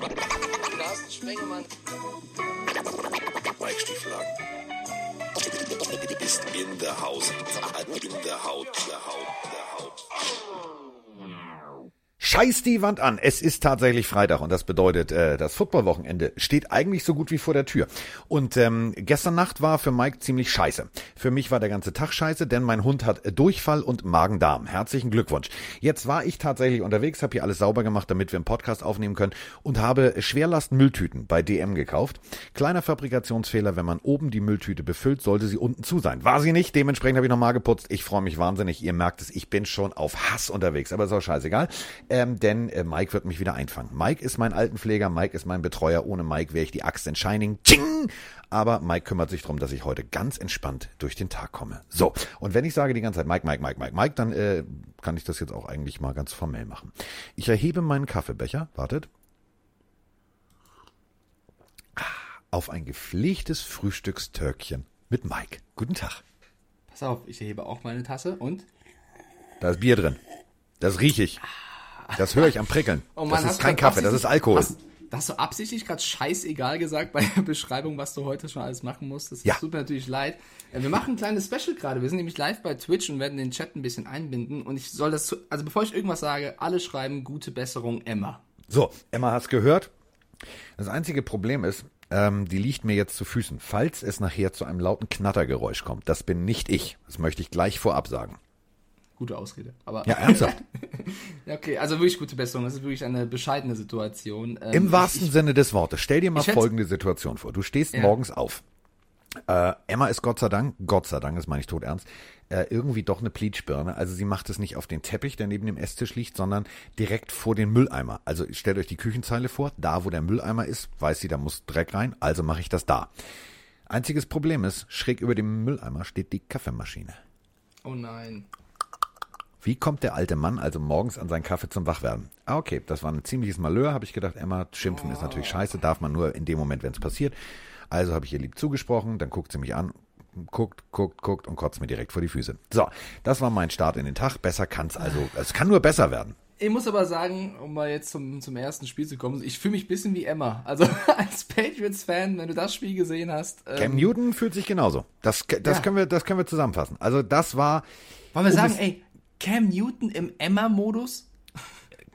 Carsten Spengemann. Mike Stieflagen. Ist in der Haus. In der Haut. Der Haut. Der Haut. Scheiß die Wand an. Es ist tatsächlich Freitag und das bedeutet, äh, das Footballwochenende steht eigentlich so gut wie vor der Tür. Und ähm, gestern Nacht war für Mike ziemlich scheiße. Für mich war der ganze Tag scheiße, denn mein Hund hat Durchfall und Magen-Darm. Herzlichen Glückwunsch. Jetzt war ich tatsächlich unterwegs, habe hier alles sauber gemacht, damit wir einen Podcast aufnehmen können und habe Schwerlast-Mülltüten bei DM gekauft. Kleiner Fabrikationsfehler, wenn man oben die Mülltüte befüllt, sollte sie unten zu sein. War sie nicht, dementsprechend habe ich nochmal geputzt. Ich freue mich wahnsinnig. Ihr merkt es, ich bin schon auf Hass unterwegs, aber ist auch scheißegal ähm, denn äh, Mike wird mich wieder einfangen. Mike ist mein Altenpfleger, Mike ist mein Betreuer. Ohne Mike wäre ich die Axt in Shining. Tsching! Aber Mike kümmert sich darum, dass ich heute ganz entspannt durch den Tag komme. So, und wenn ich sage die ganze Zeit Mike, Mike, Mike, Mike, Mike, dann äh, kann ich das jetzt auch eigentlich mal ganz formell machen. Ich erhebe meinen Kaffeebecher, wartet, auf ein gepflegtes Frühstückstörkchen mit Mike. Guten Tag. Pass auf, ich erhebe auch meine Tasse und. Da ist Bier drin. Das rieche ich. Das höre ich am Prickeln. Oh Mann, das hast ist kein Kaffee, das ist Alkohol. Hast, hast du absichtlich gerade scheißegal gesagt bei der Beschreibung, was du heute schon alles machen musst? Das Ja. tut mir natürlich leid. Äh, Wir machen ein kleines Special gerade. Wir sind nämlich live bei Twitch und werden den Chat ein bisschen einbinden. Und ich soll das, zu, also bevor ich irgendwas sage, alle schreiben gute Besserung, Emma. So, Emma hat's gehört. Das einzige Problem ist, ähm, die liegt mir jetzt zu Füßen. Falls es nachher zu einem lauten Knattergeräusch kommt, das bin nicht ich. Das möchte ich gleich vorab sagen. Gute Ausrede. Aber Ja, ernsthaft. Ja, okay, also wirklich gute Besserung. Das ist wirklich eine bescheidene Situation. Ähm, Im ich- wahrsten Sinne des Wortes. Stell dir mal Ich folgende Situation vor. Du stehst Ja. morgens auf. Äh, Emma ist Gott sei Dank, Gott sei Dank, das meine ich tot ernst, äh, irgendwie doch eine Pleatschbirne. Also sie macht es nicht auf den Teppich, der neben dem Esstisch liegt, sondern direkt vor den Mülleimer. Also stellt euch die Küchenzeile vor, da wo der Mülleimer ist, weiß sie, da muss Dreck rein, also mache ich das da. Einziges Problem ist, schräg über dem Mülleimer steht die Kaffeemaschine. Oh nein. Wie kommt der alte Mann also morgens an seinen Kaffee zum Wachwerden? Ah, okay, das war ein ziemliches Malheur, habe ich gedacht. Emma, schimpfen ist natürlich scheiße, darf man nur in dem Moment, wenn es passiert. Also habe ich ihr lieb zugesprochen, dann guckt sie mich an, guckt, guckt, guckt und kotzt mir direkt vor die Füße. So, das war mein Start in den Tag. Besser kann's also, es kann nur besser werden. Ich muss aber sagen, um mal jetzt zum, zum ersten Spiel zu kommen, ich fühle mich ein bisschen wie Emma. Also als Patriots-Fan, wenn du das Spiel gesehen hast. Ähm, Cam Newton fühlt sich genauso. Das, das Ja. können wir, das können wir zusammenfassen. Also das war wollen wir um sagen, ey, Cam Newton im Emma-Modus?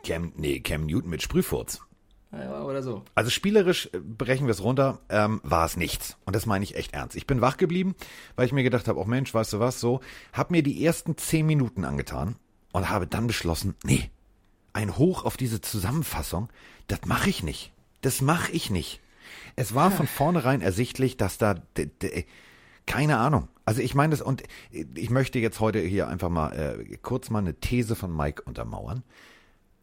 Cam, nee, Cam Newton mit Sprühfurz. Ja, oder so. Also spielerisch äh, brechen wir es runter, ähm, war es nichts. Und das meine ich echt ernst. Ich bin wach geblieben, weil ich mir gedacht habe, oh Mensch, weißt du was, so, hab mir die ersten zehn Minuten angetan und habe dann beschlossen, nee, ein Hoch auf diese Zusammenfassung, das mache ich nicht. Das mache ich nicht. Es war von vornherein ersichtlich, dass da d- d- keine Ahnung. Also ich meine das und ich möchte jetzt heute hier einfach mal äh, kurz mal eine These von Mike untermauern.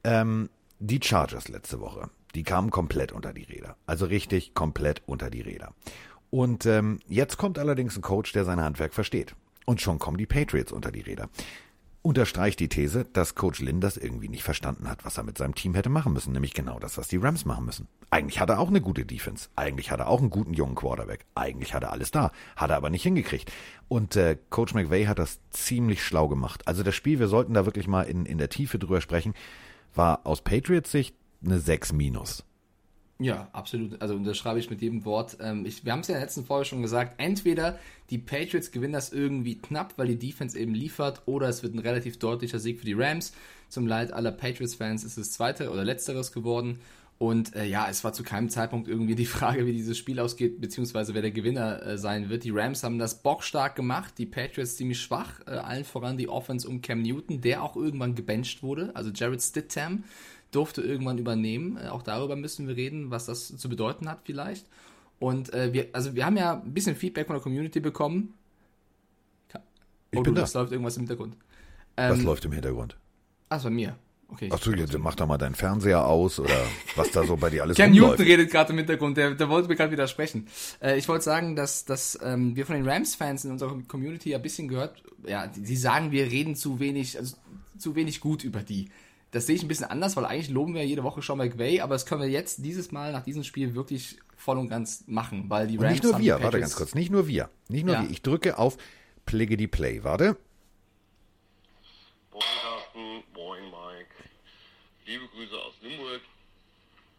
Ähm, die Chargers letzte Woche, die kamen komplett unter die Räder. Also richtig komplett unter die Räder. Und ähm, jetzt kommt allerdings ein Coach, der sein Handwerk versteht. Und schon kommen die Patriots unter die Räder. Unterstreicht die These, dass Coach Lynn das irgendwie nicht verstanden hat, was er mit seinem Team hätte machen müssen, nämlich genau das, was die Rams machen müssen. Eigentlich hat er auch eine gute Defense, eigentlich hat er auch einen guten jungen Quarterback, eigentlich hat er alles da, hat er aber nicht hingekriegt. Und äh, Coach McVay hat das ziemlich schlau gemacht. Also das Spiel, wir sollten da wirklich mal in, in der Tiefe drüber sprechen, war aus Patriots Sicht eine 6 minus. Ja, absolut. Also unterschreibe ich mit jedem Wort. Ähm, ich, wir haben es ja in der letzten Folge schon gesagt, entweder die Patriots gewinnen das irgendwie knapp, weil die Defense eben liefert, oder es wird ein relativ deutlicher Sieg für die Rams. Zum Leid aller Patriots-Fans ist es zweite oder letzteres geworden. Und äh, ja, es war zu keinem Zeitpunkt irgendwie die Frage, wie dieses Spiel ausgeht, beziehungsweise wer der Gewinner äh, sein wird. Die Rams haben das bockstark gemacht, die Patriots ziemlich schwach, äh, allen voran die Offense um Cam Newton, der auch irgendwann gebencht wurde. Also Jared Stidham durfte irgendwann übernehmen. Äh, auch darüber müssen wir reden, was das zu bedeuten hat vielleicht. Und äh, wir, also wir haben ja ein bisschen Feedback von der Community bekommen. Ka- Ich oh, bin du, da. es läuft irgendwas im Hintergrund. Was Ähm, läuft im Hintergrund? Es war mir. Okay. Achso, jetzt mach da mal deinen Fernseher aus oder was da so bei dir alles Newton rumläuft. redet gerade im Hintergrund, der, der wollte mir gerade widersprechen. Äh, ich wollte sagen, dass, dass ähm, wir von den Rams-Fans in unserer Community ein bisschen gehört, ja, die, die sagen, wir reden zu wenig, also zu wenig gut über die. Das sehe ich ein bisschen anders, weil eigentlich loben wir jede Woche schon McVay, aber das können wir jetzt dieses Mal nach diesem Spiel wirklich voll und ganz machen, weil die Und Rams nicht nur haben wir, die warte ganz kurz, nicht nur wir. Nicht nur Ja. wir. Ich drücke auf Pliggedy Play. Warte. Moin Carsten, moin Mike. Liebe Grüße aus Limburg.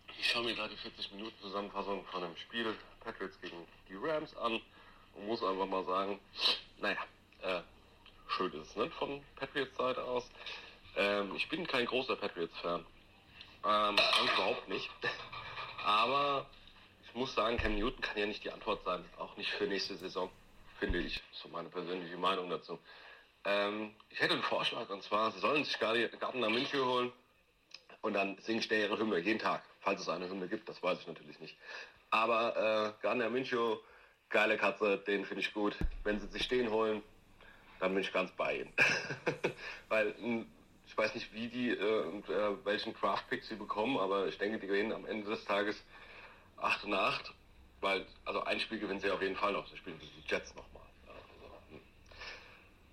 Die Ich schaue mir gerade die 40 Minuten Zusammenfassung von einem Spiel Patriots gegen die Rams an und muss einfach mal sagen, naja, äh, schön ist es nicht von Patriots Seite aus. Ähm, ich bin kein großer Patriots-Fan. Ähm, überhaupt nicht. Aber ich muss sagen, Cam Newton kann ja nicht die Antwort sein. Auch nicht für nächste Saison, finde ich. So meine persönliche Meinung dazu. Ähm, ich hätte einen Vorschlag und zwar, sie sollen sich Gardner München holen und dann singen sie ihre Hymne jeden Tag. Falls es eine Hymne gibt, das weiß ich natürlich nicht. Aber äh, Gardner München, geile Katze, den finde ich gut. Wenn sie sich stehen holen, dann bin ich ganz bei ihnen. Weil ich weiß nicht, wie die äh, und äh, welchen Craft-Pick sie bekommen, aber ich denke, die gewinnen am Ende des Tages 8 und 8. Weil, also ein Spiel gewinnen sie auf jeden Fall noch. Sie spielen die Jets nochmal. Also, hm.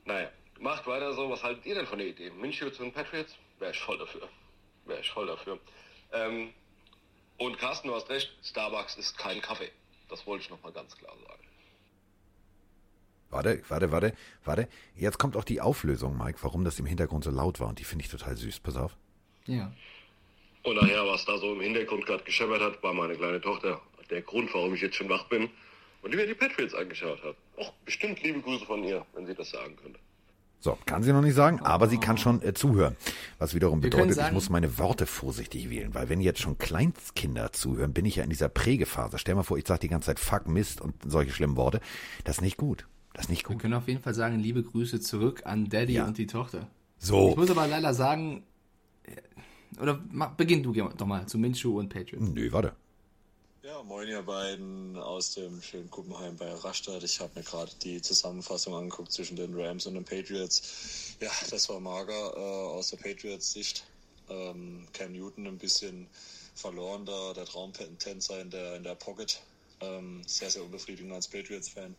Naja, macht weiter so. Was haltet ihr denn von der Idee? München zu den Patriots? Wäre ich voll dafür. Wäre ich voll dafür. Ähm, und Carsten, du hast recht, Starbucks ist kein Kaffee. Das wollte ich nochmal ganz klar sagen. Warte, warte, warte, warte. Jetzt kommt auch die Auflösung, Mike, warum das im Hintergrund so laut war. Und die finde ich total süß. Pass auf. Ja. Und nachher, was da so im Hintergrund gerade gescheppert hat, war meine kleine Tochter der Grund, warum ich jetzt schon wach bin und die mir die Patriots angeschaut hat. Och, bestimmt liebe Grüße von ihr, wenn sie das sagen könnte. So, kann sie noch nicht sagen, aber sie kann schon äh, zuhören. Was wiederum bedeutet, sagen, ich muss meine Worte vorsichtig wählen, weil wenn jetzt schon Kleinstkinder zuhören, bin ich ja in dieser Prägephase. Stell mal vor, ich sage die ganze Zeit Fuck, Mist und solche schlimmen Worte. Das ist nicht gut. Das ist nicht gut. Wir können auf jeden Fall sagen, liebe Grüße zurück an Daddy ja. und die Tochter. So. Ich muss aber leider sagen, äh, oder beginn du doch mal zu Minshu und Patriots. Nö, warte. Ja, moin ihr beiden aus dem schönen Kuppenheim bei Rastatt. Ich habe mir gerade die Zusammenfassung angeguckt zwischen den Rams und den Patriots. Ja, das war mager äh, aus der Patriots-Sicht. Ähm, Cam Newton ein bisschen verloren da, der Traumtänzer in der, in der Pocket. Ähm, sehr, sehr unbefriedigend als Patriots-Fan.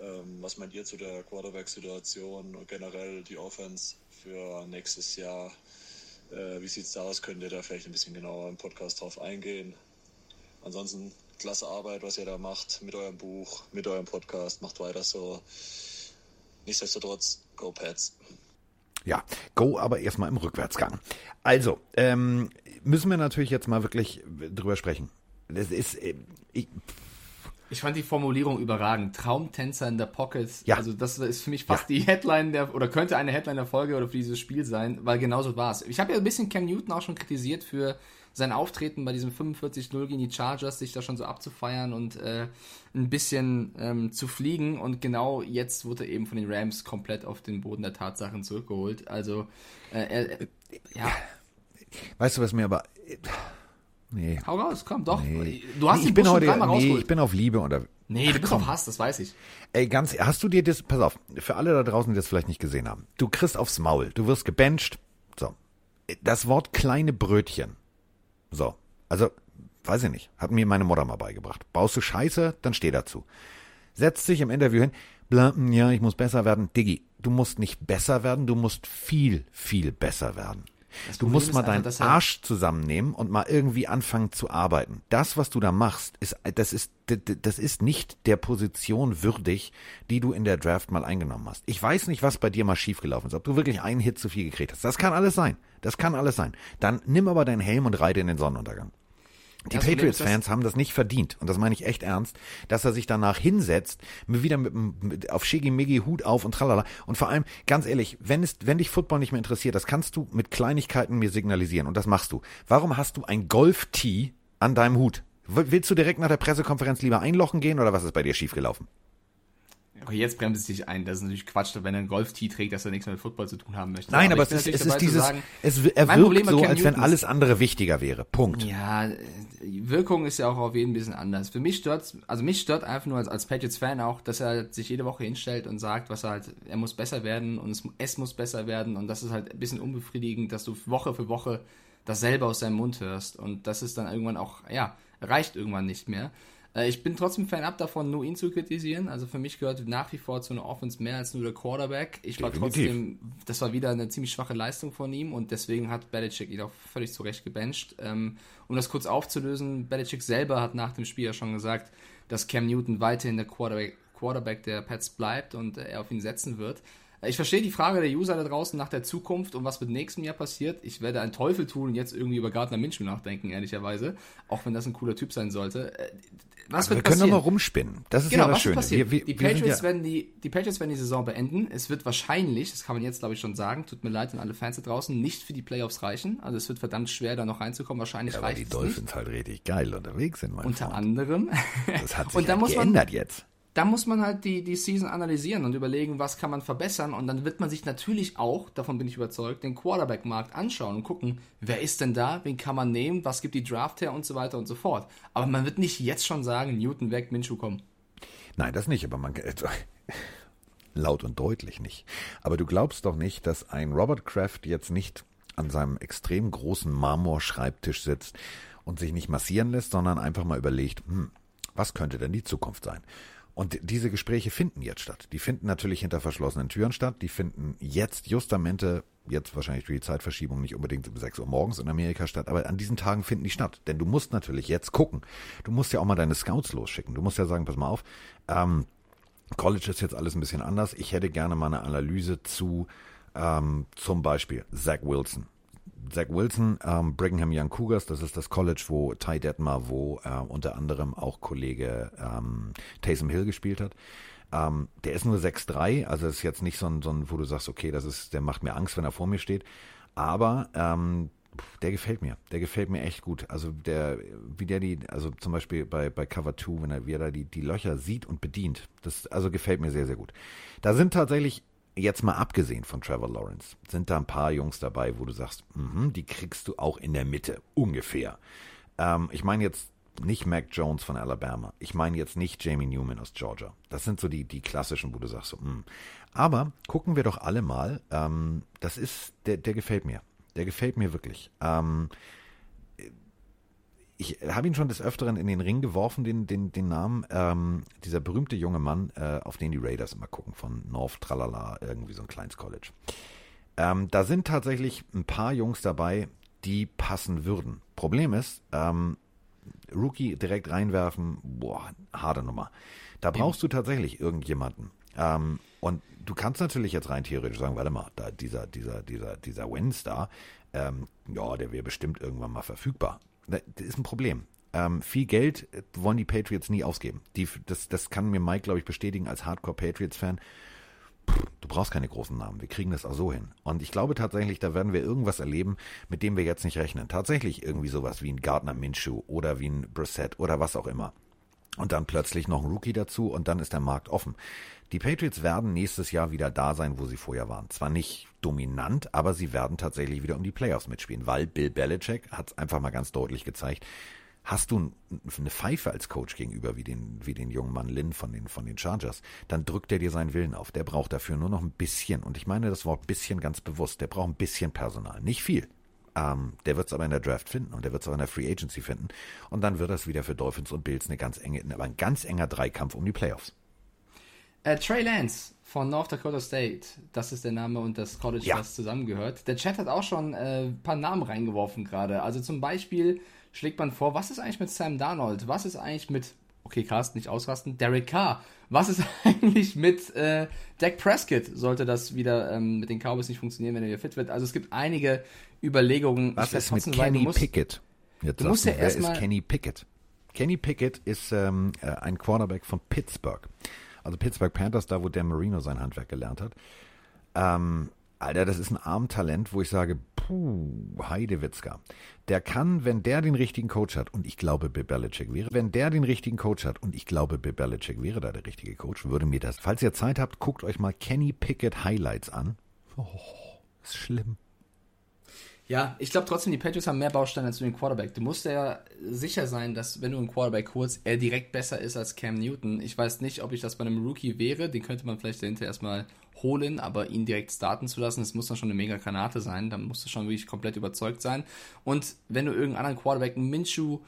Ähm, was meint ihr zu der Quarterback-Situation und generell die Offense für nächstes Jahr? Äh, wie es da aus? Könnt ihr da vielleicht ein bisschen genauer im Podcast drauf eingehen? Ansonsten klasse Arbeit, was ihr da macht mit eurem Buch, mit eurem Podcast. Macht weiter so. Nichtsdestotrotz, go Pets. Ja, go aber erstmal im Rückwärtsgang. Also, ähm, müssen wir natürlich jetzt mal wirklich drüber sprechen. Das ist, äh, ich, ich fand die Formulierung überragend. Traumtänzer in der Pocket. Ja. Also das ist für mich fast ja. die Headline der, oder könnte eine Headline der Folge oder für dieses Spiel sein, weil genauso war es. Ich habe ja ein bisschen Cam Newton auch schon kritisiert für sein Auftreten bei diesem 45-0 gegen die Chargers, sich da schon so abzufeiern und äh, ein bisschen ähm, zu fliegen. Und genau jetzt wurde er eben von den Rams komplett auf den Boden der Tatsachen zurückgeholt. Also, äh, er, ja. Weißt du, was mir aber. Nee. Hau raus, komm, doch. Nee. Du hast nee, ich bin heute, nee, ich bin auf Liebe oder. Nee, du bist auf Hass, das weiß ich. Ey, ganz, hast du dir das, pass auf, für alle da draußen, die das vielleicht nicht gesehen haben. Du kriegst aufs Maul, du wirst gebencht. So. Das Wort kleine Brötchen so. Also, weiß ich nicht. Hat mir meine Mutter mal beigebracht. Baust du Scheiße, dann steh dazu. Setzt sich im Interview hin, bla, ja, ich muss besser werden. Diggi, du musst nicht besser werden, du musst viel, viel besser werden. Das du musst mal deinen einfach, Arsch zusammennehmen und mal irgendwie anfangen zu arbeiten. Das, was du da machst, ist, das ist, das ist nicht der Position würdig, die du in der Draft mal eingenommen hast. Ich weiß nicht, was bei dir mal schiefgelaufen ist, ob du wirklich einen Hit zu viel gekriegt hast. Das kann alles sein. Das kann alles sein. Dann nimm aber deinen Helm und reite in den Sonnenuntergang. Die Patriots-Fans haben das nicht verdient, und das meine ich echt ernst, dass er sich danach hinsetzt, wieder mit, mit auf Shiggy Hut auf und tralala. Und vor allem, ganz ehrlich, wenn, es, wenn dich Football nicht mehr interessiert, das kannst du mit Kleinigkeiten mir signalisieren, und das machst du. Warum hast du ein Golf-Tee an deinem Hut? Willst du direkt nach der Pressekonferenz lieber einlochen gehen, oder was ist bei dir schiefgelaufen? Okay, jetzt bremst es dich ein. Das ist natürlich Quatsch, wenn er einen Golf-Tee trägt, dass er nichts mehr mit Football zu tun haben möchte. Nein, aber, aber es ist, es ist dieses, sagen, es, er wirkt so, als wenn alles andere wichtiger wäre. Punkt. Ja, Wirkung ist ja auch auf jeden ein bisschen anders. Für mich stört, also mich stört einfach nur als, als Patriots-Fan auch, dass er sich jede Woche hinstellt und sagt, was er halt, er muss besser werden und es, es muss besser werden und das ist halt ein bisschen unbefriedigend, dass du Woche für Woche dasselbe aus seinem Mund hörst und das ist dann irgendwann auch, ja, reicht irgendwann nicht mehr. Äh, ich bin trotzdem Fan ab davon, nur ihn zu kritisieren. Also für mich gehört nach wie vor zu einer Offense mehr als nur der Quarterback. Ich war Definitiv. trotzdem, das war wieder eine ziemlich schwache Leistung von ihm und deswegen hat Belichick ihn auch völlig zurecht gebencht. Ähm, um das kurz aufzulösen, Belichick selber hat nach dem Spiel ja schon gesagt, dass Cam Newton weiterhin der Quarterback, Quarterback der Pets bleibt und er auf ihn setzen wird. Ich verstehe die Frage der User da draußen nach der Zukunft und was mit nächstem Jahr passiert. Ich werde einen Teufel tun und jetzt irgendwie über Gardner Minshew nachdenken, ehrlicherweise. Auch wenn das ein cooler Typ sein sollte. Was Also wird wir können passieren? doch mal rumspinnen. Das ist Genau, ja das was Schöne. passieren? Wir, wir, die, Patriots ja, werden die, die Patriots werden die Saison beenden. Es wird wahrscheinlich, das kann man jetzt glaube ich schon sagen, tut mir leid an alle Fans da draußen, nicht für die Playoffs reichen. Also es wird verdammt schwer, da noch reinzukommen. Wahrscheinlich ja, weil reicht die es nicht. Dolphins halt richtig geil unterwegs sind, Unter Freund. anderem. Das hat sich Und halt muss man- geändert jetzt. Da muss man halt die, die Season analysieren und überlegen, was kann man verbessern. Und dann wird man sich natürlich auch, davon bin ich überzeugt, den Quarterback-Markt anschauen und gucken, wer ist denn da, wen kann man nehmen, was gibt die Draft her und so weiter und so fort. Aber man wird nicht jetzt schon sagen, Newton weg, Minshew kommen. Nein, das nicht, aber man laut und deutlich nicht. Aber du glaubst doch nicht, dass ein Robert Kraft jetzt nicht an seinem extrem großen Marmorschreibtisch sitzt und sich nicht massieren lässt, sondern einfach mal überlegt, hm, was könnte denn die Zukunft sein? Und diese Gespräche finden jetzt statt. Die finden natürlich hinter verschlossenen Türen statt. Die finden jetzt justamente, jetzt wahrscheinlich durch die Zeitverschiebung nicht unbedingt um 6 Uhr morgens in Amerika statt, aber an diesen Tagen finden die statt. Denn du musst natürlich jetzt gucken. Du musst ja auch mal deine Scouts losschicken. Du musst ja sagen, pass mal auf, ähm, College ist jetzt alles ein bisschen anders. Ich hätte gerne mal eine Analyse zu ähm, zum Beispiel Zach Wilson. Zach Wilson, ähm, Brigham Young Cougars, das ist das College, wo Ty Detmer, wo äh, unter anderem auch Kollege ähm, Taysom Hill gespielt hat. Ähm, der ist nur 6'3, also ist jetzt nicht so ein, so ein, wo du sagst, okay, das ist, der macht mir Angst, wenn er vor mir steht. Aber ähm, der gefällt mir. Der gefällt mir echt gut. Also der, wie der die, also zum Beispiel bei, bei Cover 2, wenn er, wie er da die, die Löcher sieht und bedient. Das also gefällt mir sehr, sehr gut. Da sind tatsächlich, jetzt mal abgesehen von Trevor Lawrence, sind da ein paar Jungs dabei, wo du sagst, mhm, die kriegst du auch in der Mitte, ungefähr. Ähm, ich meine jetzt nicht Mac Jones von Alabama. Ich meine jetzt nicht Jamie Newman aus Georgia. Das sind so die, die klassischen, wo du sagst, so, mh. aber gucken wir doch alle mal. Ähm, das ist, der, der gefällt mir. Der gefällt mir wirklich. Ähm, ich habe ihn schon des Öfteren in den Ring geworfen, den, den, den Namen. Ähm, dieser berühmte junge Mann, äh, auf den die Raiders immer gucken, von North Tralala, irgendwie so ein kleines College. Ähm, da sind tatsächlich ein paar Jungs dabei, die passen würden. Problem ist, ähm, Rookie direkt reinwerfen, boah, harte Nummer. Da brauchst du tatsächlich irgendjemanden. Ähm, und du kannst natürlich jetzt rein theoretisch sagen, warte mal, da dieser, dieser, dieser, dieser Winstar, ähm, ja, der wäre bestimmt irgendwann mal verfügbar. Das ist ein Problem. Ähm, viel Geld wollen die Patriots nie ausgeben. Die, das, das kann mir Mike, glaube ich, bestätigen als Hardcore-Patriots-Fan. Du brauchst keine großen Namen. Wir kriegen das auch so hin. Und ich glaube tatsächlich, da werden wir irgendwas erleben, mit dem wir jetzt nicht rechnen. Tatsächlich irgendwie sowas wie ein Gardner Minshew oder wie ein Brissett oder was auch immer. Und dann plötzlich noch ein Rookie dazu und dann ist der Markt offen. Die Patriots werden nächstes Jahr wieder da sein, wo sie vorher waren. Zwar nicht dominant, aber sie werden tatsächlich wieder um die Playoffs mitspielen, weil Bill Belichick hat es einfach mal ganz deutlich gezeigt. Hast du eine Pfeife als Coach gegenüber, wie den, wie den jungen Mann Lynn von den, von den Chargers, dann drückt er dir seinen Willen auf. Der braucht dafür nur noch ein bisschen, und ich meine das Wort bisschen ganz bewusst, der braucht ein bisschen Personal. Nicht viel. Ähm, der wird es aber in der Draft finden und der wird es auch in der Free Agency finden. Und dann wird das wieder für Dolphins und Bills eine ganz enge, aber ein ganz enger Dreikampf um die Playoffs. Äh, Trey Lance von North Dakota State, das ist der Name und das College, Ja. das zusammengehört. Der Chat hat auch schon äh, ein paar Namen reingeworfen gerade. Also zum Beispiel schlägt man vor, was ist eigentlich mit Sam Darnold? Was ist eigentlich mit, okay, Carsten, nicht ausrasten, Derek Carr? Was ist eigentlich mit äh, Dak Prescott? Sollte das wieder ähm, mit den Cowboys nicht funktionieren, wenn er wieder fit wird? Also es gibt einige Überlegungen. Was ist mit Kenny musst- Pickett? Jetzt du musst ja wer erst ist mal- Kenny Pickett? Kenny Pickett ist ähm, äh, ein Quarterback von Pittsburgh. Also Pittsburgh Panthers, da wo Dan Marino sein Handwerk gelernt hat. Ähm, Alter, das ist ein Armtalent, wo ich sage, puh, Heidewitzka. Der kann, wenn der den richtigen Coach hat, und ich glaube, Bill wäre, wenn der den richtigen Coach hat, und ich glaube, Bill wäre da der richtige Coach, würde mir das, falls ihr Zeit habt, guckt euch mal Kenny Pickett Highlights an. Oh, ist schlimm. Ja, ich glaube trotzdem, die Patriots haben mehr Bausteine als nur den Quarterback. Du musst ja sicher sein, dass wenn du einen Quarterback holst, er direkt besser ist als Cam Newton. Ich weiß nicht, ob ich das bei einem Rookie wäre. Den könnte man vielleicht dahinter erstmal holen, aber ihn direkt starten zu lassen, das muss dann schon eine mega Granate sein. Da musst du schon wirklich komplett überzeugt sein. Und wenn du irgendeinen anderen Quarterback, einen Minshew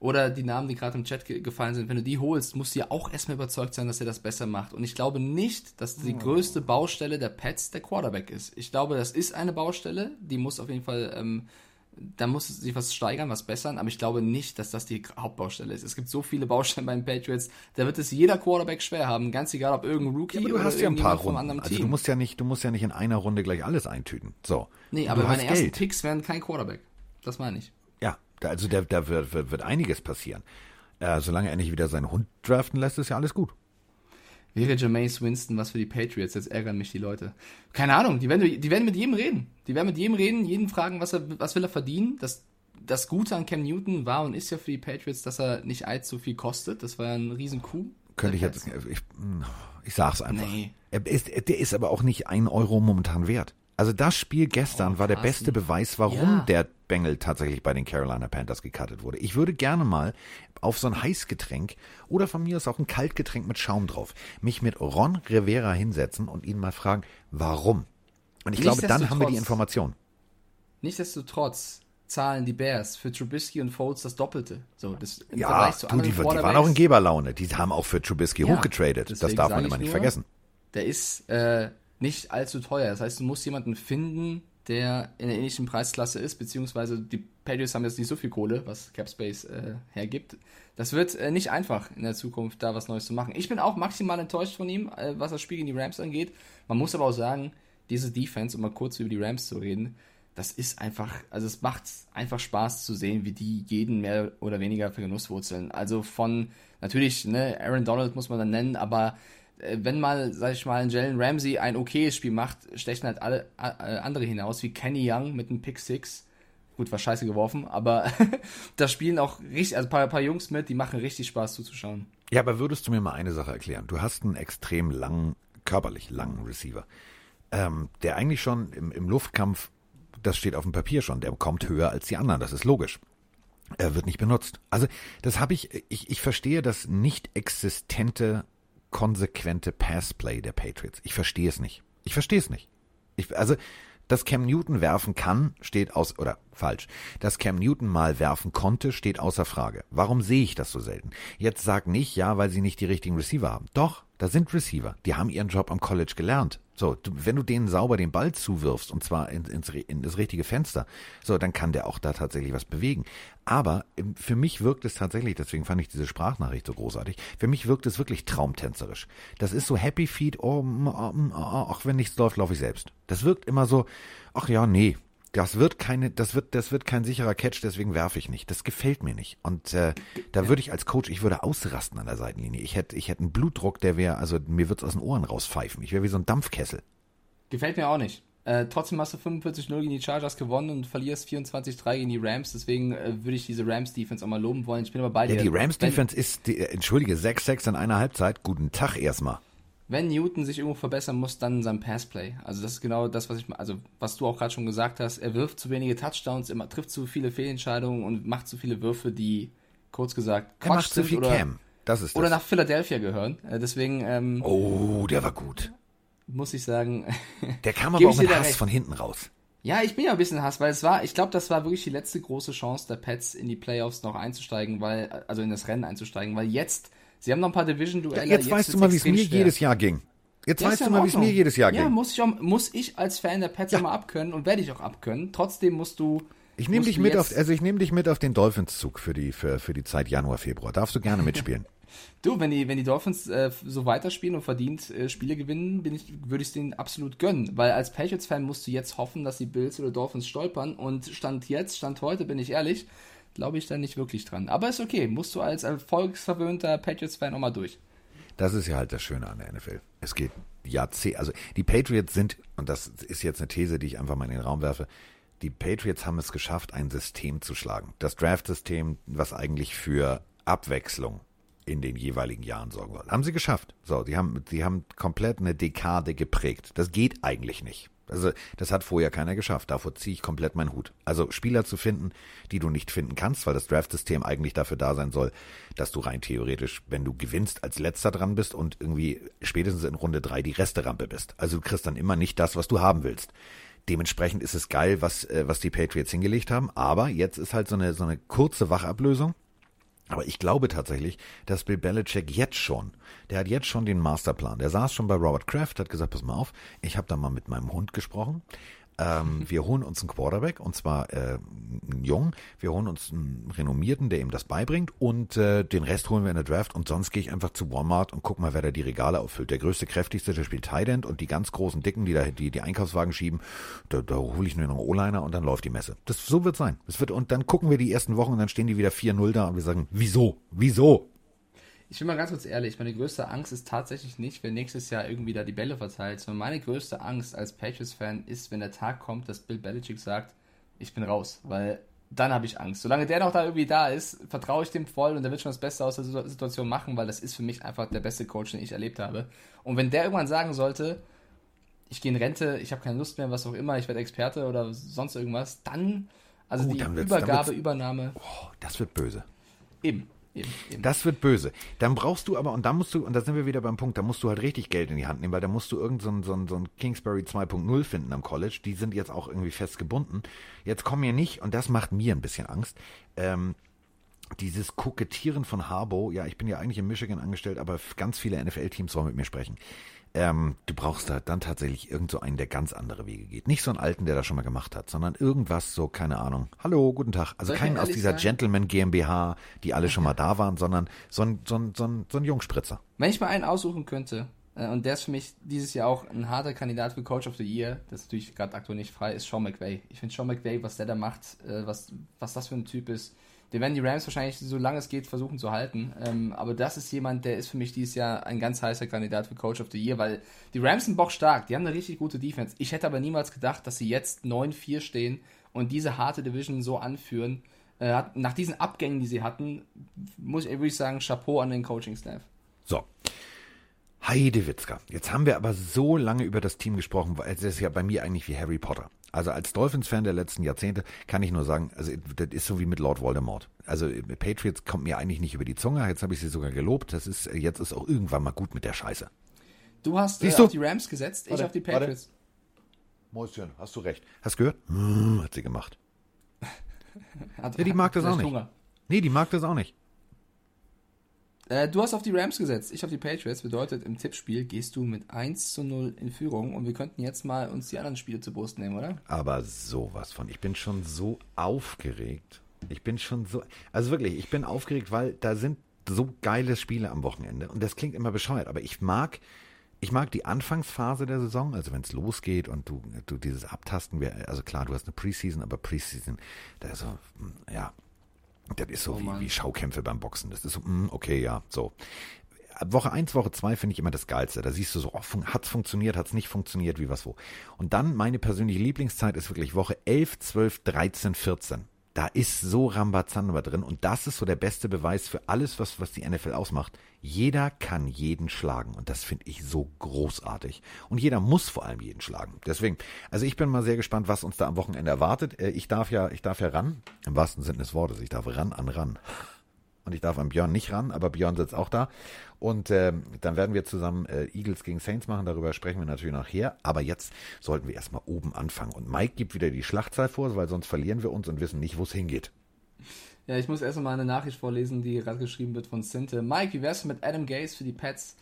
oder die Namen, die gerade im Chat ge- gefallen sind, wenn du die holst, musst du ja auch erstmal überzeugt sein, dass er das besser macht. Und ich glaube nicht, dass die größte Baustelle der Pets der Quarterback ist. Ich glaube, das ist eine Baustelle, die muss auf jeden Fall ähm, da muss sich was steigern, was bessern, aber ich glaube nicht, dass das die Hauptbaustelle ist. Es gibt so viele Baustellen bei den Patriots, da wird es jeder Quarterback schwer haben, ganz egal ob irgendein Rookie Ja, oder hast ja ein paar irgendjemand vom Runden. anderen Also Team. du musst ja nicht, du musst ja nicht in einer Runde gleich alles eintüten. So. nee, aber meine ersten Geld. Picks wären kein Quarterback. Das meine ich. Also da, da wird, wird, wird einiges passieren. Äh, solange er nicht wieder seinen Hund draften lässt, ist ja alles gut. Wäre Jameis Winston was für die Patriots? Jetzt ärgern mich die Leute. Keine Ahnung, die werden, die werden mit jedem reden. Die werden mit jedem reden, jeden fragen, was, er, was will er verdienen. Das, das Gute an Cam Newton war und ist ja für die Patriots, dass er nicht allzu viel kostet. Das war ja ein riesen Coup. Könnte ich jetzt, ich, ich sag's einfach. Nee. Er ist, der ist aber auch nicht ein Euro momentan wert. Also das Spiel gestern Oh, war der beste Beweis, warum Ja. der Bengel tatsächlich bei den Carolina Panthers gecuttet wurde. Ich würde gerne mal auf so ein Heißgetränk oder von mir aus auch ein Kaltgetränk mit Schaum drauf, mich mit Ron Rivera hinsetzen und ihn mal fragen, warum. Und ich glaube, dann haben wir die Information. Nichtsdestotrotz zahlen die Bears für Trubisky und Foles das Doppelte. So, das im Ja, Vergleich zu du, die, die waren auch in Geberlaune. Die haben auch für Trubisky Ja, hochgetradet. Das darf man immer nicht nur, vergessen. Der ist äh, nicht allzu teuer. Das heißt, du musst jemanden finden, der in der ähnlichen Preisklasse ist, beziehungsweise die Patriots haben jetzt nicht so viel Kohle, was Capspace äh, hergibt. Das wird äh, nicht einfach in der Zukunft, da was Neues zu machen. Ich bin auch maximal enttäuscht von ihm, äh, was das Spiel gegen die Rams angeht. Man muss aber auch sagen, diese Defense, um mal kurz über die Rams zu reden, das ist einfach, also es macht einfach Spaß zu sehen, wie die jeden mehr oder weniger vergenusswurzeln. Also von, natürlich, ne, Aaron Donald muss man dann nennen, aber wenn mal, sag ich mal, ein Jalen Ramsey ein okayes Spiel macht, stechen halt alle äh, andere hinaus, wie Kenny Young mit einem Pick Six. Gut, war scheiße geworfen, aber da spielen auch richtig, also ein paar, paar Jungs mit, die machen richtig Spaß zuzuschauen. Ja, aber würdest du mir mal eine Sache erklären? Du hast einen extrem langen, körperlich langen Receiver, ähm, der eigentlich schon im, im Luftkampf, das steht auf dem Papier schon, der kommt höher als die anderen, das ist logisch. Er wird nicht benutzt. Also, das habe ich, ich, ich verstehe das nicht existente, konsequente Passplay der Patriots. Ich verstehe es nicht. Ich verstehe es nicht. Ich, also, dass Cam Newton werfen kann, steht aus, oder falsch. Dass Cam Newton mal werfen konnte, steht außer Frage. Warum sehe ich das so selten? Jetzt sag nicht, ja, weil sie nicht die richtigen Receiver haben. Doch, da sind Receiver. Die haben ihren Job am College gelernt. So, du, wenn du denen sauber den Ball zuwirfst, und zwar in, ins, in das richtige Fenster, so, dann kann der auch da tatsächlich was bewegen. Aber ähm, für mich wirkt es tatsächlich, deswegen fand ich diese Sprachnachricht so großartig, für mich wirkt es wirklich traumtänzerisch. Das ist so Happy Feet, oh, oh, mm, oh, ach, wenn nichts läuft, laufe ich selbst. Das wirkt immer so, ach ja, nee, das wird keine, das wird, das wird kein sicherer Catch, deswegen werfe ich nicht. Das gefällt mir nicht. Und äh, da würde ich als Coach, ich würde ausrasten an der Seitenlinie. Ich hätte, ich hätte einen Blutdruck, der wäre, also mir wird's aus den Ohren rauspfeifen. Ich wäre wie so ein Dampfkessel. Gefällt mir auch nicht. Äh, trotzdem hast du 45-0 gegen die Chargers gewonnen und verlierst 24-3 gegen die Rams. Deswegen äh, würde ich diese Rams-Defense auch mal loben wollen. Ich bin aber bei dir. Ja, die Rams Wenn- Defense ist, die, äh, entschuldige, 6-6 in einer Halbzeit. Guten Tag erstmal. Wenn Newton sich irgendwo verbessern muss, dann sein Passplay. Also das ist genau das, was ich, also was du auch gerade schon gesagt hast. Er wirft zu wenige Touchdowns, immer trifft zu viele Fehlentscheidungen und macht zu viele Würfe, die kurz gesagt Er macht Quatsch zu viel oder, Cam. Das ist oder das. nach Philadelphia gehören. Äh, deswegen ähm, oh, der war gut. muss ich sagen, Der kam aber auch mit Hass recht. von hinten raus. ja, ich bin ja ein bisschen Hass, weil es war, ich glaube, das war wirklich die letzte große Chance der Pets in die Playoffs noch einzusteigen, weil also in das Rennen einzusteigen, weil jetzt sie haben noch ein paar Division-Duelle. Jetzt, weißt du mal, wie es mir schwer. jedes Jahr ging. Jetzt Ja, weißt ja du mal, wie es mir jedes Jahr Ja, ging. muss ich, auch, muss ich als Fan der Pets immer abkönnen und werde ich auch abkönnen. Trotzdem musst du. Ich nehme dich mit jetzt, auf, also ich nehme dich mit auf den Dolphins-Zug für die, für, für die Zeit Januar, Februar. Darfst du gerne mitspielen. Du, wenn die, wenn die Dolphins äh, so weiterspielen und verdient äh, Spiele gewinnen, bin ich, würde ich es denen absolut gönnen. Weil als Patriots-Fan musst du jetzt hoffen, dass die Bills oder Dolphins stolpern. Und Stand jetzt, Stand heute, bin ich ehrlich, glaube ich da nicht wirklich dran. Aber ist okay, musst du als erfolgsverwöhnter Patriots-Fan auch mal durch. Das ist ja halt das Schöne an der NFL. Es geht Jahrzehnte, also die Patriots sind, und das ist jetzt eine These, die ich einfach mal in den Raum werfe, die Patriots haben es geschafft, ein System zu schlagen. Das Draft-System, was eigentlich für Abwechslung in den jeweiligen Jahren sorgen soll. Haben sie geschafft. So, die haben, die haben komplett eine Dekade geprägt. Das geht eigentlich nicht. Also, das hat vorher keiner geschafft. Davor ziehe ich komplett meinen Hut. Also, Spieler zu finden, die du nicht finden kannst, weil das Draft-System eigentlich dafür da sein soll, dass du rein theoretisch, wenn du gewinnst, als letzter dran bist und irgendwie spätestens in Runde drei die Resterampe bist. Also, du kriegst dann immer nicht das, was du haben willst. Dementsprechend ist es geil, was, äh, was die Patriots hingelegt haben. Aber jetzt ist halt so eine, so eine kurze Wachablösung. Aber ich glaube tatsächlich, dass Bill Belichick jetzt schon, der hat jetzt schon den Masterplan. Der saß schon bei Robert Kraft, hat gesagt, pass mal auf, ich habe da mal mit meinem Hund gesprochen. ähm, wir holen uns einen Quarterback und zwar äh, einen Jungen. Wir holen uns einen renommierten, der ihm das beibringt und äh, den Rest holen wir in der Draft und sonst gehe ich einfach zu Walmart und guck mal, wer da die Regale auffüllt. Der größte, kräftigste, der spielt Tight End und die ganz großen Dicken, die da die, die Einkaufswagen schieben, da, da hole ich nur noch einen O-Liner und dann läuft die Messe. Das so wird sein. Das wird und dann gucken wir die ersten Wochen und dann stehen die wieder 4-0 da und wir sagen, wieso? Wieso? Ich bin mal ganz kurz ehrlich, meine größte Angst ist tatsächlich nicht, wenn nächstes Jahr irgendwie da die Bälle verteilt, sondern meine größte Angst als Patriots-Fan ist, wenn der Tag kommt, dass Bill Belichick sagt, ich bin raus, weil dann habe ich Angst. Solange der noch da irgendwie da ist, vertraue ich dem voll und der wird schon das Beste aus der Situation machen, weil das ist für mich einfach der beste Coach, den ich erlebt habe. Und wenn der irgendwann sagen sollte, ich gehe in Rente, ich habe keine Lust mehr, was auch immer, ich werde Experte oder sonst irgendwas, dann, also Oh, die Übergabe, Übernahme, Oh, das wird böse. eben, eben. Das wird böse. Dann brauchst du aber, und da musst du, und da sind wir wieder beim Punkt, da musst du halt richtig Geld in die Hand nehmen, weil da musst du irgend so so so ein Kingsbury 2.0 finden am College. Die sind jetzt auch irgendwie festgebunden. Jetzt kommen mir nicht, und das macht mir ein bisschen Angst, ähm, dieses Kokettieren von Harbo, ja, ich bin ja eigentlich in Michigan angestellt, aber ganz viele NFL-Teams wollen mit mir sprechen. Ähm, du brauchst da dann tatsächlich irgend so einen, der ganz andere Wege geht. Nicht so einen alten, der das schon mal gemacht hat, sondern irgendwas so, keine Ahnung. Hallo, guten Tag. Also keinen aus dieser sagen? Gentleman GmbH, die alle schon mal da waren, sondern so ein, so ein, so ein, so ein Jungspritzer. Wenn ich mal einen aussuchen könnte, äh, und der ist für mich dieses Jahr auch ein harter Kandidat für Coach of the Year, das ist natürlich gerade aktuell nicht frei, ist Sean McVay. Ich finde Sean McVay, was der da macht, äh, was, was das für ein Typ ist, den werden die Rams wahrscheinlich, so lange es geht, versuchen zu halten. Ähm, aber das ist jemand, der ist für mich dieses Jahr ein ganz heißer Kandidat für Coach of the Year, weil die Rams sind bockstark, die haben eine richtig gute Defense. Ich hätte aber niemals gedacht, dass sie jetzt 9-4 stehen und diese harte Division so anführen. Äh, nach diesen Abgängen, die sie hatten, muss ich wirklich sagen, Chapeau an den Coaching-Staff. So. Heide Witzka. Jetzt haben wir aber so lange über das Team gesprochen, weil es ist ja bei mir eigentlich wie Harry Potter. Also als Dolphins-Fan der letzten Jahrzehnte kann ich nur sagen, also das ist so wie mit Lord Voldemort. Also Patriots kommt mir eigentlich nicht über die Zunge. Jetzt habe ich sie sogar gelobt. Das ist jetzt ist auch irgendwann mal gut mit der Scheiße. Du hast äh, du? auf die Rams gesetzt, ich Warte, auf die warte. Patriots. Mäuschen, hast du recht. Hast du gehört? Hm, Hat sie gemacht. Hat, Ja, die mag das auch nicht. Hunger. Nee, die mag das auch nicht. Äh, du hast auf die Rams gesetzt, ich auf die Patriots. Bedeutet, im Tippspiel gehst du mit 1 zu 0 in Führung und wir könnten jetzt mal uns die anderen Spiele zur Brust nehmen, oder? Aber sowas von. Ich bin schon so aufgeregt. Ich bin schon so. Also wirklich, ich bin aufgeregt, weil da sind so geile Spiele am Wochenende. Und das klingt immer bescheuert, aber ich mag. Ich mag die Anfangsphase der Saison, also wenn es losgeht und du, du dieses Abtasten, also klar, du hast eine Preseason, aber Preseason, da ist so, hm, ja, das ist so Oh wie, wie Schaukämpfe beim Boxen. Das ist so, hm, okay, ja, so. Woche 1, Woche 2 finde ich immer das Geilste. Da siehst du so, oh, fun- hat's funktioniert, hat's nicht funktioniert, wie was wo. Und dann meine persönliche Lieblingszeit ist wirklich Woche 11, 12, 13, 14. Da ist so Rambazamba drin und das ist so der beste Beweis für alles, was, was die NFL ausmacht. Jeder kann jeden schlagen und das finde ich so großartig. Und jeder muss vor allem jeden schlagen. Deswegen, also ich bin mal sehr gespannt, was uns da am Wochenende erwartet. Äh, Ich darf ja, ich darf ja ran, im wahrsten Sinne des Wortes. Ich darf ran an ran. Und ich darf an Björn nicht ran, aber Björn sitzt auch da. Und ähm, dann werden wir zusammen äh, Eagles gegen Saints machen. Darüber sprechen wir natürlich nachher. Aber jetzt sollten wir erstmal oben anfangen. Und Mike gibt wieder die Schlachtzahl vor, weil sonst verlieren wir uns und wissen nicht, wo es hingeht. Ja, ich muss erst mal eine Nachricht vorlesen, die gerade geschrieben wird von Sinte. Mike, wie wär's mit Adam Gaze für die Pets?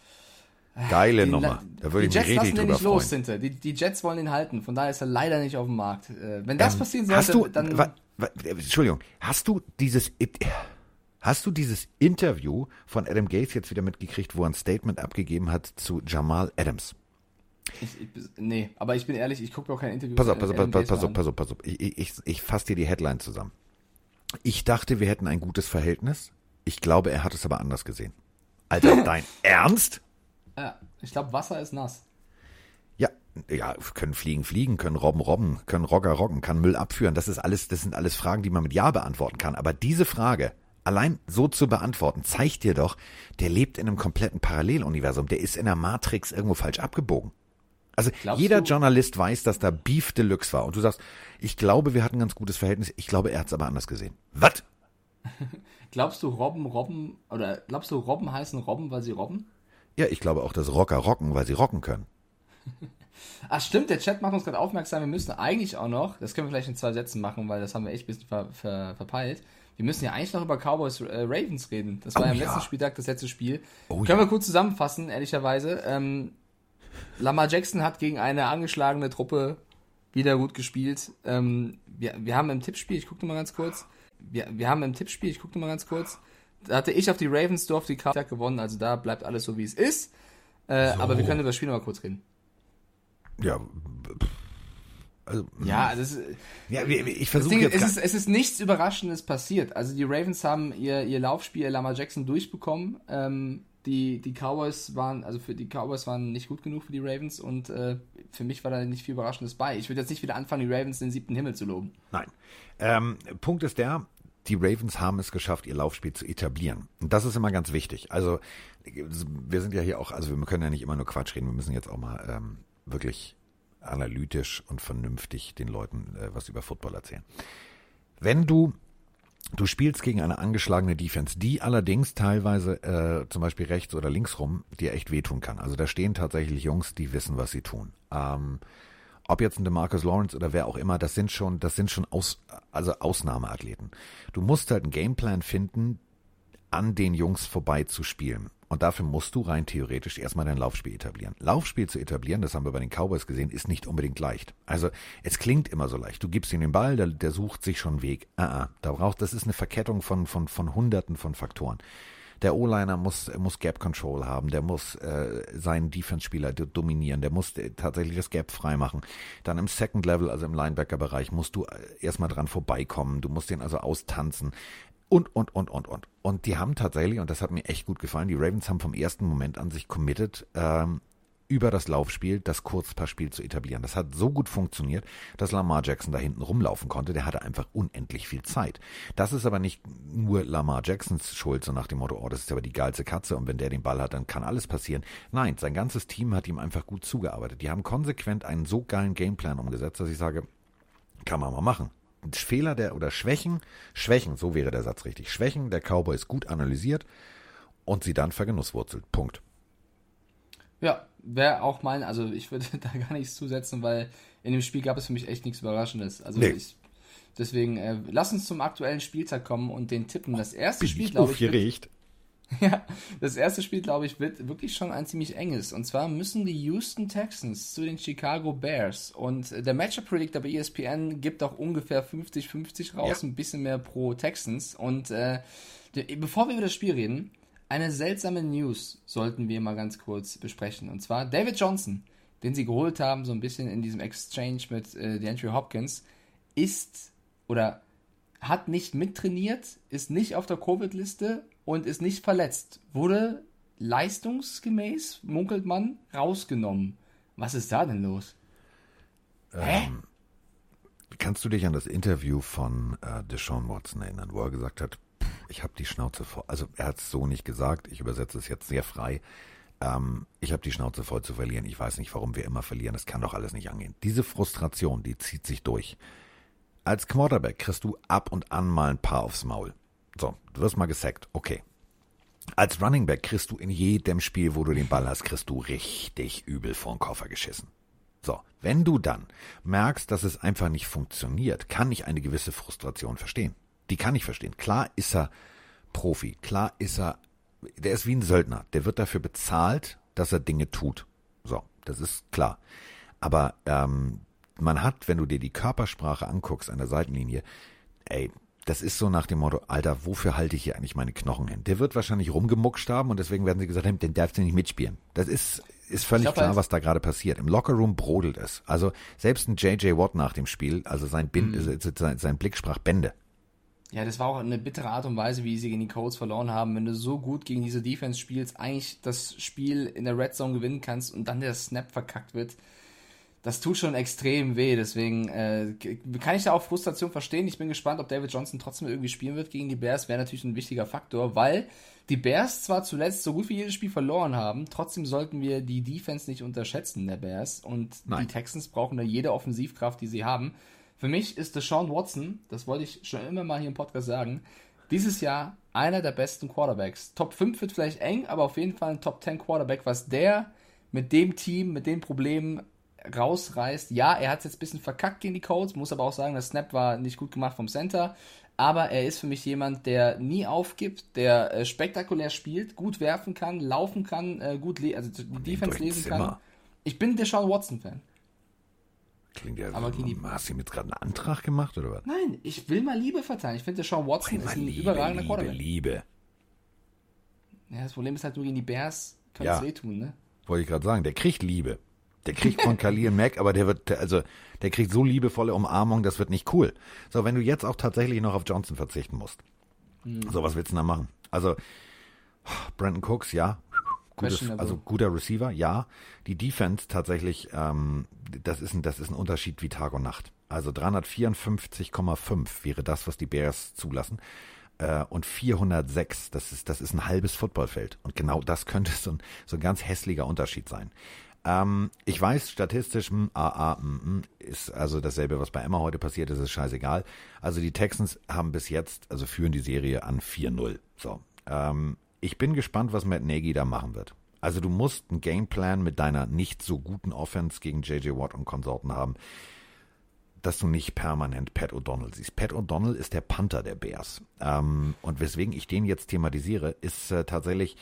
Geile Die Nummer. Da würde ich mich richtig drüber nicht los, freuen. Sinte. Die, die Jets wollen ihn halten, von daher ist er leider nicht auf dem Markt. Äh, wenn das Ähm, passieren sollte, hast du, dann... Entschuldigung, hast du dieses, hast du dieses Interview von Adam Gates jetzt wieder mitgekriegt, wo er ein Statement abgegeben hat zu Jamal Adams? Ich, ich, nee, aber ich bin ehrlich, ich gucke mir auch kein Interview Pass auf, pass auf, pass, Gase pass auf, pass auf, pass auf. Ich, ich, ich, ich fasse dir die Headline zusammen. Ich dachte, wir hätten ein gutes Verhältnis. Ich glaube, er hat es aber anders gesehen. Alter, dein Ernst? Ja, ich glaube, Wasser ist nass. Ja, ja, können fliegen, fliegen, können robben, robben, können Rogger, roggen, kann Müll abführen. Das ist alles, das sind alles Fragen, die man mit Ja beantworten kann. Aber diese Frage allein so zu beantworten, zeigt dir doch, der lebt in einem kompletten Paralleluniversum. Der ist in der Matrix irgendwo falsch abgebogen. Also Glaubst jeder du- Journalist weiß, dass da Beef Deluxe war. Und du sagst, ich glaube, wir hatten ein ganz gutes Verhältnis. Ich glaube, er hat es aber anders gesehen. Was? Glaubst du, Robben, Robben, oder glaubst du, Robben heißen Robben, weil sie robben? Ja, ich glaube auch, dass Rocker rocken, weil sie rocken können. Ach stimmt, der Chat macht uns gerade aufmerksam, wir müssen eigentlich auch noch, das können wir vielleicht in zwei Sätzen machen, weil das haben wir echt ein bisschen ver, ver, verpeilt. Wir müssen ja eigentlich noch über Cowboys äh, Ravens reden. Das war Oh ja am ja. letzten Spieltag das letzte Spiel. Oh können ja. wir kurz zusammenfassen, ehrlicherweise. Ähm, Lamar Jackson hat gegen eine angeschlagene Truppe wieder gut gespielt. Ähm, wir, wir haben im Tippspiel, ich gucke mal ganz kurz, wir, wir haben im Tippspiel, ich gucke mal ganz kurz, da hatte ich auf die Ravens, du auf die Cardinals gewonnen, also da bleibt alles so, wie es ist. Äh, So. Aber wir können über das Spiel noch mal kurz reden. Ja, also, Ja, das ist, ja ich versuche jetzt. es, ist, es ist nichts Überraschendes passiert. Also die Ravens haben ihr, ihr Laufspiel Lamar Jackson durchbekommen. Ähm, die, die Cowboys waren, also für die Cowboys waren nicht gut genug für die Ravens und äh, für mich war da nicht viel Überraschendes bei. Ich würde jetzt nicht wieder anfangen, die Ravens in den siebten Himmel zu loben. Nein. Ähm, Punkt ist der, die Ravens haben es geschafft, ihr Laufspiel zu etablieren. Und das ist immer ganz wichtig. Also, wir sind ja hier auch, also wir können ja nicht immer nur Quatsch reden, wir müssen jetzt auch mal ähm, wirklich analytisch und vernünftig den Leuten äh, was über Football erzählen. Wenn du Du spielst gegen eine angeschlagene Defense, die allerdings teilweise äh, zum Beispiel rechts oder links rum dir echt wehtun kann. Also da stehen tatsächlich Jungs, die wissen, was sie tun. Ähm, ob jetzt ein DeMarcus Lawrence oder wer auch immer, das sind schon, das sind schon aus, also Ausnahmeathleten. Du musst halt einen Gameplan finden, an den Jungs vorbei zu spielen. Und dafür musst du rein theoretisch erstmal dein Laufspiel etablieren. Laufspiel zu etablieren, das haben wir bei den Cowboys gesehen, ist nicht unbedingt leicht. Also es klingt immer so leicht. Du gibst ihm den Ball, der, der sucht sich schon einen Weg. Ah, ah, da braucht, das ist eine Verkettung von, von, von Hunderten von Faktoren. Der O-Liner muss, muss Gap Control haben, der muss äh, seinen Defense-Spieler do- dominieren, der muss äh, tatsächlich das Gap freimachen. Dann im Second Level, also im Linebacker-Bereich, musst du äh, erstmal dran vorbeikommen, du musst den also austanzen. Und, und, und, und, und. Und die haben tatsächlich, und das hat mir echt gut gefallen, die Ravens haben vom ersten Moment an sich committed, ähm, über das Laufspiel das Kurzpassspiel zu etablieren. Das hat so gut funktioniert, dass Lamar Jackson da hinten rumlaufen konnte. Der hatte einfach unendlich viel Zeit. Das ist aber nicht nur Lamar Jacksons Schuld, so nach dem Motto, oh, das ist aber die geilste Katze und wenn der den Ball hat, dann kann alles passieren. Nein, sein ganzes Team hat ihm einfach gut zugearbeitet. Die haben konsequent einen so geilen Gameplan umgesetzt, dass ich sage, kann man mal machen. Fehler der oder Schwächen, Schwächen, so wäre der Satz richtig. Schwächen der Cowboys gut analysiert und sie dann vergenusswurzelt. Punkt. Ja, wäre auch mein, also ich würde da gar nichts zusetzen, weil in dem Spiel gab es für mich echt nichts Überraschendes. Also Nee. ich, deswegen, äh, lass uns zum aktuellen Spieltag kommen und den tippen. Das erste Bin Spiel, glaube ich, aufgeregt. ja, das erste Spiel, glaube ich, wird wirklich schon ein ziemlich enges. Und zwar müssen die Houston Texans zu den Chicago Bears. Und äh, der Matchup Predictor bei ESPN gibt auch ungefähr 50-50 raus, Ja. ein bisschen mehr pro Texans. Und äh, bevor wir über das Spiel reden, eine seltsame News sollten wir mal ganz kurz besprechen. Und zwar David Johnson, den sie geholt haben, so ein bisschen in diesem Exchange mit äh, DeAndre Hopkins, ist oder hat nicht mittrainiert, ist nicht auf der Covid-Liste und ist nicht verletzt. Wurde leistungsgemäß, munkelt man, rausgenommen. Was ist da denn los? Hä? Kannst du dich an das Interview von äh, Deshaun Watson erinnern, wo er gesagt hat, "Pff, ich habe die Schnauze voll. Also er hat es so nicht gesagt, ich übersetze es jetzt sehr frei. Ähm, ich habe die Schnauze voll zu verlieren. Ich weiß nicht, warum wir immer verlieren. Das kann doch alles nicht angehen. Diese Frustration, die zieht sich durch. Als Quarterback kriegst du ab und an mal ein paar aufs Maul. So, du wirst mal gesackt. Okay. Als Running Back kriegst du in jedem Spiel, wo du den Ball hast, kriegst du richtig übel vor den Koffer geschissen. So, wenn du dann merkst, dass es einfach nicht funktioniert, kann ich eine gewisse Frustration verstehen. Die kann ich verstehen. Klar ist er Profi, klar ist er, der ist wie ein Söldner. Der wird dafür bezahlt, dass er Dinge tut. So, das ist klar. Aber ähm, man hat, wenn du dir die Körpersprache anguckst an der Seitenlinie, ey, das ist so nach dem Motto, Alter, wofür halte ich hier eigentlich meine Knochen hin? Der wird wahrscheinlich rumgemuckscht haben und deswegen werden sie gesagt haben, den darfst du nicht mitspielen. Das ist, ist völlig glaub, klar, was da gerade passiert. Im Lockerroom brodelt es. Also selbst ein JJ Watt nach dem Spiel, also sein, Bind, Mhm. sein, sein Blick sprach Bände. Ja, das war auch eine bittere Art und Weise, wie sie gegen die Colts verloren haben. Wenn du so gut gegen diese Defense spielst, eigentlich das Spiel in der Red Zone gewinnen kannst und dann der Snap verkackt wird, das tut schon extrem weh. Deswegen äh, kann ich da auch Frustration verstehen. Ich bin gespannt, ob David Johnson trotzdem irgendwie spielen wird gegen die Bears. Wäre natürlich ein wichtiger Faktor, weil die Bears zwar zuletzt so gut wie jedes Spiel verloren haben, trotzdem sollten wir die Defense nicht unterschätzen der Bears. Und Nein. die Texans brauchen da jede Offensivkraft, die sie haben. Für mich ist Deshaun Watson, das wollte ich schon immer mal hier im Podcast sagen, dieses Jahr einer der besten Quarterbacks. Top 5 wird vielleicht eng, aber auf jeden Fall ein Top 10 Quarterback, was der mit dem Team, mit den Problemen rausreißt. Ja, er hat es jetzt ein bisschen verkackt gegen die Colts, muss aber auch sagen, das Snap war nicht gut gemacht vom Center. Aber er ist für mich jemand, der nie aufgibt, der äh, spektakulär spielt, gut werfen kann, laufen kann, äh, gut, le also die Defense lesen kann. Zimmer. Ich bin Deshaun Watson-Fan. Klingt ja, Aber gegen die- hast du ihm jetzt gerade einen Antrag gemacht oder was? Nein, ich will mal Liebe verteilen. Ich finde, der Sean Watson ist ein Liebe, überragender Liebe, Quarterback. Liebe. Ja, das Problem ist halt nur gegen die Bears kann Ja. es wehtun, ne? Wollte ich gerade sagen, der kriegt Liebe. Der kriegt von Khalil Mack, aber der wird, also, der kriegt so liebevolle Umarmung, das wird nicht cool. So, wenn du jetzt auch tatsächlich noch auf Johnson verzichten musst. So, was willst du denn da machen? Also, Brandon Cooks, ja. Gutes, also guter Receiver, ja. Die Defense tatsächlich, ähm, das ist ein, das ist ein Unterschied wie Tag und Nacht. Also 354,5 wäre das, was die Bears zulassen. Äh, und 406, das ist, das ist ein halbes Footballfeld. Und genau das könnte so ein, so ein ganz hässlicher Unterschied sein. Ähm, ich weiß, statistisch, hm, ah, ah, hm, hm, ist also dasselbe, was bei Emma heute passiert ist, ist scheißegal. Also die Texans haben bis jetzt, also führen die Serie an 4-0. So. Ähm, ich bin gespannt, was Matt Nagy da machen wird. Also du musst einen Gameplan mit deiner nicht so guten Offense gegen JJ Watt und Konsorten haben, dass du nicht permanent Pat O'Donnell siehst. Pat O'Donnell ist der Panther der Bears. Ähm, und weswegen ich den jetzt thematisiere, ist äh, tatsächlich,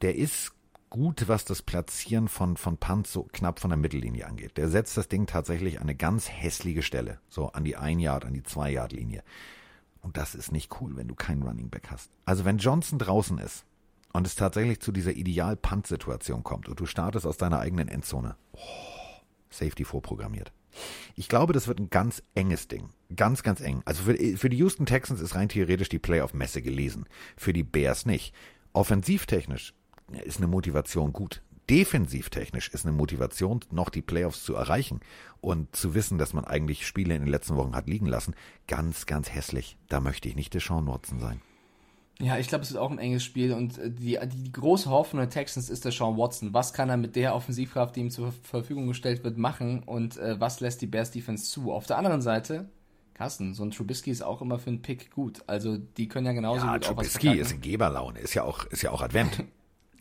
der ist gut, was das Platzieren von, von Punts so knapp von der Mittellinie angeht. Der setzt das Ding tatsächlich an eine ganz hässliche Stelle. So an die ein Yard, an die zwei Yard Linie. Und das ist nicht cool, wenn du keinen Running Back hast. Also wenn Johnson draußen ist und es tatsächlich zu dieser Ideal-Punt-Situation kommt und du startest aus deiner eigenen Endzone, oh, Safety vorprogrammiert. Ich glaube, das wird ein ganz enges Ding. Ganz, ganz eng. Also für, für die Houston Texans ist rein theoretisch die Playoff-Messe gelesen. Für die Bears nicht. Offensivtechnisch ist eine Motivation gut. Defensivtechnisch ist eine Motivation, noch die Playoffs zu erreichen und zu wissen, dass man eigentlich Spiele in den letzten Wochen hat liegen lassen. Ganz, ganz hässlich. Da möchte ich nicht der Sean Watson sein. Ja, ich glaube, es wird auch ein enges Spiel und äh, die, die, große Hoffnung der Texans ist der Sean Watson. Was kann er mit der Offensivkraft, die ihm zur Verfügung gestellt wird, machen und äh, was lässt die Bears Defense zu? Auf der anderen Seite, Carsten, so ein Trubisky ist auch immer für einen Pick gut. Also die können ja genauso Ja, gut auch was Trubisky verkacken. ist in Geberlaune. Ist ja auch, ist ja auch Advent.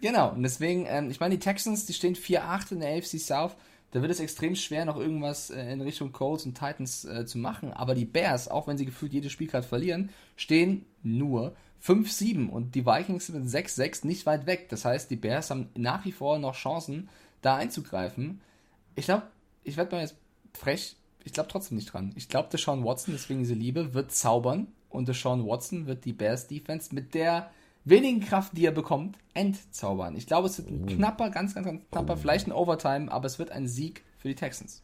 Genau, und deswegen, ähm, ich meine, die Texans, die stehen 4-8 in der AFC South. Da wird es extrem schwer, noch irgendwas äh, in Richtung Colts und Titans äh, zu machen. Aber die Bears, auch wenn sie gefühlt jede Spielkarte verlieren, stehen nur 5-7 und die Vikings sind mit 6-6 nicht weit weg. Das heißt, die Bears haben nach wie vor noch Chancen, da einzugreifen. Ich glaube, ich werde mal jetzt frech, ich glaube trotzdem nicht dran. Ich glaube, der Sean Watson, deswegen diese Liebe, wird zaubern und der Sean Watson wird die Bears Defense mit der wenigen Kraft, die er bekommt, entzaubern. Ich glaube, es wird ein knapper, ganz, ganz, ganz knapper, vielleicht ein Overtime, aber es wird ein Sieg für die Texans.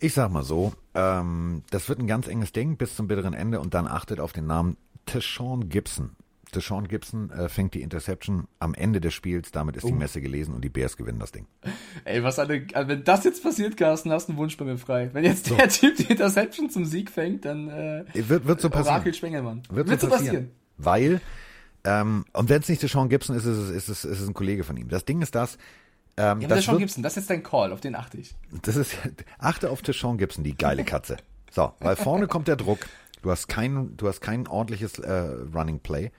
Ich sag mal so, ähm, das wird ein ganz enges Ding bis zum bitteren Ende und dann achtet auf den Namen Tashawn Gibson. Tashawn Gibson äh, fängt die Interception am Ende des Spiels, damit ist die Messe gelesen und die Bears gewinnen das Ding. Ey, was eine, also wenn das jetzt passiert, Carsten, hast du einen Wunsch bei mir frei. Wenn jetzt der Typ die Interception zum Sieg fängt, dann äh, Wird, wird so passieren. Orakel Spengelmann. Wird, Wird so so passieren. Weil, ähm, und wenn es nicht Tashawn Gibson ist, ist es, ist, es, ist es ein Kollege von ihm. Das Ding ist das, ähm, Ja, das, wird, Gibson, das ist jetzt dein Call, auf den achte ich. das ist, achte auf Tashawn Gibson, die geile Katze. So, weil vorne kommt der Druck. Du hast kein, du hast kein ordentliches äh, Running Play.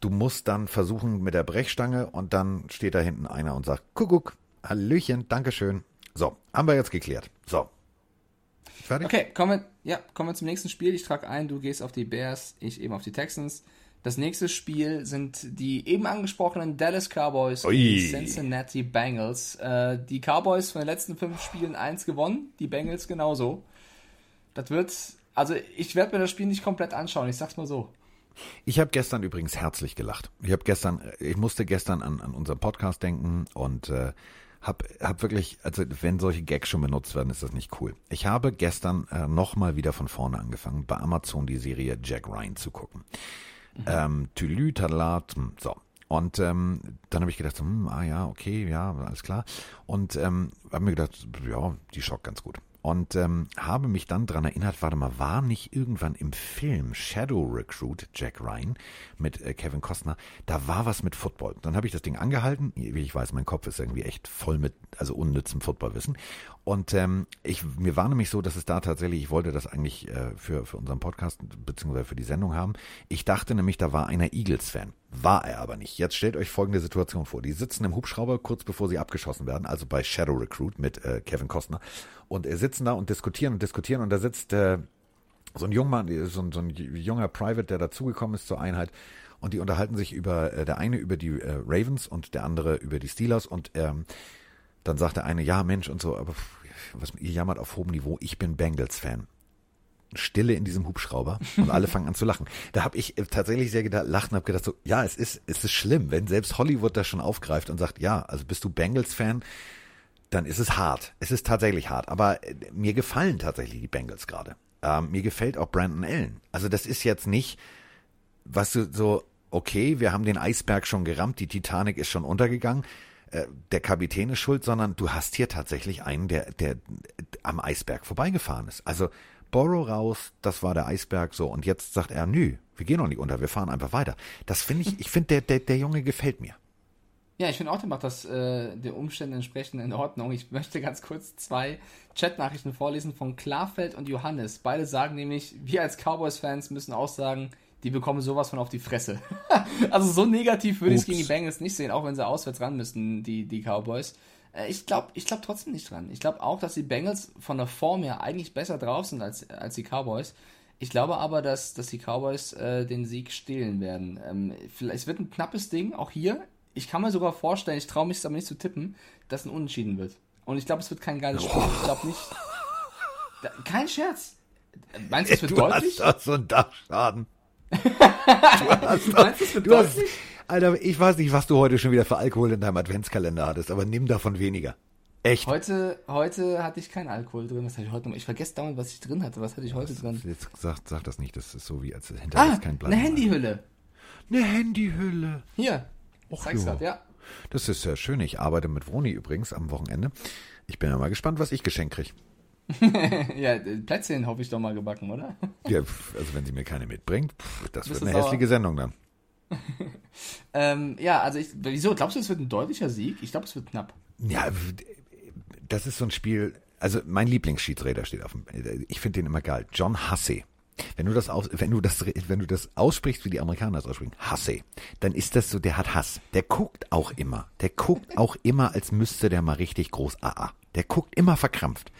Du musst dann versuchen mit der Brechstange und dann steht da hinten einer und sagt, Kuckuck, Hallöchen, Dankeschön. So, haben wir jetzt geklärt. So. Fertig? Okay, kommen wir, ja, kommen wir zum nächsten Spiel. Ich trage ein, du gehst auf die Bears, ich eben auf die Texans. Das nächste Spiel sind die eben angesprochenen Dallas Cowboys und Ui. die Cincinnati Bengals. Äh, die Cowboys von den letzten fünf Spielen eins gewonnen, die Bengals genauso. Das wird, also ich werde mir das Spiel nicht komplett anschauen, ich sag's mal so. Ich habe gestern übrigens herzlich gelacht. Ich habe gestern, ich musste gestern an, an unseren Podcast denken und äh, hab, hab wirklich, also wenn solche Gags schon benutzt werden, ist das nicht cool. Ich habe gestern äh, nochmal wieder von vorne angefangen, bei Amazon die Serie Jack Ryan zu gucken. Ähm, Tülü, Talat, hm, so. Und ähm, dann habe ich gedacht, hm, ah ja, okay, ja, alles klar. Und ähm, habe mir gedacht, ja, die schockt ganz gut. Und ähm, habe mich dann dran erinnert, warte mal, war nicht irgendwann im Film Shadow Recruit Jack Ryan mit äh, Kevin Costner, da war was mit Football. Dann habe ich das Ding angehalten, wie ich weiß, mein Kopf ist irgendwie echt voll mit, also unnützem Footballwissen. Und ähm, ich, mir war nämlich so, dass es da tatsächlich, ich wollte das eigentlich äh, für, für unseren Podcast beziehungsweise für die Sendung haben. Ich dachte nämlich, da war einer Eagles-Fan. War er aber nicht. Jetzt stellt euch folgende Situation vor. Die sitzen im Hubschrauber kurz bevor sie abgeschossen werden, also bei Shadow Recruit mit äh, Kevin Costner. Und sitzen da und diskutieren und diskutieren und da sitzt äh, so ein Jungmann, so so ein junger Private, der dazugekommen ist zur Einheit. Und die unterhalten sich über, äh, der eine über die äh, Ravens und der andere über die Steelers. Und ähm, dann sagt der eine, ja Mensch und so, aber was, ihr jammert auf hohem Niveau, ich bin Bengals-Fan. Stille in diesem Hubschrauber und alle fangen an zu lachen. Da habe ich äh, tatsächlich sehr gedacht, lachen, habe gedacht so, ja, es ist, es ist schlimm, wenn selbst Hollywood das schon aufgreift und sagt, ja, also bist du Bengals-Fan, dann ist es hart. Es ist tatsächlich hart. Aber äh, mir gefallen tatsächlich die Bengals gerade. Ähm, mir gefällt auch Brandon Allen. Also das ist jetzt nicht, was du so, okay, wir haben den Eisberg schon gerammt, die Titanic ist schon untergegangen, äh, der Kapitän ist schuld, sondern du hast hier tatsächlich einen, der, der am Eisberg vorbeigefahren ist. Also Borrow raus, das war der Eisberg so und jetzt sagt er, nö, wir gehen noch nicht unter, wir fahren einfach weiter. Das finde ich, ich finde, der, der, der Junge gefällt mir. Ja, ich finde auch, der macht das äh, den Umständen entsprechend in Ordnung. Ich möchte ganz kurz zwei Chatnachrichten vorlesen von Klarfeld und Johannes. Beide sagen nämlich, wir als Cowboys-Fans müssen auch sagen, die bekommen sowas von auf die Fresse. also so negativ würde ich es gegen die Bengals nicht sehen, auch wenn sie auswärts ran müssten, die, die Cowboys. Äh, ich glaube ich glaub trotzdem nicht dran. Ich glaube auch, dass die Bengals von der Form her eigentlich besser drauf sind als, als die Cowboys. Ich glaube aber, dass, dass die Cowboys äh, den Sieg stehlen werden. Ähm, vielleicht, es wird ein knappes Ding, auch hier ich kann mir sogar vorstellen, ich traue mich es aber nicht zu tippen, dass ein Unentschieden wird. Und ich glaube, es wird kein geiles Spiel. Ich glaube nicht. Da, kein Scherz. Meinst du, es wird du deutlich? hast doch so einen Dachschaden. du hast doch, Meinst du, es wird du hast, deutlich? Alter, ich weiß nicht, was du heute schon wieder für Alkohol in deinem Adventskalender hattest, aber nimm davon weniger. Echt. Heute, heute hatte ich keinen Alkohol drin. Was hatte ich heute noch? Ich vergesse dauernd, was ich drin hatte. Was hatte ich heute drin? Jetzt sag, sag das nicht, das ist so wie als hinterher Ah, ist kein Blatt. eine Handyhülle. Eine Handyhülle. Hier. Och, Zeig's grad, ja. Das ist sehr schön. Ich arbeite mit Vroni übrigens am Wochenende. Ich bin ja mal gespannt, was ich geschenkt kriege. ja, äh, Plätzchen hoffe ich doch mal gebacken, oder? Ja, also wenn sie mir keine mitbringt, pf, das Bist wird eine hässliche Sendung dann. ähm, ja, also ich, wieso? Glaubst du, es wird ein deutlicher Sieg? Ich glaube, es wird knapp. Ja, das ist so ein Spiel. Also mein Lieblingsschiedsrichter steht auf dem. Ich finde den immer geil. John Hussey. Wenn du das aus, wenn du das, wenn du das aussprichst, wie die Amerikaner das aussprechen, Hussey, dann ist das so, der hat Hass. Der guckt auch immer. Der guckt auch immer, als müsste der mal richtig groß AA. Der guckt immer verkrampft.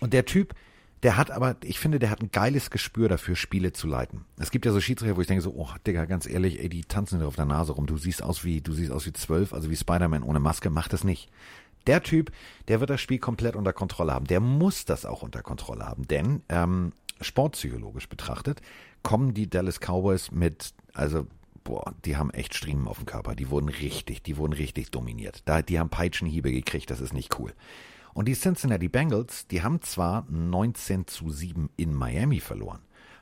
Und der Typ, der hat aber, ich finde, der hat ein geiles Gespür dafür, Spiele zu leiten. Es gibt ja so Schiedsrichter, wo ich denke so, oh, Digga, ganz ehrlich, ey, die tanzen dir auf der Nase rum. Du siehst aus wie, du siehst aus wie zwölf, also wie Spider-Man ohne Maske, mach das nicht. Der Typ, der wird das Spiel komplett unter Kontrolle haben. Der muss das auch unter Kontrolle haben, denn ähm, sportpsychologisch betrachtet kommen die Dallas Cowboys mit, also boah, die haben echt Striemen auf dem Körper. Die wurden richtig, die wurden richtig dominiert. Da, die haben Peitschenhiebe gekriegt, das ist nicht cool. Und die Cincinnati Bengals, die haben zwar 19 zu 7 in Miami verloren,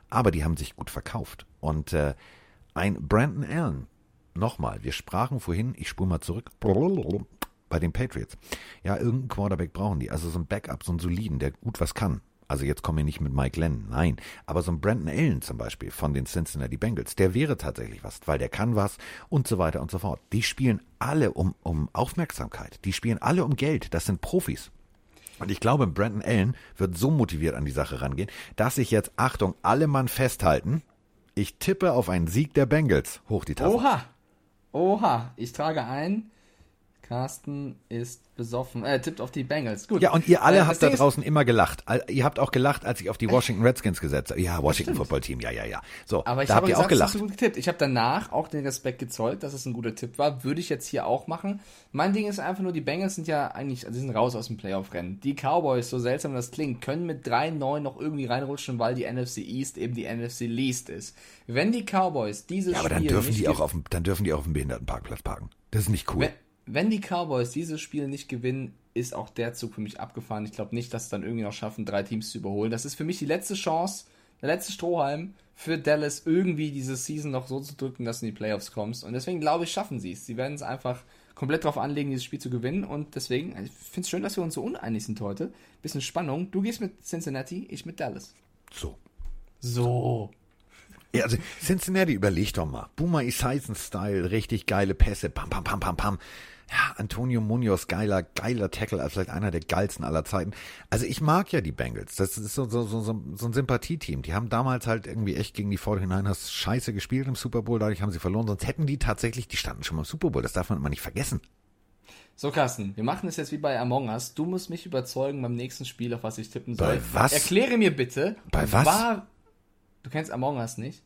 aber die haben sich gut verkauft. Und äh, ein Brandon Allen, nochmal, wir sprachen vorhin, ich spule mal zurück, bei den Patriots. Ja, irgendeinen Quarterback brauchen die. Also so ein Backup, so einen soliden, der gut was kann. Also jetzt kommen wir nicht mit Mike Lennon, nein. Aber so ein Brandon Allen zum Beispiel von den Cincinnati Bengals, der wäre tatsächlich was, weil der kann was und so weiter und so fort. Die spielen alle um, um Aufmerksamkeit. Die spielen alle um Geld. Das sind Profis. Und ich glaube, Brandon Allen wird so motiviert an die Sache rangehen, dass ich jetzt, Achtung, alle Mann festhalten, ich tippe auf einen Sieg der Bengals. Hoch die Tasse. Oha! Oha! Ich trage ein. Carsten ist besoffen. Äh, tippt auf die Bengals. Gut. Ja, und ihr alle Äh, habt da draußen immer gelacht. Ihr habt auch gelacht, als ich auf die Washington Redskins gesetzt habe. Ja, Washington. Football Team, ja, ja, ja. So, Aber ich da habe habt ihr auch gelacht. gut getippt. Ich habe danach auch den Respekt gezollt, dass es ein guter Tipp war. Würde ich jetzt hier auch machen. Mein Ding ist einfach nur, die Bengals sind ja eigentlich, also sie sind raus aus dem Playoff-Rennen. Die Cowboys, so seltsam das klingt, können mit 3-9 noch irgendwie reinrutschen, weil die NFC East eben die NFC Least ist. Wenn die Cowboys dieses Ja, aber dann Spiel dürfen die auch auf dem, dann dürfen die auch auf dem Behindertenparkplatz parken. Das ist nicht cool. wenn, wenn die Cowboys dieses Spiel nicht gewinnen, ist auch der Zug für mich abgefahren. Ich glaube nicht, dass sie dann irgendwie noch schaffen, drei Teams zu überholen. Das ist für mich die letzte Chance, der letzte Strohhalm für Dallas, irgendwie diese Season noch so zu drücken, dass du in die Playoffs kommst. Und deswegen glaube ich, schaffen sie es. Sie werden es einfach komplett darauf anlegen, dieses Spiel zu gewinnen. Und deswegen, ich finde es schön, dass wir uns so uneinig sind heute. Bisschen Spannung. Du gehst mit Cincinnati, ich mit Dallas. so. So. Ja, also Cincinnati, überleg doch mal. Boomer Esiason-Style, richtig geile Pässe, pam, pam, pam, pam, pam. Ja, Antonio Munoz, geiler, geiler Tackle, also vielleicht einer der geilsten aller Zeiten. Also ich mag ja die Bengals. Das ist so, so, so, so ein Sympathieteam. Die haben damals halt irgendwie echt gegen die 49ers scheiße gespielt im Super Bowl, dadurch haben sie verloren. Sonst hätten die tatsächlich, die standen schon mal im Super Bowl. Das darf man immer nicht vergessen. So, Carsten, wir machen es jetzt wie bei Among Us. Du musst mich überzeugen beim nächsten Spiel, auf was ich tippen soll. Bei was? Erkläre mir bitte. Bei was? War, du kennst Among Us nicht?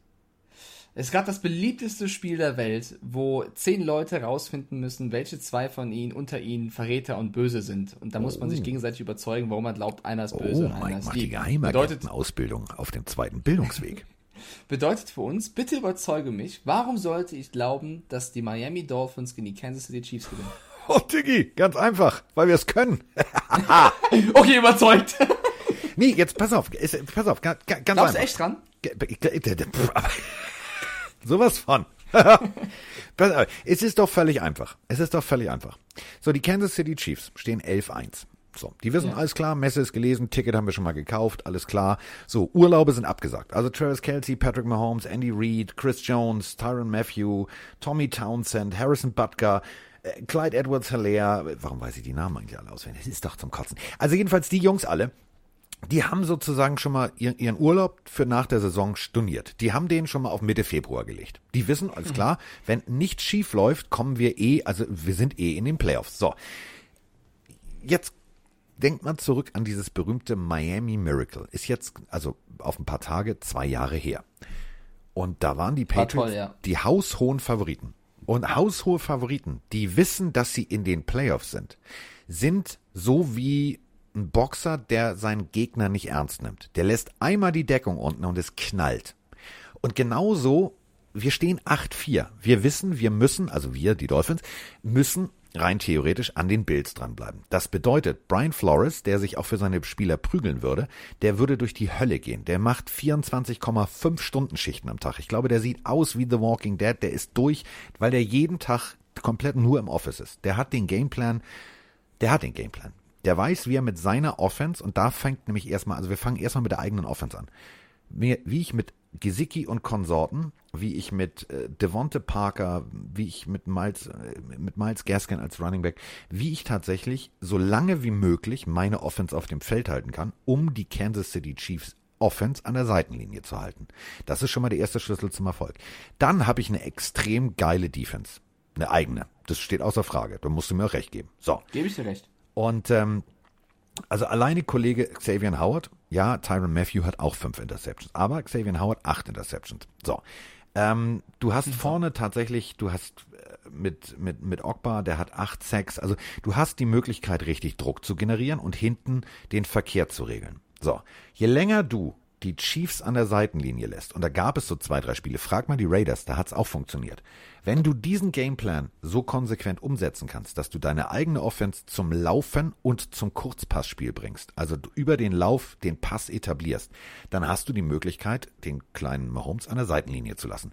Es gab das beliebteste Spiel der Welt, wo zehn Leute rausfinden müssen, welche zwei von ihnen unter ihnen Verräter und Böse sind. Und da muss man sich gegenseitig überzeugen, warum man glaubt, einer ist böse Oh, und einer ist lieb. Geheimagenten Ausbildung auf dem zweiten Bildungsweg. Bedeutet für uns, bitte überzeuge mich, warum sollte ich glauben, dass die Miami Dolphins gegen die Kansas City Chiefs gewinnen? Oh, Diggi, ganz einfach, weil wir es können. Okay, überzeugt. Nee, jetzt pass auf, pass auf, ganz, ganz Glaubst du einfach. echt dran? Sowas von. Es ist doch völlig einfach. Es ist doch völlig einfach. So, die Kansas City Chiefs stehen 11-1. So, die wissen, Ja. alles klar, Messe ist gelesen, Ticket haben wir schon mal gekauft, alles klar. So, Urlaube sind abgesagt. Also Travis Kelsey, Patrick Mahomes, Andy Reid, Chris Jones, Tyron Matthew, Tommy Townsend, Harrison Butker, äh, Clyde Edwards Hilaire. Warum weiß ich die Namen eigentlich alle auswendig? Das ist doch zum Kotzen. Also jedenfalls die Jungs alle, die haben sozusagen schon mal ihren, Urlaub für nach der Saison storniert. Die haben den schon mal auf Mitte Februar gelegt. Die wissen, alles klar, wenn nichts schief läuft, kommen wir eh, also wir sind eh in den Playoffs. So. Jetzt denkt man zurück an dieses berühmte Miami Miracle. Ist jetzt, also auf ein paar Tage, zwei Jahre her. Und da waren die Patriots toll, ja. die haushohen Favoriten. Und haushohe Favoriten, die wissen, dass sie in den Playoffs sind, sind so wie ein Boxer, der seinen Gegner nicht ernst nimmt. Der lässt einmal die Deckung unten und es knallt. Und genauso, wir stehen 8-4. Wir wissen, wir müssen, also wir, die Dolphins, müssen rein theoretisch an den Bills dranbleiben. Das bedeutet, Brian Flores, der sich auch für seine Spieler prügeln würde, der würde durch die Hölle gehen. Der macht 24,5 Stunden Schichten am Tag. Ich glaube, der sieht aus wie The Walking Dead. Der ist durch, weil der jeden Tag komplett nur im Office ist. Der hat den Gameplan, der hat den Gameplan. Der weiß, wie er mit seiner Offense, und da fängt nämlich erstmal, also wir fangen erstmal mit der eigenen Offense an. Wie ich mit Gesicki und Konsorten, wie ich mit äh, Devonte Parker, wie ich mit Miles, äh, mit Miles Gaskin als Running Back, wie ich tatsächlich so lange wie möglich meine Offense auf dem Feld halten kann, um die Kansas City Chiefs Offense an der Seitenlinie zu halten. Das ist schon mal der erste Schlüssel zum Erfolg. Dann habe ich eine extrem geile Defense. Eine eigene. Das steht außer Frage. Da musst du mir auch recht geben. So. Gebe ich dir recht. Und ähm, also alleine Kollege Xavier Howard, ja, Tyron Matthew hat auch fünf Interceptions, aber Xavier Howard acht Interceptions. So. Ähm, du hast vorne tatsächlich, du hast äh, mit, mit, mit Ogba, der hat acht Sacks, also du hast die Möglichkeit, richtig Druck zu generieren und hinten den Verkehr zu regeln. So. Je länger du die Chiefs an der Seitenlinie lässt, und da gab es so zwei, drei Spiele, frag mal die Raiders, da hat's auch funktioniert. Wenn du diesen Gameplan so konsequent umsetzen kannst, dass du deine eigene Offense zum Laufen und zum Kurzpassspiel bringst, also du über den Lauf den Pass etablierst, dann hast du die Möglichkeit, den kleinen Mahomes an der Seitenlinie zu lassen.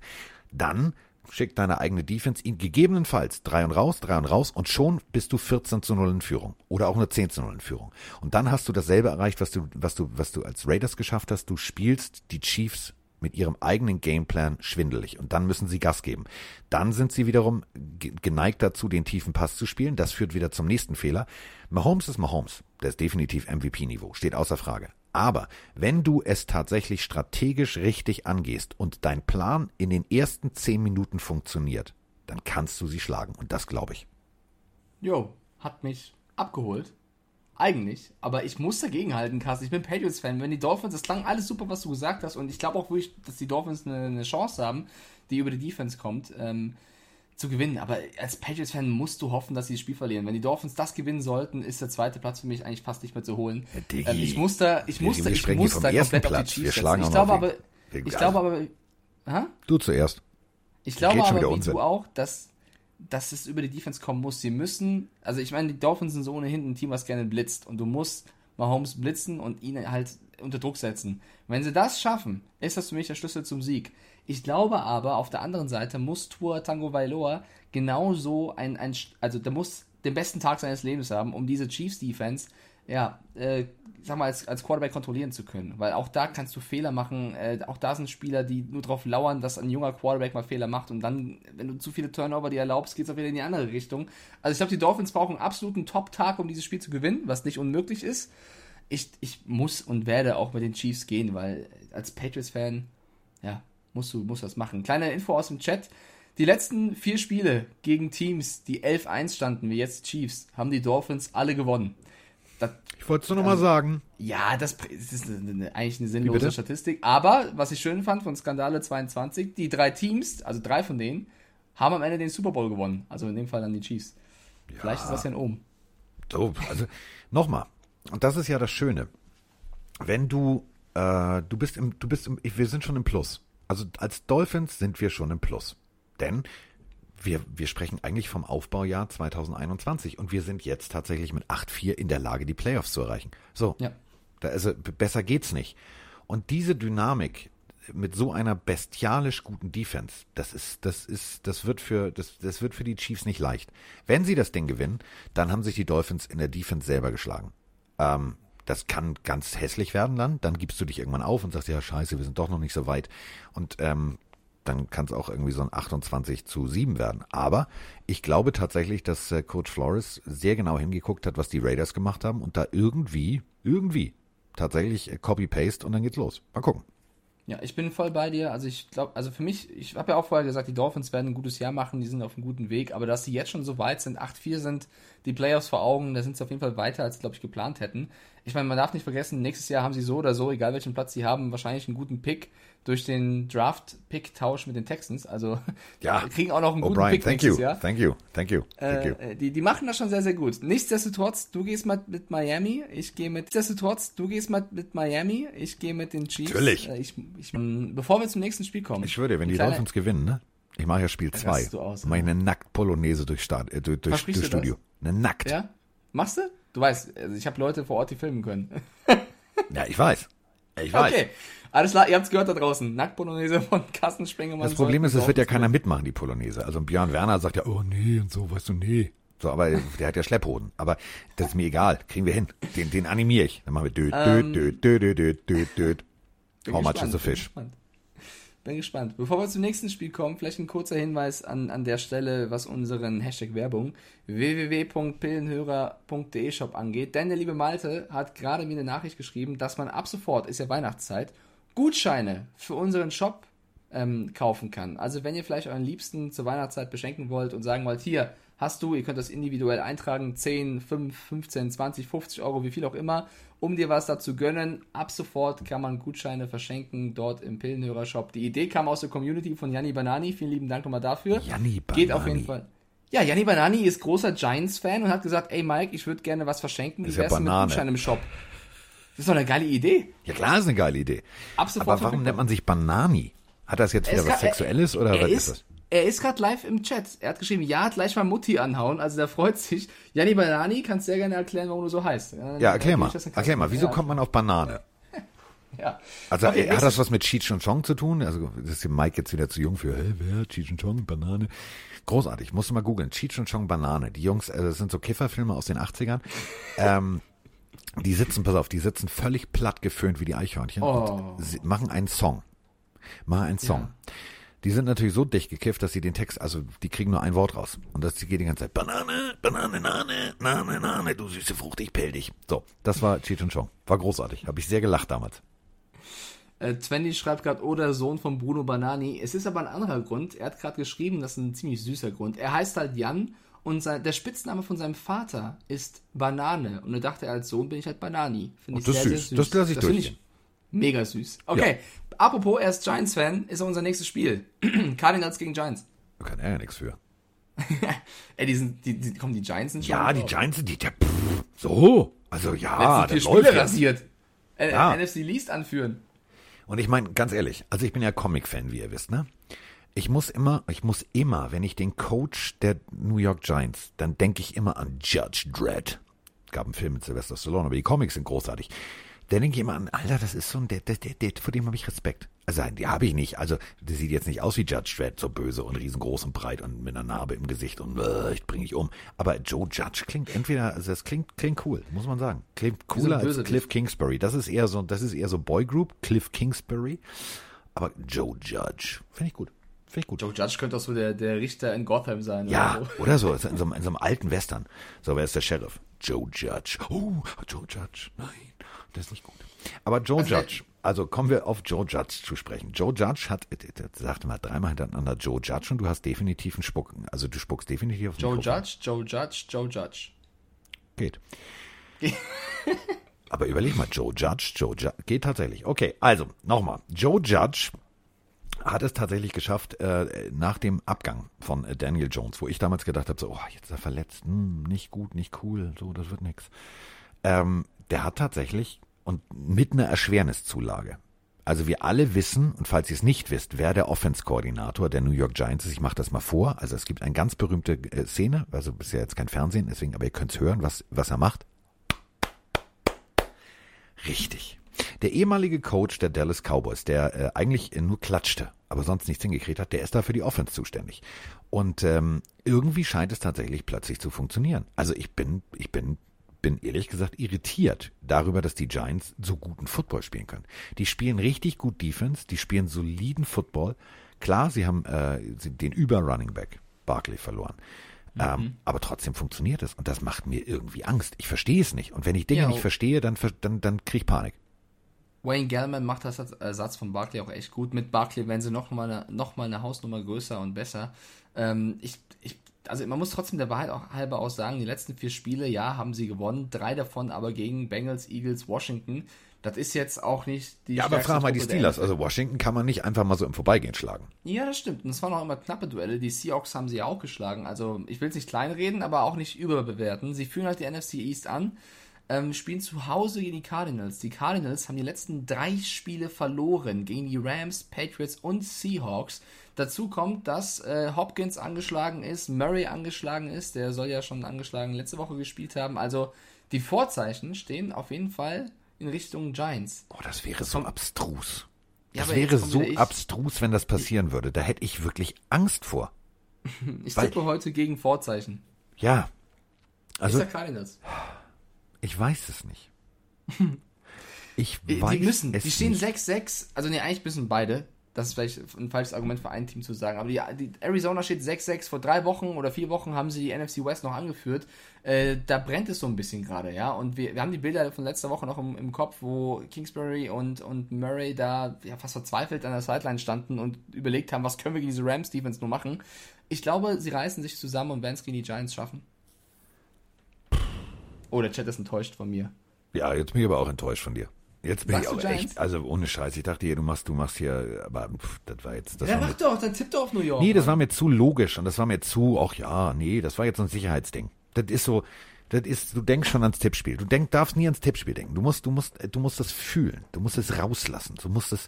Dann schickt deine eigene Defense ihn gegebenenfalls drei und raus, drei und raus und schon bist du 14 zu 0 in Führung oder auch nur 10 zu 0 in Führung. Und dann hast du dasselbe erreicht, was du, was du, was du als Raiders geschafft hast. Du spielst die Chiefs mit ihrem eigenen Gameplan schwindelig und dann müssen sie Gas geben. Dann sind sie wiederum ge- geneigt dazu, den tiefen Pass zu spielen. Das führt wieder zum nächsten Fehler. Mahomes ist Mahomes. Der ist definitiv MVP-Niveau. Steht außer Frage. Aber wenn du es tatsächlich strategisch richtig angehst und dein Plan in den ersten zehn Minuten funktioniert, dann kannst du sie schlagen. Und das glaube ich. Jo, hat mich abgeholt. Eigentlich, aber ich muss dagegenhalten, Carsten. Ich bin Patriots-Fan. Wenn die Dolphins, das klang alles super, was du gesagt hast, und ich glaube auch wirklich, dass die Dolphins eine, eine Chance haben, die über die Defense kommt, ähm, zu gewinnen. Aber als Patriots-Fan musst du hoffen, dass sie das Spiel verlieren. Wenn die Dolphins das gewinnen sollten, ist der zweite Platz für mich eigentlich fast nicht mehr zu holen. Diggi. ähm, ich muss da, ich muss da, ich muss da komplett auf Platz. die Wir Chiefs schlagen setzen. Ich glaube aber, wegen- ich glaube aber, hä? Du zuerst. Ich glaube aber, wie Unsinn. du auch, dass, dass es über die Defense kommen muss. Sie müssen, also ich meine, die Dolphins sind so ohnehin ein Team, was gerne blitzt. Und du musst Mahomes blitzen und ihn halt unter Druck setzen. Wenn sie das schaffen, ist das für mich der Schlüssel zum Sieg. Ich glaube aber, auf der anderen Seite muss Tua Tango Vailoa genauso ein, ein, also der muss den besten Tag seines Lebens haben, um diese Chiefs Defense, ja, äh, sag mal, als, als Quarterback kontrollieren zu können. Weil auch da kannst du Fehler machen. Äh, auch da sind Spieler, die nur darauf lauern, dass ein junger Quarterback mal Fehler macht. Und dann, wenn du zu viele Turnover dir erlaubst, geht es auch wieder in die andere Richtung. Also ich glaube, die Dolphins brauchen einen absoluten Top-Tag, um dieses Spiel zu gewinnen, was nicht unmöglich ist. Ich, ich muss und werde auch mit den Chiefs gehen, weil als Patriots-Fan, ja, musst du musst das machen. Kleine Info aus dem Chat. Die letzten vier Spiele gegen Teams, die 11-1 standen, wie jetzt Chiefs, haben die Dolphins alle gewonnen. Das, Ich wollte es nur noch mal sagen. ja, das, das ist eine, eigentlich eine sinnlose? Statistik. Aber was ich schön fand von Skandale 22, die drei Teams, also drei von denen, haben am Ende den Super Bowl gewonnen. Also in dem Fall dann die Chiefs. Vielleicht ist das ja ein Ohm. So, also nochmal. Und das ist ja das Schöne. Wenn du, äh, du bist im, du bist im, wir sind schon im Plus. Also als Dolphins sind wir schon im Plus. Denn wir, wir sprechen eigentlich vom Aufbaujahr 2021 und wir sind jetzt tatsächlich mit 8-4 in der Lage, die Playoffs zu erreichen. So. Ja. Da, also b- besser geht's nicht. Und diese Dynamik mit so einer bestialisch guten Defense, das ist, das ist, das wird für, das, das wird für die Chiefs nicht leicht. Wenn sie das Ding gewinnen, dann haben sich die Dolphins in der Defense selber geschlagen. Ähm, das kann ganz hässlich werden dann. Dann gibst du dich irgendwann auf und sagst, ja, scheiße, wir sind doch noch nicht so weit. Und ähm, dann kann es auch irgendwie so ein 28 zu 7 werden. Aber ich glaube tatsächlich, dass äh, Coach Flores sehr genau hingeguckt hat, was die Raiders gemacht haben und da irgendwie, irgendwie tatsächlich äh, Copy-Paste und dann geht's los. Mal gucken. Ja, ich bin voll bei dir. Also ich glaube, also für mich, ich habe ja auch vorher gesagt, die Dolphins werden ein gutes Jahr machen, die sind auf einem guten Weg, aber dass sie jetzt schon so weit sind, 8-4 sind, die Playoffs vor Augen, da sind sie auf jeden Fall weiter, als glaube ich geplant hätten. Ich meine, man darf nicht vergessen, nächstes Jahr haben sie so oder so, egal welchen Platz sie haben, wahrscheinlich einen guten Pick durch den Draft-Pick-Tausch mit den Texans. Also Ja. kriegen auch noch einen guten Pick thank nächstes you, Jahr. thank you, thank you, thank you. Äh, die, die machen das schon sehr, sehr gut. Nichtsdestotrotz, du gehst mal mit Miami, ich gehe mit. Nichtsdestotrotz, du gehst mal mit Miami, ich gehe mit den Chiefs. Natürlich. Äh, ich, ich, ähm, bevor wir zum nächsten Spiel kommen. Ich dir, wenn die kleiner- Dolphins gewinnen, ne? Ich mache ja Spiel 2. rastest du aus, mache ich eine Nackt-Polonaise durch, Stad, äh, durch, durch, durch du Studio. Eine Nackt. Ja, Ja? Machst du? Du weißt, also ich habe Leute vor Ort, die filmen können. ich weiß. Ich weiß. Okay. Alles klar, ihr habt's gehört da draußen. Nacktbolognese von Carsten Spengemann. Das Problem ist, es wird ja keiner mitmachen, die Polonaise. Also Björn Werner sagt ja, oh nee und so, weißt du, nee. So, aber der hat ja Schlepphoden. Aber das ist mir egal. Kriegen wir hin. Den, den animiere ich. Dann machen wir död, Ähm, död, död, död, död, död, död. Bin How much is a bin fish? gespannt. Bin gespannt. Bevor wir zum nächsten Spiel kommen, vielleicht ein kurzer Hinweis an, an der Stelle, was unseren Hashtag Werbung www.pillenhörer.de Shop angeht. Denn der liebe Malte hat gerade mir eine Nachricht geschrieben, dass man ab sofort, ist ja Weihnachtszeit, Gutscheine für unseren Shop ähm, kaufen kann. Also wenn ihr vielleicht euren Liebsten zur Weihnachtszeit beschenken wollt und sagen wollt, hier hast du, ihr könnt das individuell eintragen, 10, 5, 15, 20, 50 Euro, wie viel auch immer, um dir was dazu gönnen. Ab sofort kann man Gutscheine verschenken dort im Pillenhörer-Shop. Die Idee kam aus der Community von Janni Banani. Vielen lieben Dank nochmal dafür. Janni Geht auf Banani. jeden Fall. Ja, Janni Banani ist großer Giants-Fan und hat gesagt, ey Mike, ich würde gerne was verschenken. Wie Ist ja wär's mit Banane. Gutscheinen im Shop? Das ist doch eine geile Idee. Ja klar, ist eine geile Idee. Ab sofort Aber warum nennt man sich Banani? Hat das jetzt Er wieder was Sexuelles oder er was ist, ist das? Er ist gerade live im Chat. Er hat geschrieben, ja, gleich mal Mutti anhauen. Also der freut sich. Janni Banani, kannst sehr gerne erklären, warum du so heißt. Ja, erklär mal. Erklär mal, wieso ja, kommt man auf Banane? Ja. Also Okay, hat das was mit Cheech und Chong zu tun? Also das ist hier Mike jetzt wieder zu jung für, hä, wer? Cheech und Chong, Banane. Großartig, musst du mal googeln. Cheech und Chong, Banane. Die Jungs, äh, das sind so Kifferfilme aus den 80ern. ähm, die sitzen, pass auf, die sitzen völlig platt geföhnt wie die Eichhörnchen Oh. und machen einen Song. Machen einen Song. Die sind natürlich so dicht gekifft, dass sie den Text, also die kriegen nur ein Wort raus. Und das geht die ganze Zeit, Banane, Banane, Nane, Nane, Nane, du süße Frucht, ich pell dich. So, das war Cheech und Chong. War großartig. Habe ich sehr gelacht damals. Äh, Twenty schreibt gerade, oder Sohn von Bruno Banani. Es ist aber ein anderer Grund. Er hat gerade geschrieben, das ist ein ziemlich süßer Grund. Er heißt halt Jan und sein, der Spitzname von seinem Vater ist Banane. Und er dachte, als Sohn bin ich halt Banani. Finde ich Oh, das sehr, ist sehr süß. süß. Das lasse ich find durchgehen. Mega süß. Okay, apropos, er ist Giants-Fan, ist auch unser nächstes Spiel. Cardinals gegen Giants. Da kann er ja nichts für. Ey, die sind, die, die, kommen die Giants sind schon Ja, die drauf. Giants sind die, der, pff, so. Also ja, das Spiele jetzt. rasiert. Äh, Ja. NFC Least anführen. Und ich meine, ganz ehrlich, also ich bin ja Comic-Fan, wie ihr wisst, ne? Ich muss immer, ich muss immer, wenn ich den Coach der New York Giants, dann denke ich immer an Judge Dredd. Gab einen Film mit Sylvester Stallone, aber die Comics sind großartig. Da denke ich immer an, Alter, das ist so ein, der, der, der, der vor dem habe ich Respekt. Also, die habe ich nicht. Also, der sieht jetzt nicht aus wie Judge Dredd, so böse und riesengroß und breit und mit einer Narbe im Gesicht und äh, ich bringe ich um. Aber Joe Judge klingt entweder, also das klingt, klingt cool, muss man sagen. Klingt cooler als. Cliff Kingsbury. Das ist eher so, das ist eher so Boy Group, Cliff Kingsbury. Aber Joe Judge, finde ich gut. Finde ich gut. Joe Judge könnte auch so der, der Richter in Gotham sein. ja, Oder so. oder so, in so, einem, in so einem alten Western. So, wer ist der Sheriff? Joe Judge. Oh, Joe Judge. Nein, das ist nicht gut. Aber Joe Also Judge, also kommen wir auf Joe Judge zu sprechen. Joe Judge hat, äh, äh, sagte mal dreimal hintereinander Joe Judge und du hast definitiv einen Spuck, also du spuckst definitiv auf den Joe Mikrofon. Judge, Joe Judge, Joe Judge. Geht. Aber überleg mal, Joe Judge, Joe Judge, geht tatsächlich. Okay, also nochmal. Joe Judge hat es tatsächlich geschafft, äh, nach dem Abgang von äh, Daniel Jones, wo ich damals gedacht habe, so, oh, jetzt ist er verletzt, hm, nicht gut, nicht cool, so, das wird nix. Ähm, der hat tatsächlich und mit einer Erschwerniszulage. Also wir alle wissen, und falls ihr es nicht wisst, wer der Offense-Koordinator der New York Giants ist, ich mache das mal vor. Also es gibt eine ganz berühmte äh, Szene, also bisher jetzt kein Fernsehen, deswegen, aber ihr könnt es hören, was, was er macht. Richtig. Der ehemalige Coach der Dallas Cowboys, der äh, eigentlich nur klatschte, aber sonst nichts hingekriegt hat, der ist da für die Offense zuständig. Und ähm, irgendwie scheint es tatsächlich plötzlich zu funktionieren. Also ich bin, ich bin, bin ehrlich gesagt irritiert darüber, dass die Giants so guten Football spielen können. Die spielen richtig gut Defense, die spielen soliden Football. Klar, sie haben äh, den Über-Running Back Barkley verloren. Mhm. Ähm, aber trotzdem funktioniert es und das macht mir irgendwie Angst. Ich verstehe es nicht. Und wenn ich Dinge ja, nicht verstehe, dann, dann, dann kriege ich Panik. Wayne Gellman macht das Ersatz von Barkley auch echt gut. Mit Barkley werden sie noch mal eine, noch mal eine Hausnummer größer und besser. Ähm, ich, ich, also man muss trotzdem der Wahrheit auch halber auch sagen, die letzten vier Spiele, ja, haben sie gewonnen, drei davon aber gegen Bengals, Eagles, Washington. Das ist jetzt auch nicht die. Ja, aber frag mal die Steelers. Also Washington kann man nicht einfach mal so im Vorbeigehen schlagen. Ja, das stimmt. Und es waren auch immer knappe Duelle. Die Seahawks haben sie auch geschlagen. Also ich will es nicht kleinreden, aber auch nicht überbewerten. Sie führen halt die NFC East an ähm, spielen zu Hause gegen die Cardinals. Die Cardinals haben die letzten drei Spiele verloren gegen die Rams, Patriots und Seahawks. Dazu kommt, dass äh, Hopkins angeschlagen ist, Murray angeschlagen ist, der soll ja schon angeschlagen letzte Woche gespielt haben. Also die Vorzeichen stehen auf jeden Fall in Richtung Giants. Oh, das wäre so abstrus. Das ja, wäre so abstrus, wenn das passieren würde. Da hätte ich wirklich Angst vor. ich tippe heute gegen Vorzeichen. Ja. Also, ich sag Cardinals. Ich weiß es nicht. Ich weiß die müssen, es die stehen 6-6, also nee, eigentlich müssen beide. Das ist vielleicht ein falsches Argument für ein Team zu sagen. Aber die, die Arizona steht 6-6. Vor drei Wochen oder vier Wochen haben sie die NFC West noch angeführt. Äh, da brennt es so ein bisschen gerade, ja. Und wir, wir haben die Bilder von letzter Woche noch im, im Kopf, wo Kingsbury und, und Murray da ja, fast verzweifelt an der Sideline standen und überlegt haben, was können wir gegen diese Rams Defense nur machen. Ich glaube, sie reißen sich zusammen und werden es gegen die Giants schaffen. Oh, der Chat ist enttäuscht von mir. Ja, jetzt bin ich aber auch enttäuscht von dir. Jetzt bin Sagst ich auch echt, also ohne Scheiß. Ich dachte hier, du machst, du machst hier, aber pff, das war jetzt. Das ja, war mach doch, dann tipp doch auf New York. Nee, das war mir zu logisch und das war mir zu, ach ja, nee, das war jetzt so ein Sicherheitsding. Das ist so, das ist, du denkst schon ans Tippspiel. Du denk, darfst nie ans Tippspiel denken. Du musst, du musst, du musst das fühlen. Du musst es rauslassen. Du musst es,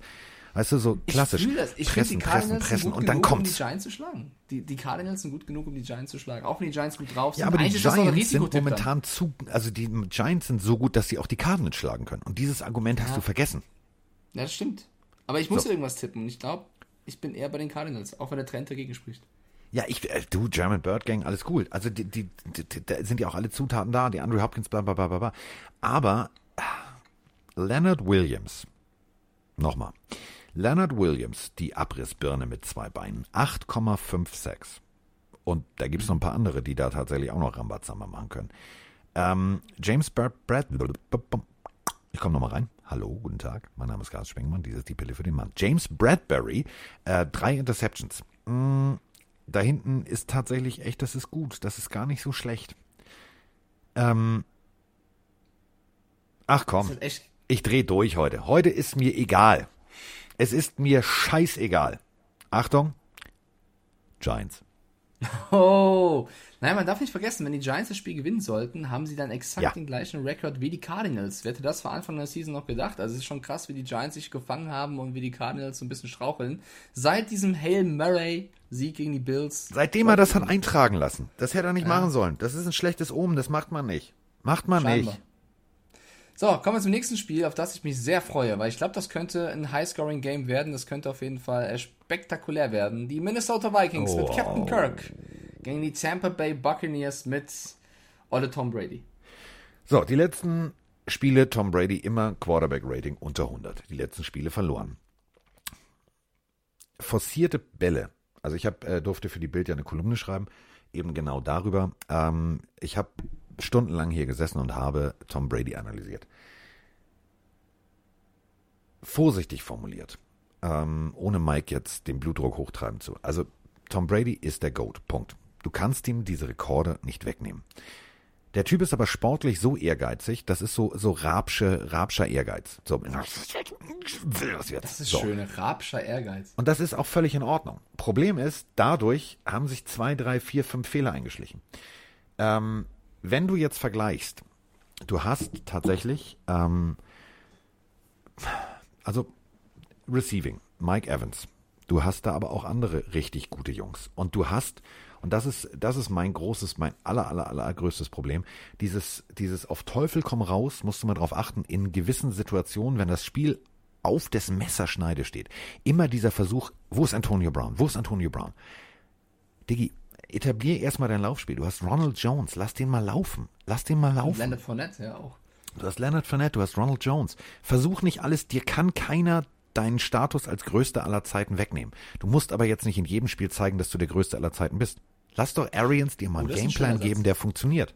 Weißt du, so klassisch. Ich das. Ich pressen, die pressen, pressen und dann kommt's. Um die Giants zu schlagen. Die, die Cardinals sind gut genug, um die Giants zu schlagen. Auch wenn die Giants gut drauf sind. Ja, aber die Giants sind momentan zu, also die Giants sind so gut, dass sie auch die Cardinals schlagen können. Und dieses Argument ja. hast du vergessen. Ja, das stimmt. Aber ich muss so. irgendwas tippen. Und ich glaube, ich bin eher bei den Cardinals, auch wenn der Trend dagegen spricht. Ja, ich, äh, du, German Bird Gang, alles cool. Also, die, die, die, da sind ja auch alle Zutaten da, die Andrew Hopkins, bla, bla, bla, bla. Aber äh, Leonard Williams, nochmal, Leonard Williams, die Abrissbirne mit zwei Beinen, 8,56. Und da gibt es noch ein paar andere, die da tatsächlich auch noch Rambazamba machen können. Ähm, James Brad, Brad ich komme nochmal rein. Hallo, guten Tag. Mein Name ist Gars Spengmann. Dies ist die Pille für den Mann. James Bradbury, äh, drei Interceptions. Mm, da hinten ist tatsächlich echt, das ist gut. Das ist gar nicht so schlecht. Ähm, ach komm, ich drehe durch heute. Heute ist mir egal. Es ist mir scheißegal. Achtung, Giants. Oh, naja, man darf nicht vergessen, wenn die Giants das Spiel gewinnen sollten, haben sie dann exakt ja. den gleichen Rekord wie die Cardinals. Wer hätte das vor Anfang der Season noch gedacht? Also es ist schon krass, wie die Giants sich gefangen haben und wie die Cardinals so ein bisschen straucheln. Seit diesem Hail Murray Sieg gegen die Bills. Seitdem er das hat eintragen lassen. Das hätte er nicht ja. machen sollen. Das ist ein schlechtes Omen, das macht man nicht. Macht man Scheinbar. nicht. So, kommen wir zum nächsten Spiel, auf das ich mich sehr freue, weil ich glaube, das könnte ein High-Scoring-Game werden. Das könnte auf jeden Fall spektakulär werden. Die Minnesota Vikings oh, mit Captain Kirk gegen die Tampa Bay Buccaneers mit Olle Tom Brady. So, die letzten Spiele Tom Brady immer Quarterback-Rating unter 100. Die letzten Spiele verloren. Forcierte Bälle. Also ich hab, äh, durfte für die Bild ja eine Kolumne schreiben, eben genau darüber. Ähm, ich habe stundenlang hier gesessen und habe Tom Brady analysiert. Vorsichtig formuliert, ähm, ohne Mike jetzt den Blutdruck hochtreiben zu. Also Tom Brady ist der Goat. Punkt. Du kannst ihm diese Rekorde nicht wegnehmen. Der Typ ist aber sportlich so ehrgeizig, das ist so, so Rabsche, Rabscher Ehrgeiz. So, das ist so. schön, Rabscher Ehrgeiz. Und das ist auch völlig in Ordnung. Problem ist, dadurch haben sich zwei, drei, vier, fünf Fehler eingeschlichen. Ähm, wenn du jetzt vergleichst, du hast tatsächlich, ähm, also Receiving, Mike Evans. Du hast da aber auch andere richtig gute Jungs. Und du hast, und das ist, das ist mein großes, mein aller, aller, aller größtes Problem, dieses, dieses auf Teufel komm raus, musst du mal drauf achten, in gewissen Situationen, wenn das Spiel auf des Messerschneide steht, immer dieser Versuch, wo ist Antonio Brown? Wo ist Antonio Brown? Diggi, etablier erstmal dein Laufspiel. Du hast Ronald Jones, lass den mal laufen. Lass den mal laufen. Leonard Fournette, ja auch. Du hast Leonard Fournette, du hast Ronald Jones. Versuch nicht alles, dir kann keiner deinen Status als Größter aller Zeiten wegnehmen. Du musst aber jetzt nicht in jedem Spiel zeigen, dass du der Größte aller Zeiten bist. Lass doch Arians dir mal einen Oh, ein Gameplan Satz. geben, der funktioniert.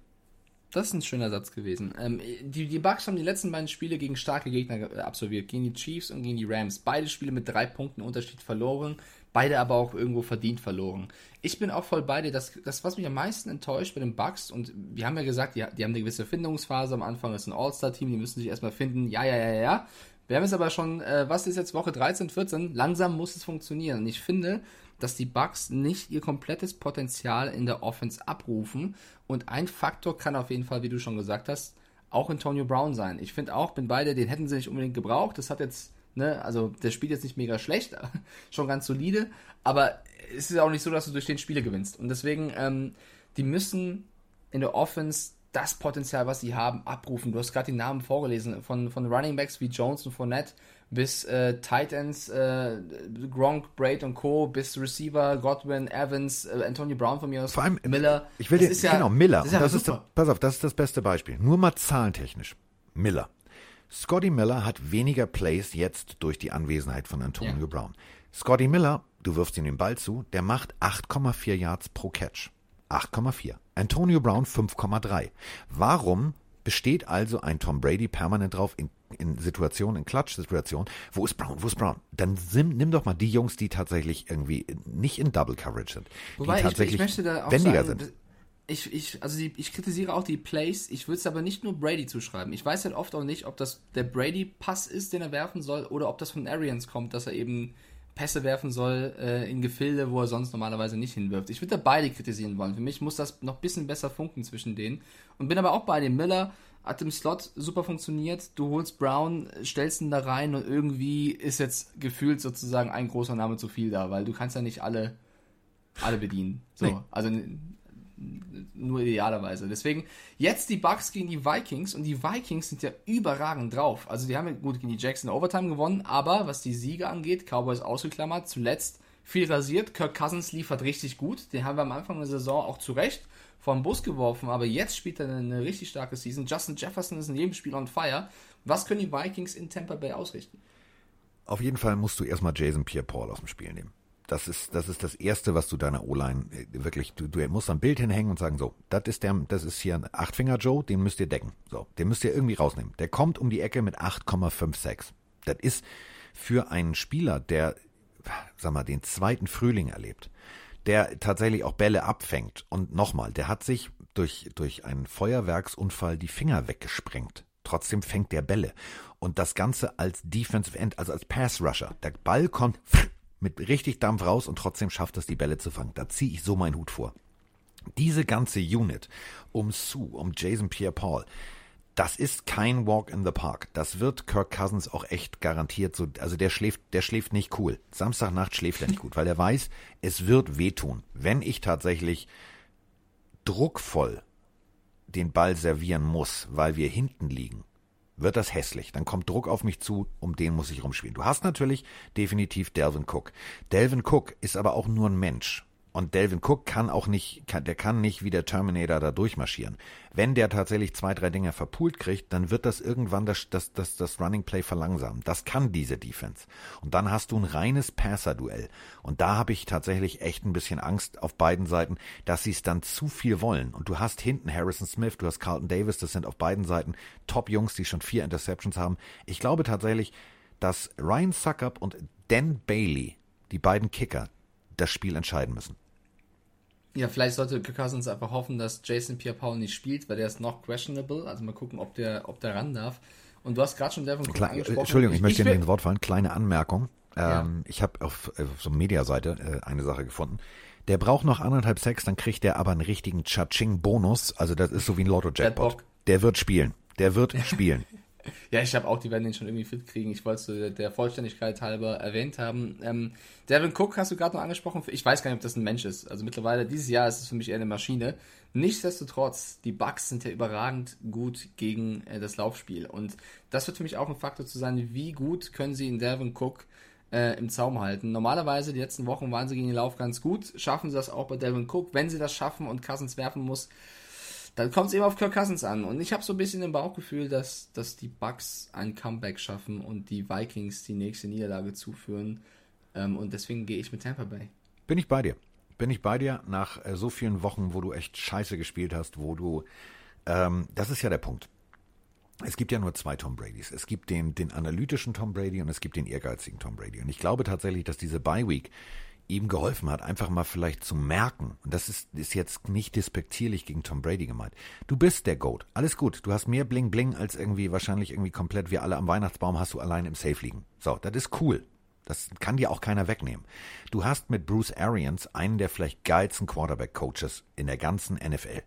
Das ist ein schöner Satz gewesen. Ähm, die, die Bucks haben die letzten beiden Spiele gegen starke Gegner ge- absolviert. Gegen die Chiefs und gegen die Rams. Beide Spiele mit drei Punkten Unterschied verloren. Beide aber auch irgendwo verdient verloren. Ich bin auch voll bei dir. Das, das was mich am meisten enttäuscht bei den Bucks, und wir haben ja gesagt, die, die haben eine gewisse Findungsphase am Anfang. Das ist ein All-Star-Team, die müssen sich erstmal finden. Ja, ja, ja, ja. Wir haben es aber schon, äh, was ist jetzt Woche 13, 14? Langsam muss es funktionieren. Und ich finde, dass die Bucks nicht ihr komplettes Potenzial in der Offense abrufen. Und ein Faktor kann auf jeden Fall, wie du schon gesagt hast, auch Antonio Brown sein. Ich finde auch, bin beide, den hätten sie nicht unbedingt gebraucht. Das hat jetzt, ne, also der spielt jetzt nicht mega schlecht, schon ganz solide, aber es ist auch nicht so, dass du durch den Spiele gewinnst. Und deswegen, ähm, die müssen in der Offense das Potenzial, was sie haben, abrufen. Du hast gerade die Namen vorgelesen, von, von Running Backs wie Jones und Fournette bis äh, Titans, äh, Gronk, Braid und Co., bis Receiver, Godwin, Evans, äh, Antonio Brown von mir aus, Vor allem, Miller. Ich will Das dir, ist ja- genau, Miller. Das ist, ja das ist, pass auf, das ist das beste Beispiel. Nur mal zahlentechnisch. Miller. Scotty Miller hat weniger Plays jetzt durch die Anwesenheit von Antonio Ja. Brown. Scotty Miller, du wirfst ihm den Ball zu, der macht 8,4 Yards pro Catch. 8,4. Antonio Brown 5,3. Warum besteht also ein Tom Brady permanent drauf in, in Situationen, in Klatsch-Situationen? Wo ist Brown? Wo ist Brown? Dann sim, nimm doch mal die Jungs, die tatsächlich irgendwie nicht in Double Coverage sind. Wobei die ich, tatsächlich ich möchte da auch sagen, sind. Ich, ich, also die, ich kritisiere auch die Plays, ich würde es aber nicht nur Brady zuschreiben. Ich weiß halt oft auch nicht, ob das der Brady-Pass ist, den er werfen soll, oder ob das von Arians kommt, dass er eben Pässe werfen soll äh, in Gefilde, wo er sonst normalerweise nicht hinwirft. Ich würde da beide kritisieren wollen. Für mich muss das noch ein bisschen besser funken zwischen denen. Und bin aber auch bei dem Miller, hat im Slot super funktioniert. Du holst Brown, stellst ihn da rein und irgendwie ist jetzt gefühlt sozusagen ein großer Name zu viel da, weil du kannst ja nicht alle alle bedienen. So, Nee. also nur idealerweise. Deswegen jetzt die Bucks gegen die Vikings und die Vikings sind ja überragend drauf. Also die haben ja gut gegen die Jacks in der Overtime gewonnen, aber was die Siege angeht, Cowboys ausgeklammert, zuletzt viel rasiert. Kirk Cousins liefert richtig gut. Den haben wir am Anfang der Saison auch zu Recht vom Bus geworfen, aber jetzt spielt er eine richtig starke Season. Justin Jefferson ist in jedem Spiel on fire. Was können die Vikings in Tampa Bay ausrichten? Auf jeden Fall musst du erstmal Jason Pierre-Paul aus dem Spiel nehmen. Das ist, das ist das Erste, was du deiner O-Line äh, wirklich, du, du musst ein Bild hinhängen und sagen, so, das ist der, das ist hier ein Achtfinger Joe, den müsst ihr decken. So, den müsst ihr irgendwie rausnehmen. Der kommt um die Ecke mit 8,56. Das ist für einen Spieler, der, sag mal, den zweiten Frühling erlebt, der tatsächlich auch Bälle abfängt. Und nochmal, der hat sich durch, durch einen Feuerwerksunfall die Finger weggesprengt. Trotzdem fängt der Bälle. Und das Ganze als Defensive End, also als Pass Rusher. Der Ball kommt mit richtig Dampf raus und trotzdem schafft es, die Bälle zu fangen. Da ziehe ich so meinen Hut vor. Diese ganze Unit um Sue, um Jason Pierre-Paul, das ist kein Walk in the Park. Das wird Kirk Cousins auch echt garantiert so, also der schläft, der schläft nicht cool. Samstagnacht schläft er nicht gut, weil er weiß, es wird wehtun, wenn ich tatsächlich druckvoll den Ball servieren muss, weil wir hinten liegen, wird das hässlich. Dann kommt Druck auf mich zu, um den muss ich rumspielen. Du hast natürlich definitiv Delvin Cook. Delvin Cook ist aber auch nur ein Mensch. Und Delvin Cook kann auch nicht, kann, der kann nicht wie der Terminator da durchmarschieren. Wenn der tatsächlich zwei, drei Dinger verpult kriegt, dann wird das irgendwann das, das, das, das Running Play verlangsamen. Das kann diese Defense. Und dann hast du ein reines Passer-Duell. Und da habe ich tatsächlich echt ein bisschen Angst auf beiden Seiten, dass sie es dann zu viel wollen. Und du hast hinten Harrison Smith, du hast Carlton Davis, das sind auf beiden Seiten Top-Jungs, die schon vier Interceptions haben. Ich glaube tatsächlich, dass Ryan Suckup und Dan Bailey, die beiden Kicker, das Spiel entscheiden müssen. Ja, vielleicht sollte Kirk Cousins einfach hoffen, dass Jason Pierre-Paul nicht spielt, weil der ist noch questionable. Also mal gucken, ob der, ob der ran darf. Und du hast gerade schon Devin Cook Kle angesprochen. Entschuldigung, ich, möchte will- dir ins Wort fallen. Kleine Anmerkung. Ja. Ähm, Ich habe auf, auf so einer Mediaseite äh, eine Sache gefunden. Der braucht noch anderthalb Sex, dann kriegt der aber einen richtigen Cha-Ching-Bonus. Also das ist so wie ein Lotto-Jackpot. Der wird spielen. Der wird spielen. Ja, ich habe auch, die werden den schon irgendwie fit kriegen. Ich wollte es der- Vollständigkeit halber erwähnt haben. Ähm, Devin Cook hast du gerade noch angesprochen. Ich weiß gar nicht, ob das ein Mensch ist. Also mittlerweile, dieses Jahr ist es für mich eher eine Maschine. Nichtsdestotrotz, die Bucks sind ja überragend gut gegen äh, das Laufspiel. Und das wird für mich auch ein Faktor zu sein, wie gut können sie in Devin Cook äh, im Zaum halten. Normalerweise, die letzten Wochen waren sie gegen den Lauf ganz gut. Schaffen sie das auch bei Devin Cook. Wenn sie das schaffen und Cousins werfen muss, dann kommt es eben auf Kirk Cousins an. Und ich habe so ein bisschen im Bauchgefühl, dass, dass die Bucks ein Comeback schaffen und die Vikings die nächste Niederlage zuführen. Ähm, und deswegen gehe ich mit Tampa Bay. Bin ich bei dir. Bin ich bei dir nach äh, so vielen Wochen, wo du echt scheiße gespielt hast, wo du, ähm, das ist ja der Punkt. Es gibt ja nur zwei Tom Bradys. Es gibt den, den analytischen Tom Brady und es gibt den ehrgeizigen Tom Brady. Und ich glaube tatsächlich, dass diese Bye Week ihm geholfen hat, einfach mal vielleicht zu merken, und das ist, ist jetzt nicht despektierlich gegen Tom Brady gemeint. Du bist der Goat. Alles gut. Du hast mehr Bling Bling als irgendwie wahrscheinlich irgendwie komplett wie alle am Weihnachtsbaum hast du allein im Safe liegen. So, das ist cool. Das kann dir auch keiner wegnehmen. Du hast mit Bruce Arians einen der vielleicht geilsten Quarterback-Coaches in der ganzen NFL.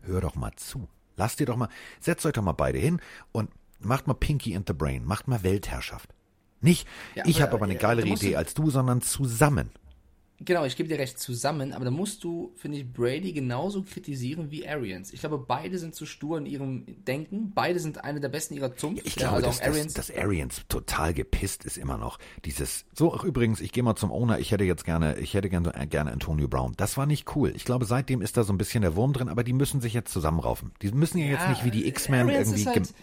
Hör doch mal zu. Lasst dir doch mal, setzt euch doch mal beide hin und macht mal Pinky in the Brain, macht mal Weltherrschaft. Nicht, Ja, ich habe aber eine geilere Idee als du, sondern zusammen. Genau, ich gebe dir recht zusammen, aber da musst du, finde ich, Brady genauso kritisieren wie Arians. Ich glaube, beide sind zu stur in ihrem Denken. Beide sind eine der besten ihrer Zunft. Ich Ja, glaube, also dass, Arians. dass, dass Arians total gepisst ist immer noch. Dieses, so, ach übrigens, ich gehe mal zum Owner, ich hätte jetzt gerne, ich hätte gerne, äh, gerne Antonio Brown. Das war nicht cool. Ich glaube, seitdem ist da so ein bisschen der Wurm drin, aber die müssen sich jetzt zusammenraufen. Die müssen ja jetzt Ja, nicht wie die X-Men Arians irgendwie, halt-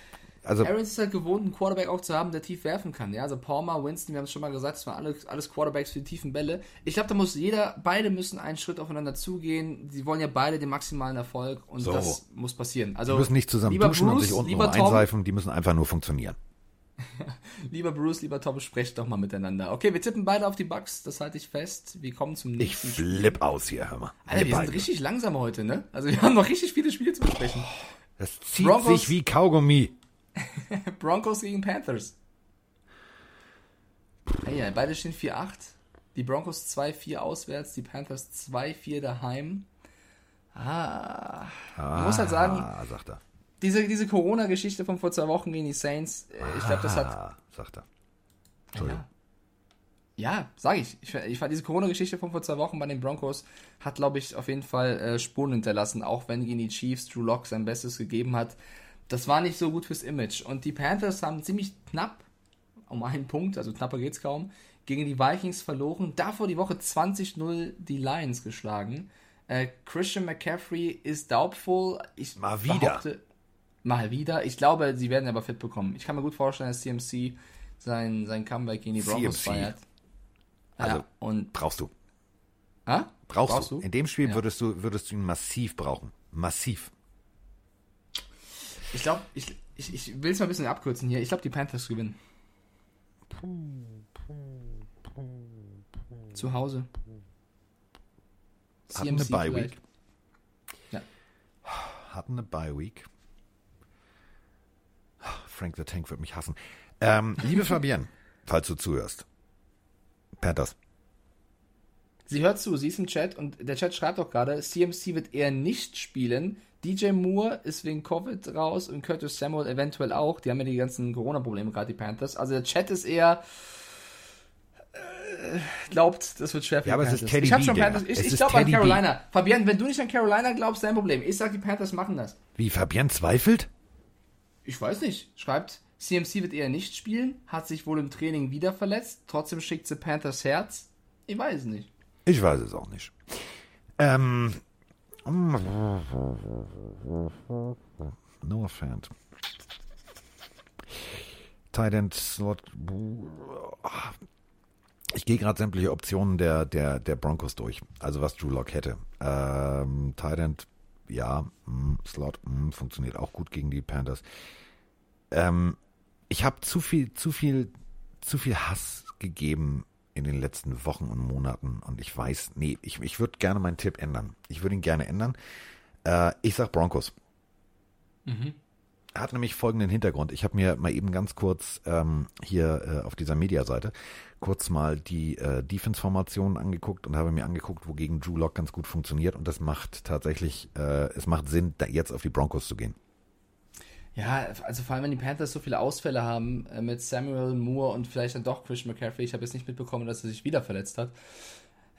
also, Arians ist halt gewohnt, einen Quarterback auch zu haben, der tief werfen kann. Ja, also Palmer, Winston, wir haben es schon mal gesagt, das waren alles, alles Quarterbacks für die tiefen Bälle. Ich glaube, da muss jeder, beide müssen einen Schritt aufeinander zugehen. Sie wollen ja beide den maximalen Erfolg und So. das muss passieren. Also die müssen nicht zusammen lieber duschen Bruce, und sich unten einseifen, die müssen einfach nur funktionieren. lieber Bruce, lieber Tom, sprecht doch mal miteinander. Okay, wir tippen beide auf die Bucks, das halte ich fest. Wir kommen zum Ich nächsten Spiel. flipp aus hier, hör mal. Alter, wir beide. sind richtig langsam heute, ne? Also wir haben noch richtig viele Spiele zu besprechen. das zieht Broncos- sich wie Kaugummi. Broncos gegen Panthers. Ja, ja, beide stehen 4-8. Die Broncos 2-4 auswärts, die Panthers 2-4 daheim. Ah. Man muss halt sagen, Ah, sagt er. diese, diese Corona-Geschichte von vor zwei Wochen gegen die Saints, äh, ich glaube, das hat. Ah, sagt er. Entschuldigung. Ja, sage ich. ich. Ich fand diese Corona-Geschichte von vor zwei Wochen bei den Broncos hat, glaube ich, auf jeden Fall äh, Spuren hinterlassen, auch wenn gegen die Chiefs Drew Lock sein Bestes gegeben hat. Das war nicht so gut fürs Image. Und die Panthers haben ziemlich knapp, um einen Punkt, also knapper geht's kaum, gegen die Vikings verloren. Davor die Woche 20-0 die Lions geschlagen. Äh, Christian McCaffrey ist doubtful. Ich Mal wieder. Mal wieder. Ich glaube, sie werden aber fit bekommen. Ich kann mir gut vorstellen, dass CMC sein, sein Comeback gegen die Broncos CMC. feiert. Also- ja, und. Brauchst du. Hä? Brauchst, Brauchst du. du? In dem Spiel Ja. würdest du würdest du ihn massiv brauchen. Massiv. Ich glaube, ich, ich, ich will es mal ein bisschen abkürzen hier. Ich glaube, die Panthers gewinnen. Zu Hause. Hatten eine Bye. Week. Ja. Hatten eine Bye Week. Frank the Tank wird mich hassen. Ähm, liebe Fabienne, falls du zuhörst. Panthers. Sie hört zu, sie ist im Chat und der Chat schreibt auch gerade, CMC wird eher nicht spielen. DJ Moore ist wegen Covid raus und Curtis Samuel eventuell auch. Die haben ja die ganzen Corona-Probleme gerade, die Panthers. Also der Chat ist eher äh, glaubt, das wird schwer für Ja, die aber es ist Panthers. Teddy ich hab schon. Panthers. Ich, ich glaube an Teddy B. Carolina. Fabian, wenn du nicht an Carolina glaubst, dein Problem. Ich sag, die Panthers machen das. Wie Fabienne zweifelt? Ich weiß nicht. Schreibt, CMC wird eher nicht spielen, hat sich wohl im Training wieder verletzt, trotzdem schickt sie Panthers Herz. Ich weiß es nicht. Ich weiß es auch nicht. Ähm. No offense. Tight End Slot. Ich gehe gerade sämtliche Optionen der, der, der Broncos durch. Also was Drew Lock hätte. Ähm, Tight End, ja, mm, Slot mm, funktioniert auch gut gegen die Panthers. Ähm, ich habe zu viel, zu viel, zu viel Hass gegeben in den letzten Wochen und Monaten und ich weiß, nee, ich, ich würde gerne meinen Tipp ändern. Ich würde ihn gerne ändern. Äh, ich sag Broncos. Mhm. Hat nämlich folgenden Hintergrund. Ich habe mir mal eben ganz kurz ähm, hier äh, auf dieser Mediaseite kurz mal die äh, Defense-Formationen angeguckt und habe mir angeguckt, wogegen Drew Lock ganz gut funktioniert und das macht tatsächlich, äh, es macht Sinn, da jetzt auf die Broncos zu gehen. Ja, also vor allem, wenn die Panthers so viele Ausfälle haben äh, mit Samuel Moore und vielleicht dann doch Christian McCaffrey. Ich habe jetzt nicht mitbekommen, dass er sich wieder verletzt hat.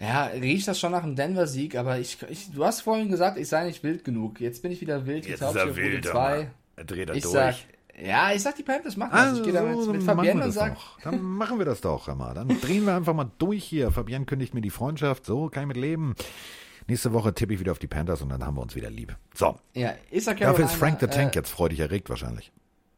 Ja, riecht das schon nach einem Denver-Sieg, aber ich, ich, du hast vorhin gesagt, ich sei nicht wild genug. Jetzt bin ich wieder wild. Jetzt ist er ich wild, zwei. er dreht er Ich durch. sag, ja, ich sag, die Panthers machen das. Also, ich gehe da jetzt mit dann machen Fabienne und sag, doch. Dann machen wir das doch, Hammer. Dann drehen wir einfach mal durch hier. Fabian kündigt mir die Freundschaft. So kann ich mit leben. Nächste Woche tippe ich wieder auf die Panthers und dann haben wir uns wieder lieb. So, ja, ich sag Carolina, dafür ist Frank the Tank äh, jetzt freudig erregt wahrscheinlich.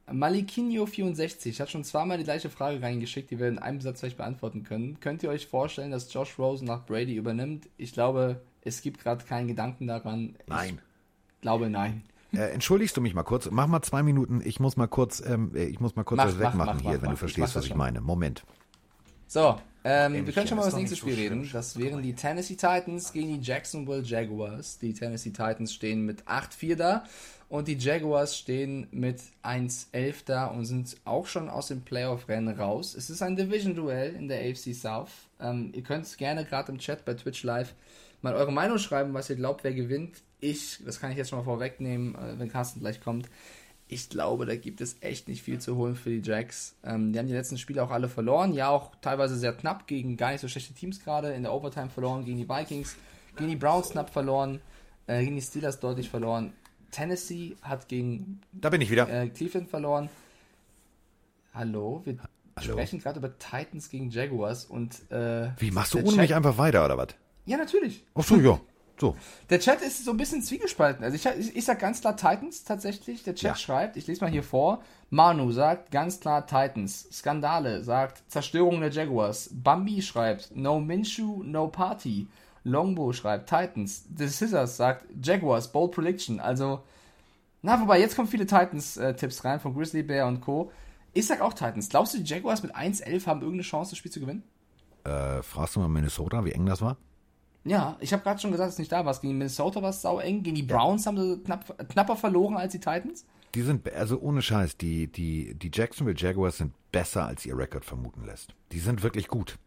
Malikinho64 hat schon zweimal die gleiche Frage reingeschickt, die wir in einem Satz vielleicht beantworten können. Könnt ihr euch vorstellen, dass Josh Rosen nach Brady übernimmt? Ich glaube, es gibt gerade keinen Gedanken daran. Nein. Ich glaube, nein. Äh, entschuldigst du mich mal kurz? Mach mal zwei Minuten. Ich muss mal kurz, ähm, äh, ich muss mal kurz Mach, was mach, wegmachen mach, hier, wenn du Ich verstehst, mach was ich schon. meine. Moment. So, ähm, wir können schon mal über das nächste so Spiel schlimm. reden. Das wären die Tennessee Titans gegen die Jacksonville Jaguars. Die Tennessee Titans stehen mit 8-4 da und die Jaguars stehen mit 1-11 da und sind auch schon aus dem Playoff-Rennen raus. Es ist ein Division-Duell in der AFC South. Ähm, ihr könnt gerne gerade im Chat bei Twitch Live mal eure Meinung schreiben, was ihr glaubt, wer gewinnt. Ich, das kann ich jetzt schon mal vorwegnehmen, äh, wenn Carsten gleich kommt. Ich glaube, da gibt es echt nicht viel zu holen für die Jacks. Ähm, die haben die letzten Spiele auch alle verloren. Ja, auch teilweise sehr knapp gegen gar nicht so schlechte Teams gerade. In der Overtime verloren gegen die Vikings, gegen die Browns knapp verloren, äh, gegen die Steelers deutlich verloren. Tennessee hat gegen Da bin ich wieder. äh, Cleveland verloren. Hallo, wir Hallo. sprechen gerade über Titans gegen Jaguars und äh, Wie, machst du ohne Chat- mich einfach weiter, oder was? Ja, natürlich. Ach so, ja. So. Der Chat ist so ein bisschen zwiegespalten. Also ich, ich, ich sag ganz klar Titans tatsächlich. Der Chat Ja. schreibt, ich lese mal hier vor. Manu sagt ganz klar Titans. Skandale sagt Zerstörung der Jaguars. Bambi schreibt No Minshew, no Party. Longbow schreibt Titans. The Scissors sagt Jaguars, Bold Prediction. Also, na, wobei, jetzt kommen viele Titans-Tipps rein von Grizzly Bear und Co. Ich sag auch Titans. Glaubst du, die Jaguars mit 1-11 haben irgendeine Chance, das Spiel zu gewinnen? Äh, fragst du mal Minnesota, wie eng das war? Ja, ich habe gerade schon gesagt, dass es nicht da war. Gegen Minnesota war es sau eng. Gegen die Browns haben sie knapp, knapper verloren als die Titans. Die sind, also ohne Scheiß, die, die, die Jacksonville Jaguars sind besser, als ihr Rekord vermuten lässt. Die sind wirklich gut.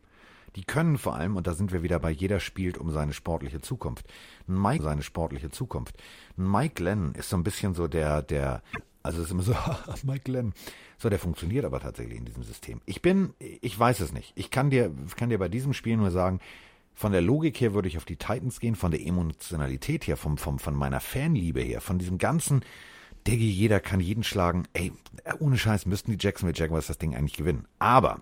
Die können vor allem, und da sind wir wieder bei jeder spielt um seine sportliche Zukunft. Mike seine sportliche Zukunft. Mike Glenn ist so ein bisschen so der, der, also es ist immer so, Mike Glenn. So, der funktioniert aber tatsächlich in diesem System. Ich bin, ich weiß es nicht. Ich kann dir, kann dir bei diesem Spiel nur sagen, von der Logik her würde ich auf die Titans gehen, von der Emotionalität her, vom, vom, von meiner Fanliebe her, von diesem ganzen, Diggi, jeder kann jeden schlagen. Ey, ohne Scheiß müssten die Jacksonville Jaguars das Ding eigentlich gewinnen. Aber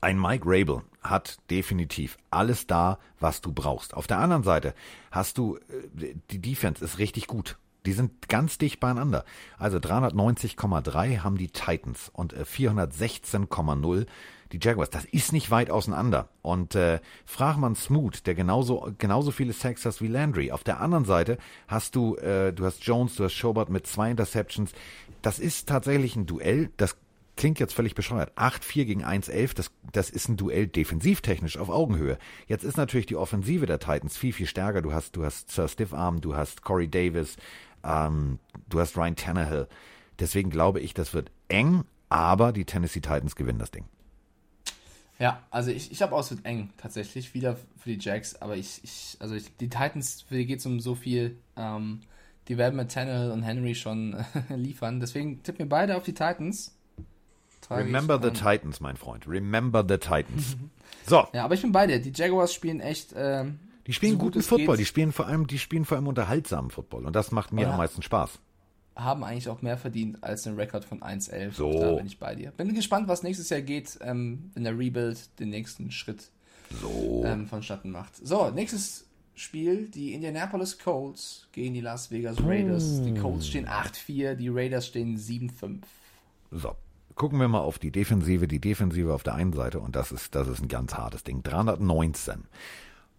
ein Mike Rabel hat definitiv alles da, was du brauchst. Auf der anderen Seite hast du, äh, die Defense ist richtig gut. Die sind ganz dicht beieinander. Also 390,3 haben die Titans und äh, 416,0 die Jaguars. Das ist nicht weit auseinander. Und äh, frag man Smoot, der genauso, genauso viele Sacks hat wie Landry. Auf der anderen Seite hast du, äh, du hast Jones, du hast Schobert mit zwei Interceptions. Das ist tatsächlich ein Duell, das klingt jetzt völlig bescheuert. 8-4 gegen 1-11, das, das ist ein Duell defensivtechnisch auf Augenhöhe. Jetzt ist natürlich die Offensive der Titans viel, viel stärker. Du hast, du hast Sir Stiffarm, du hast Corey Davis, ähm, du hast Ryan Tannehill. Deswegen glaube ich, das wird eng, aber die Tennessee Titans gewinnen das Ding. Ja, also ich, ich habe auch, es wird eng tatsächlich, wieder für die Jacks, aber ich, ich also ich, die Titans, für die geht es um so viel, ähm, die werden mit Tannehill und Henry schon äh, liefern. Deswegen tippen wir beide auf die Titans. Trage Remember the. Titans, mein Freund. Remember the Titans. So, Ja, aber ich bin bei dir. Die Jaguars spielen echt. Ähm, die spielen so gut guten es Football, geht. die spielen vor allem, die spielen vor allem unterhaltsamen Football und das macht mir Ja. am meisten Spaß. Haben eigentlich auch mehr verdient als den Rekord von 1-11. So. Da bin ich bei dir. Bin gespannt, was nächstes Jahr geht, ähm, wenn der Rebuild den nächsten Schritt So. ähm, vonstatten macht. So, nächstes Spiel, die Indianapolis Colts gegen die Las Vegas Raiders. Die Colts stehen 8-4, die Raiders stehen 7-5. So. Gucken wir mal auf die Defensive. Die Defensive auf der einen Seite, und das ist, das ist ein ganz hartes Ding. 319.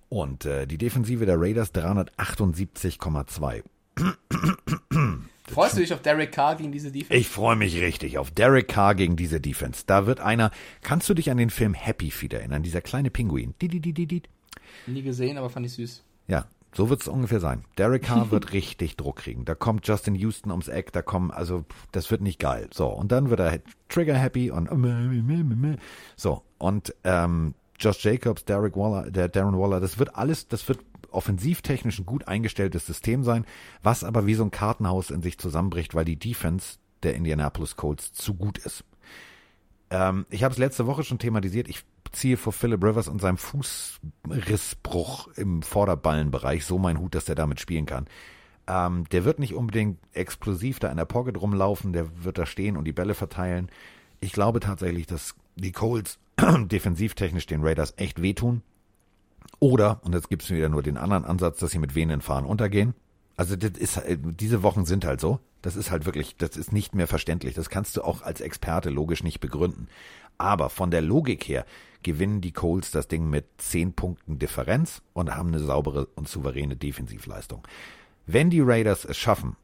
Und äh, die Defensive der Raiders 378,2. Vor Freust du dich auf Derek Carr gegen diese Defense? Ich freue mich richtig auf Derek Carr gegen diese Defense. Da wird einer. Kannst du dich an den Film Happy Feet erinnern? Dieser kleine Pinguin. Die, die, die, die, die. Nie gesehen, aber fand ich süß. Ja, so wird es ungefähr sein. Derek Carr wird richtig Druck kriegen. Da kommt Justin Houston ums Eck, da kommen, also das wird nicht geil. So, und dann wird er Trigger happy und so. Und ähm, Josh Jacobs, Derek Waller, der Darren Waller, das wird alles, das wird offensivtechnisch ein gut eingestelltes System sein, was aber wie so ein Kartenhaus in sich zusammenbricht, weil die Defense der Indianapolis Colts zu gut ist. Ähm, ich habe es letzte Woche schon thematisiert. Ich ziehe vor Philip Rivers und seinem Fußrissbruch im Vorderballenbereich so mein Hut, dass der damit spielen kann. Ähm, der wird nicht unbedingt explosiv da in der Pocket rumlaufen, der wird da stehen und die Bälle verteilen. Ich glaube tatsächlich, dass die Colts defensivtechnisch den Raiders echt wehtun. Oder, und jetzt gibt es wieder nur den anderen Ansatz, dass sie mit Venen fahren untergehen. Also das ist halt, diese Wochen sind halt so. Das ist halt wirklich, das ist nicht mehr verständlich. Das kannst du auch als Experte logisch nicht begründen. Aber von der Logik her gewinnen die Colts das Ding mit zehn Punkten Differenz und haben eine saubere und souveräne Defensivleistung. Wenn die Raiders es schaffen,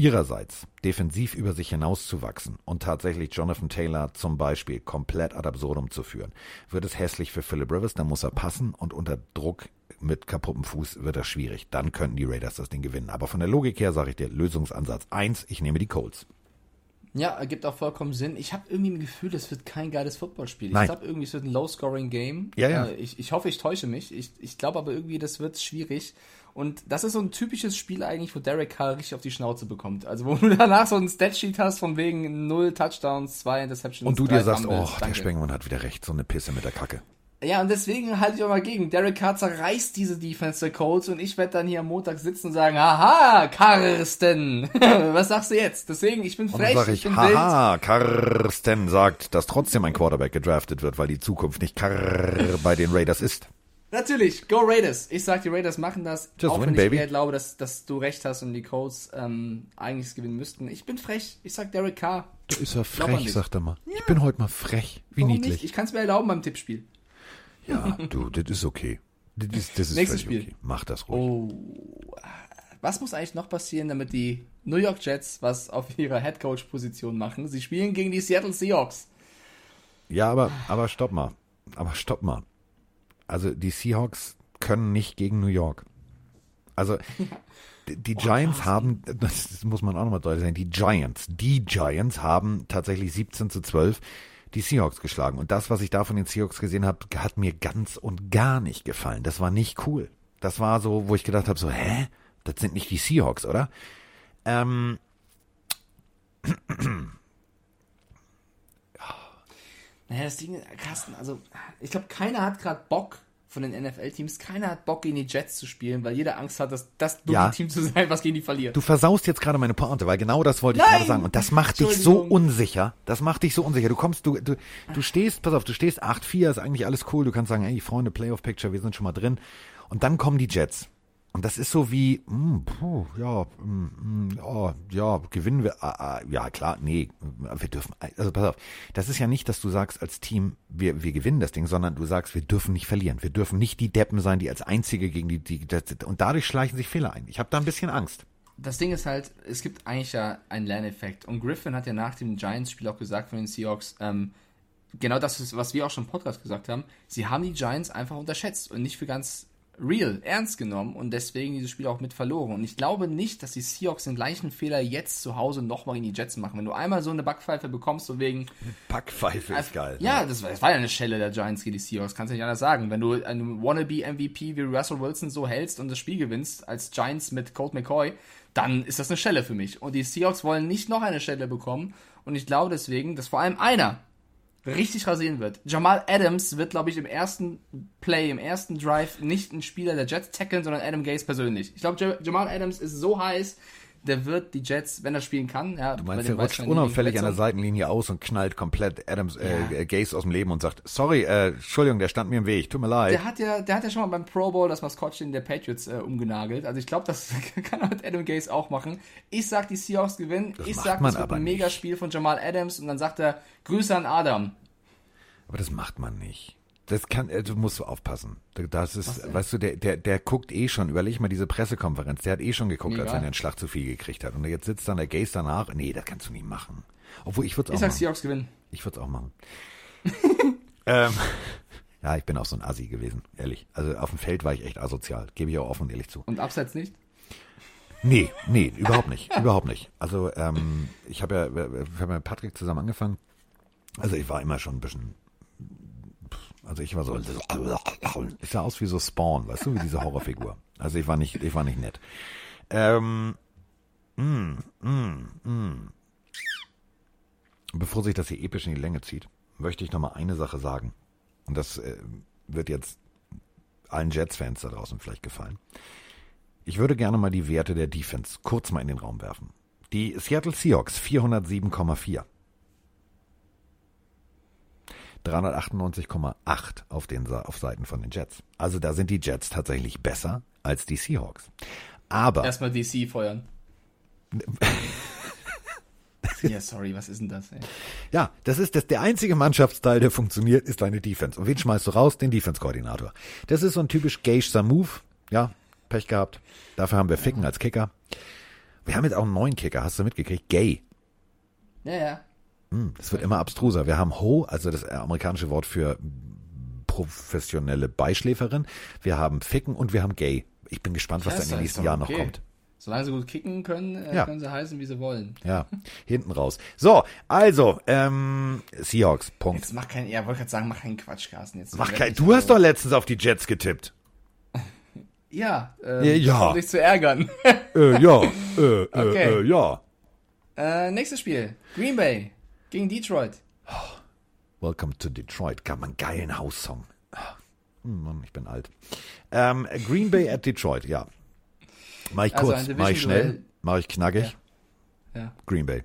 ihrerseits defensiv über sich hinauszuwachsen und tatsächlich Jonathan Taylor zum Beispiel komplett ad absurdum zu führen, wird es hässlich für Philip Rivers, dann muss er passen und unter Druck mit kaputtem Fuß wird das schwierig. Dann könnten die Raiders das Ding gewinnen. Aber von der Logik her sage ich dir, Lösungsansatz 1, ich nehme die Colts. Ja, ergibt auch vollkommen Sinn. Ich habe irgendwie ein Gefühl, das wird kein geiles Footballspiel. Nein. Ich glaube irgendwie, es wird ein Low-Scoring-Game. Ja, ja. Äh, Ich, ich hoffe, ich täusche mich. Ich, ich glaube aber irgendwie, das wird schwierig. Und das ist so ein typisches Spiel eigentlich, wo Derek Carr richtig auf die Schnauze bekommt. Also wo du danach so ein Statsheet hast von wegen null Touchdowns, zwei Interceptions. Und du dir sagst, Fumbles. oh, der. Spengmann hat wieder recht, so eine Pisse mit der Kacke. Ja, und deswegen halte ich auch mal gegen. Derek Carr zerreißt diese Defense der Colts und ich werde dann hier am Montag sitzen und sagen, aha, Karsten, was sagst du jetzt? Deswegen, ich bin Und frech, dann sage ich ich, bin wild. haha, Karsten sagt, dass trotzdem ein Quarterback gedraftet wird, weil die Zukunft nicht Karr bei den Raiders ist. Natürlich, go Raiders. Ich sag, die Raiders machen das, Just auch win, wenn ich baby. glaube, dass, dass du recht hast und die Colts ähm, eigentlich gewinnen müssten. Ich bin frech. Ich sag Derek Carr. Ist er frech, sagt er mal. Ich bin heute mal frech. Wie Warum niedlich. nicht? Ich kann es mir erlauben beim Tippspiel. Ja, du, das ist okay. Das ist, das ist Nächstes völlig Spiel. okay. Mach das ruhig. Oh. Was muss eigentlich noch passieren, damit die New York Jets was auf ihrer Headcoach-Position machen? Sie spielen gegen die Seattle Seahawks. Ja, aber, aber stopp mal. Aber stopp mal. Also die Seahawks können nicht gegen New York. Also die, die Giants haben, das muss man auch nochmal deutlich sagen, die Giants, die Giants haben tatsächlich 17 zu 12 die Seahawks geschlagen. Und das, was ich da von den Seahawks gesehen habe, hat mir ganz und gar nicht gefallen. Das war nicht cool. Das war so, wo ich gedacht habe, so, hä? Das sind nicht die Seahawks, oder? Ähm, Naja, das Ding, Carsten, also ich glaube, keiner hat gerade Bock von den NFL-Teams, keiner hat Bock gegen die Jets zu spielen, weil jeder Angst hat, dass das dumme Ja. Team zu sein, was gegen die verliert. Du versaust jetzt gerade meine Pointe, weil genau das wollte ich Nein! gerade sagen. Und das macht dich so unsicher. Das macht dich so unsicher. Du kommst, du, du, du stehst, pass auf, du stehst 8-4, ist eigentlich alles cool. Du kannst sagen, ey, Freunde, Playoff Picture, wir sind schon mal drin. Und dann kommen die Jets. Und das ist so wie, mm, puh, ja, mm, mm, oh, ja, gewinnen wir, ah, ah, ja klar, nee, wir dürfen, also pass auf, das ist ja nicht, dass du sagst als Team, wir, wir gewinnen das Ding, sondern du sagst, wir dürfen nicht verlieren, wir dürfen nicht die Deppen sein, die als Einzige gegen die, die das, und dadurch schleichen sich Fehler ein. Ich habe da ein bisschen Angst. das Ding ist halt, es gibt eigentlich ja einen Lerneffekt. Und Griffin hat ja nach dem Giants-Spiel auch gesagt von den Seahawks, ähm, genau das ist, was wir auch schon im Podcast gesagt haben, sie haben die Giants einfach unterschätzt und nicht für ganz real, ernst genommen und deswegen dieses Spiel auch mit verloren. Und ich glaube nicht, dass die Seahawks den gleichen Fehler jetzt zu Hause nochmal in die Jets machen. Wenn du einmal so eine Backpfeife bekommst, so wegen, Packpfeife ist geil. ja, das war, das war ja eine Schelle der Giants gegen die Seahawks, kannst du nicht anders sagen. Wenn du einen Wannabe-MVP wie Russell Wilson so hältst und das Spiel gewinnst, als Giants mit Colt McCoy, dann ist das eine Schelle für mich. Und die Seahawks wollen nicht noch eine Schelle bekommen. Und ich glaube deswegen, dass vor allem einer richtig rasieren wird. Jamal Adams wird, glaube ich, im ersten Play, im ersten Drive nicht ein Spieler der Jets tackeln, sondern Adam Gaze persönlich. Ich glaube, Jamal Adams ist so heiß, der wird die Jets, wenn er spielen kann, ja, Du meinst, er rutscht unauffällig an der Seitenlinie aus und knallt komplett Adams äh, Gaze aus dem Leben und sagt, sorry, äh, Entschuldigung, der stand mir im Weg, tut mir leid. Der hat ja, der hat ja schon mal beim Pro Bowl das Maskottchen der Patriots äh, umgenagelt. Also ich glaube, das kann er mit Adam Gaze auch machen. Ich sag, die Seahawks gewinnen. ich macht sag, man das wird ein nicht. Megaspiel von Jamal Adams und dann sagt er, Grüße an Adam. Aber das macht man nicht. Das kann, äh, du musst aufpassen. Das ist, Was weißt du, der, der, der guckt eh schon, überleg mal diese Pressekonferenz, der hat eh schon geguckt, Mir als wenn er einen Schlag zu viel gekriegt hat. Und jetzt sitzt dann der Gaze danach. Nee, das kannst du nicht machen. Obwohl, ich würde Ich es auch sag machen. Seahawks gewinnen. Ich würde es auch machen. ähm, ja, ich bin auch so ein Assi gewesen, ehrlich. Also auf dem Feld war ich echt asozial, gebe ich auch offen und ehrlich zu. Und abseits nicht? Nee, nee, überhaupt nicht, überhaupt nicht. Also ähm, ich habe ja, wir wir haben ja mit Patrick zusammen angefangen. Also ich war immer schon ein bisschen, also ich war so, ich sah aus wie so Spawn, weißt du, wie diese Horrorfigur. Also ich war nicht, ich war nicht nett. Ähm, mm, mm, mm. Bevor sich das hier episch in die Länge zieht, möchte ich noch mal eine Sache sagen. Und das äh, wird jetzt allen Jets-Fans da draußen vielleicht gefallen. Ich würde gerne mal die Werte der Defense kurz mal in den Raum werfen. Die Seattle Seahawks 407,4. 398,8 auf den auf Seiten von den Jets. Also da sind die Jets tatsächlich besser als die Seahawks. Aber Erstmal DC feuern. ja, sorry, was ist denn das, ey? ja, das ist das, der einzige Mannschaftsteil, der funktioniert, ist deine Defense. Und wen schmeißt du raus? Den Defense-Koordinator. Das ist so ein typisch Geiger Move. Ja, Pech gehabt. Dafür haben wir Ficken als Kicker. Wir haben jetzt auch einen neuen Kicker, hast du mitgekriegt? Gay. Ja, ja. Hm, Das wird immer abstruser. Wir haben Ho, also das amerikanische Wort für professionelle Beischläferin. Wir haben Ficken und wir haben Gay. Ich bin gespannt, was da in den nächsten Jahren noch okay. kommt. Solange sie gut kicken können, äh, Ja. können sie heißen, wie sie wollen. Ja, hinten raus. So, also, ähm, Seahawks, Punkt. Jetzt mach keinen, ja, wollte gerade sagen, mach keinen Quatsch, Carsten. Jetzt Mach kein, du so- hast doch letztens auf die Jets getippt. Ja, ähm, Ja, ja. um dich zu ärgern. Äh, ja, äh, Okay. äh, äh, ja. äh, nächstes Spiel. Green Bay gegen Detroit. Welcome to Detroit. Gab einen geilen Haussong. Hm, Mann, ich bin alt. Ähm, Green Bay at Detroit, ja. Mach ich Also kurz, ein mach ich schnell, mach ich knackig. Ja. Green Bay.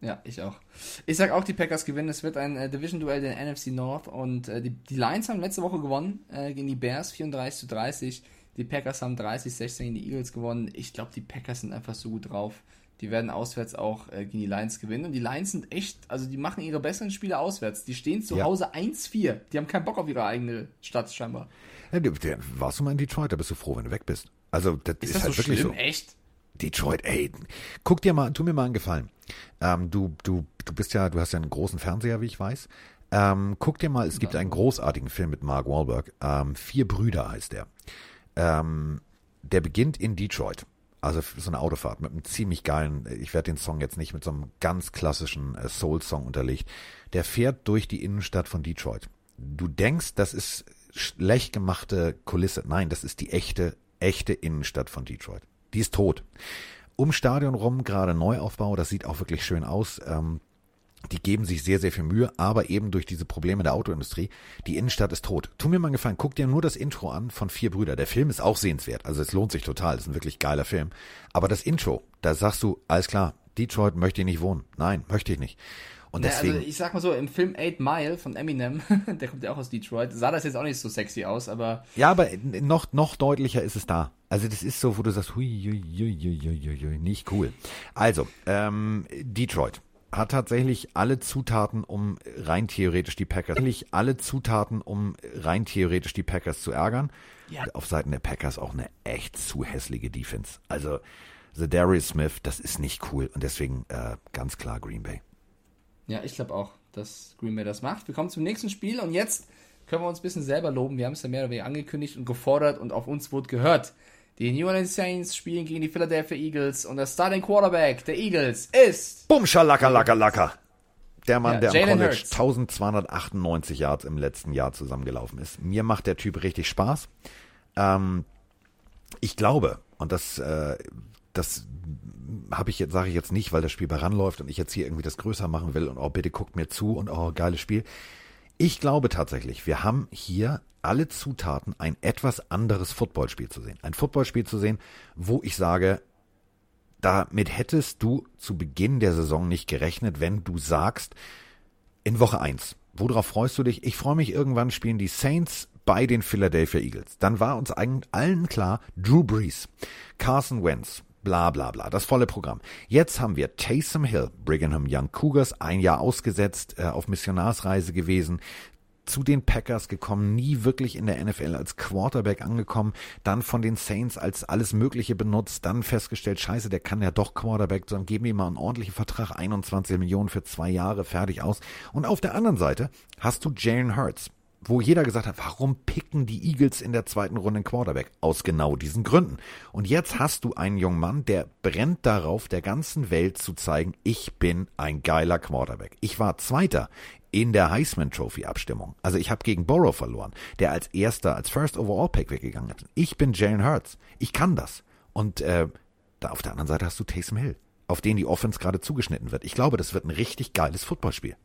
Ja, ich auch. Ich sag auch, die Packers gewinnen. Es wird ein äh, Division-Duell der NFC North und äh, die, die Lions haben letzte Woche gewonnen äh, gegen die Bears 34 zu 30. Die Packers haben 30-16 gegen die Eagles gewonnen. Ich glaube, die Packers sind einfach so gut drauf. Die werden auswärts auch äh, gegen die Lions gewinnen. Und die Lions sind echt, also die machen ihre besseren Spiele auswärts. Die stehen zu Ja. Hause 1-4. Die haben keinen Bock auf ihre eigene Stadt scheinbar. Ja, du, der, warst du mal in Detroit? Da bist du froh, wenn du weg bist. Also, das ist, Ist das halt so wirklich schlimm? so. Echt? Detroit, ey, guck dir mal, tu mir mal einen Gefallen. Ähm, du, du, du bist ja, du hast ja einen großen Fernseher, wie ich weiß. Ähm, guck dir mal, es gibt einen großartigen Film mit Mark Wahlberg. Ähm, Vier Brüder heißt der. Ähm, der beginnt in Detroit. Also so eine Autofahrt mit einem ziemlich geilen, ich werde den Song jetzt nicht mit so einem ganz klassischen äh, Soul-Song unterlegt. Der fährt durch die Innenstadt von Detroit. Du denkst, das ist schlecht gemachte Kulisse. Nein, das ist die echte, echte Innenstadt von Detroit. Die ist tot. Um Stadion rum gerade Neuaufbau, das sieht auch wirklich schön aus. Ähm, die geben sich sehr, sehr viel Mühe, aber eben durch diese Probleme der Autoindustrie, die Innenstadt ist tot. Tu mir mal einen Gefallen, guck dir nur das Intro an von Vier Brüder. Der Film ist auch sehenswert, also es lohnt sich total, das ist ein wirklich geiler Film. Aber das Intro, da sagst du, alles klar, Detroit möchte ich nicht wohnen. Nein, möchte ich nicht. Und Ja, deswegen, also ich sag mal so, im Film 8 Mile von Eminem, der kommt ja auch aus Detroit, sah das jetzt auch nicht so sexy aus, aber ja, aber noch, noch deutlicher ist es da. Also das ist so, wo du sagst, hui, hui, hui, hui, hui, hui, hui, nicht cool. Also, ähm, Detroit hat tatsächlich alle Zutaten, um rein theoretisch die Packers, tatsächlich alle Zutaten, um rein theoretisch die Packers zu ärgern. Ja. Auf Seiten der Packers auch eine echt zu hässliche Defense. Also, The Darius Smith, das ist nicht cool und deswegen äh, ganz klar Green Bay. Ja, ich glaube auch, dass Green Bay das macht. Wir kommen zum nächsten Spiel und jetzt können wir uns ein bisschen selber loben. Wir haben es ja mehr oder weniger angekündigt und gefordert und auf uns wurde gehört. Die New Orleans Saints spielen gegen die Philadelphia Eagles und der Starting Quarterback der Eagles ist Bum, schalaka, laka, laka. Der Mann, Ja, der am Jalen College Hurts. 1298 Yards im letzten Jahr zusammengelaufen ist. Mir macht der Typ richtig Spaß. Ähm, ich glaube, und das, äh, das habe ich jetzt, sage ich jetzt nicht, weil das Spiel heranläuft und ich jetzt hier irgendwie das größer machen will und oh, bitte guckt mir zu und oh, geiles Spiel. Ich glaube tatsächlich, wir haben hier alle Zutaten, ein etwas anderes Footballspiel zu sehen. Ein Footballspiel zu sehen, wo ich sage, damit hättest du zu Beginn der Saison nicht gerechnet, wenn du sagst, in Woche 1, worauf freust du dich? Ich freue mich, irgendwann spielen die Saints bei den Philadelphia Eagles. Dann war uns allen klar, Drew Brees, Carson Wentz, bla bla bla, das volle Programm. Jetzt haben wir Taysom Hill, Brigham Young Cougars, ein Jahr ausgesetzt, äh, auf Missionarsreise gewesen, zu den Packers gekommen, nie wirklich in der NFL als Quarterback angekommen, dann von den Saints als alles Mögliche benutzt, dann festgestellt, scheiße, der kann ja doch Quarterback, dann geben wir mal einen ordentlichen Vertrag, 21 Millionen für zwei Jahre, fertig aus. Und auf der anderen Seite hast du Jalen Hurts, wo jeder gesagt hat, warum picken die Eagles in der zweiten Runde einen Quarterback? Aus genau diesen Gründen. Und jetzt hast du einen jungen Mann, der brennt darauf, der ganzen Welt zu zeigen, ich bin ein geiler Quarterback. Ich war Zweiter in der Heisman Trophy Abstimmung. Also ich habe gegen Burrow verloren, der als erster, als First Overall Pick weggegangen ist. Ich bin Jalen Hurts. Ich kann das. Und äh, da auf der anderen Seite hast du Taysom Hill, auf den die Offense gerade zugeschnitten wird. Ich glaube, das wird ein richtig geiles Footballspiel.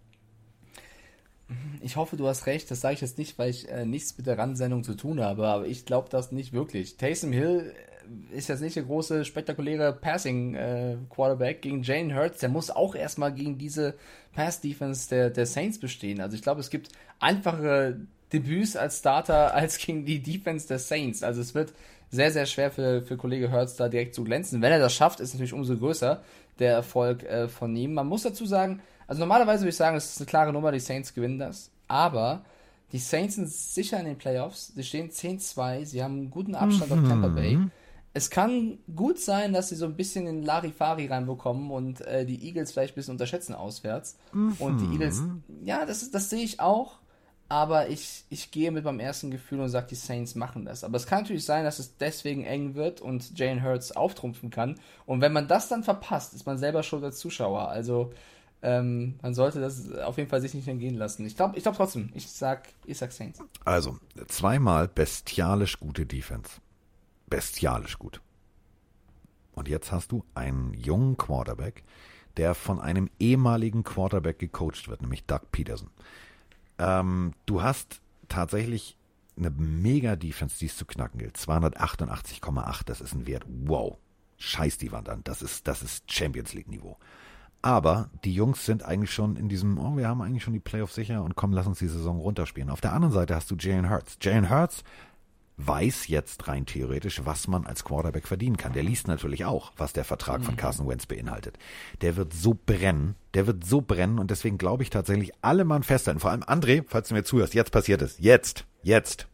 Ich hoffe, du hast recht. Das sage ich jetzt nicht, weil ich äh, nichts mit der Randsendung zu tun habe, aber ich glaube das nicht wirklich. Taysom Hill äh, ist jetzt nicht der große, spektakuläre Passing-Quarterback äh, gegen Jane Hurts. Der muss auch erstmal gegen diese Pass-Defense der, der Saints bestehen. Also ich glaube, es gibt einfache Debüts als Starter als gegen die Defense der Saints. Also es wird sehr, sehr schwer für, für Kollege Hurts da direkt zu glänzen. Wenn er das schafft, ist natürlich umso größer der Erfolg äh, von ihm. Man muss dazu sagen, also normalerweise würde ich sagen, es ist eine klare Nummer, die Saints gewinnen das. Aber die Saints sind sicher in den Playoffs. Sie stehen 10-2, sie haben einen guten Abstand mhm. auf Tampa Bay. Es kann gut sein, dass sie so ein bisschen in Larifari reinbekommen und äh, die Eagles vielleicht ein bisschen unterschätzen auswärts. Mhm. Und die Eagles, ja, das, das sehe ich auch. Aber ich, ich gehe mit meinem ersten Gefühl und sage, die Saints machen das. Aber es kann natürlich sein, dass es deswegen eng wird und Jane Hurts auftrumpfen kann. Und wenn man das dann verpasst, ist man selber schuld als Zuschauer. Also ähm, man sollte das auf jeden Fall sich nicht entgehen lassen. Ich glaube ich glaub trotzdem, ich sag, ich sag Saints. Also, zweimal bestialisch gute Defense. Bestialisch gut. Und jetzt hast du einen jungen Quarterback, der von einem ehemaligen Quarterback gecoacht wird, nämlich Doug Peterson. Ähm, du hast tatsächlich eine mega Defense, die es zu knacken gilt. 288,8, das ist ein Wert. Wow. Scheiß die Wand an. Das ist, das ist Champions League Niveau. Aber die Jungs sind eigentlich schon in diesem, oh, wir haben eigentlich schon die Playoffs sicher und komm, lass uns die Saison runterspielen. Auf der anderen Seite hast du Jalen Hurts. Jalen Hurts weiß jetzt rein theoretisch, was man als Quarterback verdienen kann. Der liest natürlich auch, was der Vertrag von mhm. Carson Wentz beinhaltet. Der wird so brennen, der wird so brennen und deswegen glaube ich tatsächlich, alle Mann festhalten. Vor allem André, falls du mir zuhörst, jetzt passiert es. Jetzt, jetzt.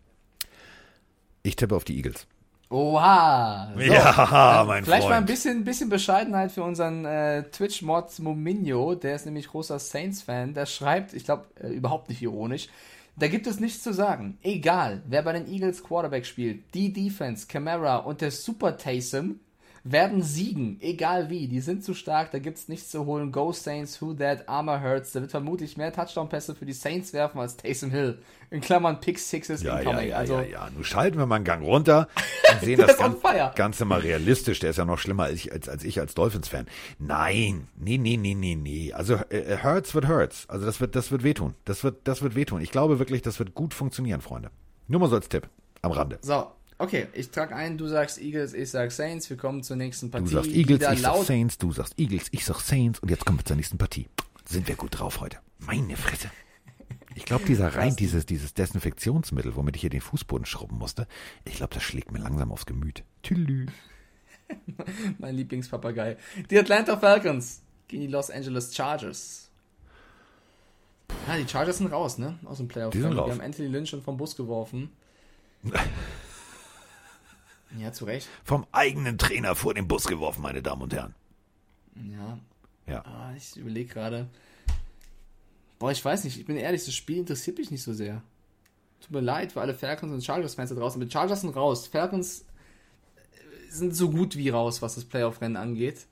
Ich tippe auf die Eagles. Oha! So, ja, mein Vielleicht Freund. mal ein bisschen, bisschen Bescheidenheit für unseren äh, Twitch-Mod Mominho, der ist nämlich großer Saints-Fan, der schreibt, ich glaube, äh, überhaupt nicht ironisch, da gibt es nichts zu sagen. Egal, wer bei den Eagles Quarterback spielt, die Defense, Camara und der Super Taysom werden siegen, egal wie. Die sind zu stark, da gibt es nichts zu holen. Go Saints, Who That, Armor Hurts. Da wird vermutlich mehr Touchdown-Pässe für die Saints werfen als Taysom Hill. In Klammern Pick Sixes ja, incoming. Ja, ja, also, ja, ja. Nun schalten wir mal einen Gang runter und sehen das ganz, Ganze mal realistisch. Der ist ja noch schlimmer als ich als, als, ich als Dolphins-Fan. Nein, nee, nee, nee, nee, nee. Also äh, Hurts wird Hurts. Also das wird, das wird wehtun. Das wird, das wird wehtun. Ich glaube wirklich, das wird gut funktionieren, Freunde. Nur mal so als Tipp am Rande. So, Okay, ich trage ein, du sagst Eagles, ich sag Saints. Wir kommen zur nächsten Partie. Du sagst Eagles, ich sag Saints, du sagst Eagles, ich sag Saints. Und jetzt kommen wir zur nächsten Partie. Sind wir gut drauf heute? Meine Fresse. Ich glaube, dieser rein, dieses, dieses Desinfektionsmittel, womit ich hier den Fußboden schrubben musste, ich glaube, das schlägt mir langsam aufs Gemüt. Tülü. mein Lieblingspapagei. Die Atlanta Falcons gegen die Los Angeles Chargers. Ja, die Chargers sind raus, ne? Aus dem Playoff. Die, sind raus. die haben Anthony Lynch schon vom Bus geworfen. Ja, zu Recht. Vom eigenen Trainer vor den Bus geworfen, meine Damen und Herren. Ja. Ja. Ah, ich überlege gerade. Boah, ich weiß nicht, ich bin ehrlich, das Spiel interessiert mich nicht so sehr. Tut mir leid für alle Falcons und Chargers-Fans da draußen. Mit Chargers sind raus. Falcons äh, sind so gut wie raus, was das Playoff-Rennen angeht.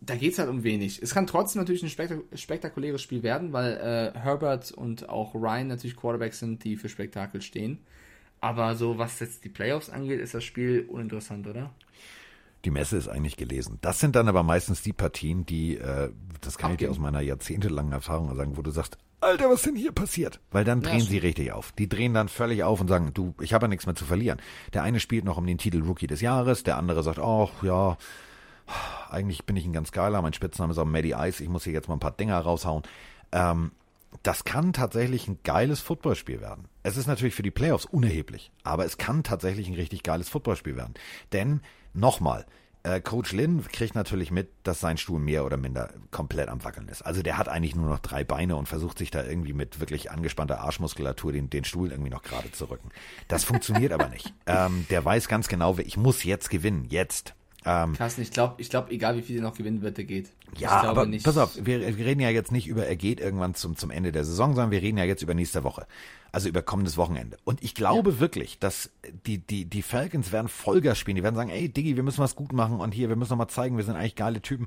Da geht es halt um wenig. Es kann trotzdem natürlich ein spektak spektakuläres Spiel werden, weil äh, Herbert und auch Ryan natürlich Quarterbacks sind, die für Spektakel stehen. Aber so, was jetzt die Playoffs angeht, ist das Spiel uninteressant, oder? Die Messe ist eigentlich gelesen. Das sind dann aber meistens die Partien, die, äh, das kann Abgeben. ich dir aus meiner jahrzehntelangen Erfahrung sagen, wo du sagst, Alter, was denn hier passiert? Weil dann drehen ja, sie richtig auf. Die drehen dann völlig auf und sagen, du, ich habe ja nichts mehr zu verlieren. Der eine spielt noch um den Titel Rookie des Jahres, der andere sagt, ach ja, eigentlich bin ich ein ganz geiler, mein Spitzname ist auch Maddie Ice, ich muss hier jetzt mal ein paar Dinger raushauen. Ähm, das kann tatsächlich ein geiles Footballspiel werden. Es ist natürlich für die Playoffs unerheblich, aber es kann tatsächlich ein richtig geiles Footballspiel werden. Denn, nochmal, äh, Coach Lin kriegt natürlich mit, dass sein Stuhl mehr oder minder komplett am Wackeln ist. Also der hat eigentlich nur noch drei Beine und versucht sich da irgendwie mit wirklich angespannter Arschmuskulatur den, den Stuhl irgendwie noch gerade zu rücken. Das funktioniert aber nicht. Ähm, der weiß ganz genau, ich muss jetzt gewinnen, jetzt. Ähm, Carsten, ich glaube, ich glaub, egal wie viel er noch gewinnen wird, der geht. Ja, aber nicht. pass auf, wir, wir reden ja jetzt nicht über, er geht irgendwann zum, zum Ende der Saison, sondern wir reden ja jetzt über nächste Woche. Also über kommendes Wochenende. Und ich glaube wirklich, dass die, die, die Falcons werden Vollgas spielen. Die werden sagen, ey, Diggi, wir müssen was gut machen und hier, wir müssen noch mal zeigen, wir sind eigentlich geile Typen.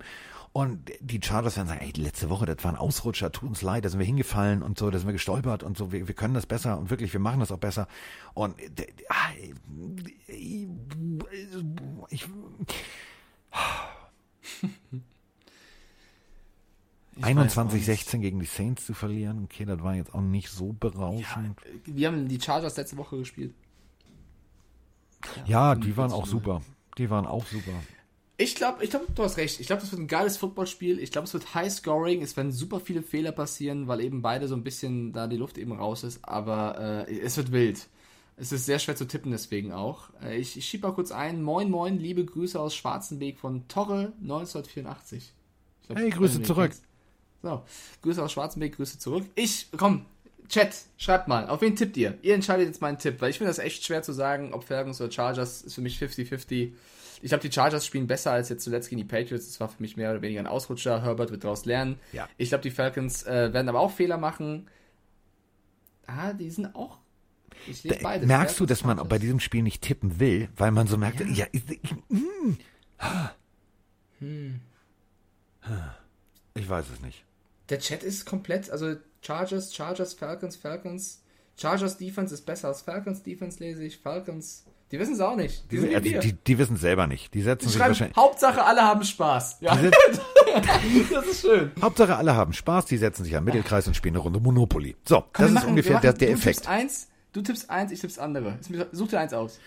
Und die Chargers werden sagen, ey, die letzte Woche, das war ein Ausrutscher, tut uns leid, da sind wir hingefallen und so, da sind wir gestolpert und so, wir, wir können das besser und wirklich, wir machen das auch besser. Und äh, ah, ich, ich, 21-16 gegen die Saints zu verlieren, okay, das war jetzt auch nicht so berauschend. nicht. Wir haben die Chargers letzte Woche gespielt. Ja, die waren auch super. Die waren auch super. Ich glaube, ich glaub, du hast recht. Ich glaube, das wird ein geiles Footballspiel. Ich glaube, es wird High Scoring. Es werden super viele Fehler passieren, weil eben beide so ein bisschen da die Luft eben raus ist. Aber äh, es wird wild. Es ist sehr schwer zu tippen, deswegen auch. Äh, ich ich schiebe mal kurz ein. Moin, moin, liebe Grüße aus Schwarzenbeek von Torre 1984. Ich glaub, Hey, Grüße kennst- zurück. So, Grüße aus Schwarzenbeek, Grüße zurück. Ich, komm, Chat, schreibt mal, auf wen tippt ihr? Ihr entscheidet jetzt meinen Tipp, weil ich finde das echt schwer zu sagen, ob Falcons oder Chargers ist für mich 50-50. Ich glaube, die Chargers spielen besser als jetzt zuletzt gegen die Patriots. Das war für mich mehr oder weniger ein Ausrutscher. Herbert wird daraus lernen. Ja. Ich glaube, die Falcons äh, werden aber auch Fehler machen. Ah, die sind auch. Ich Da, beides. merkst du, dass man bei diesem Spiel nicht tippen will, weil man so merkt, ja, ich, ich, mm, ah. ich weiß es nicht. Der Chat ist komplett, also Chargers, Chargers, Falcons, Falcons. Chargers Defense ist besser als Falcons Defense, lese ich. Falcons, die wissen es auch nicht. Die, Die, die, die, die wissen es selber nicht. Die setzen sich wahrscheinlich. Hauptsache alle haben Spaß. Ja, das ist schön. Hauptsache alle haben Spaß, die setzen sich am Mittelkreis und spielen eine Runde Monopoly. So, Komm, das ist machen- ungefähr machen, der, der du Effekt. Tippst eins, du tippst eins, ich tippst andere. Such dir eins aus.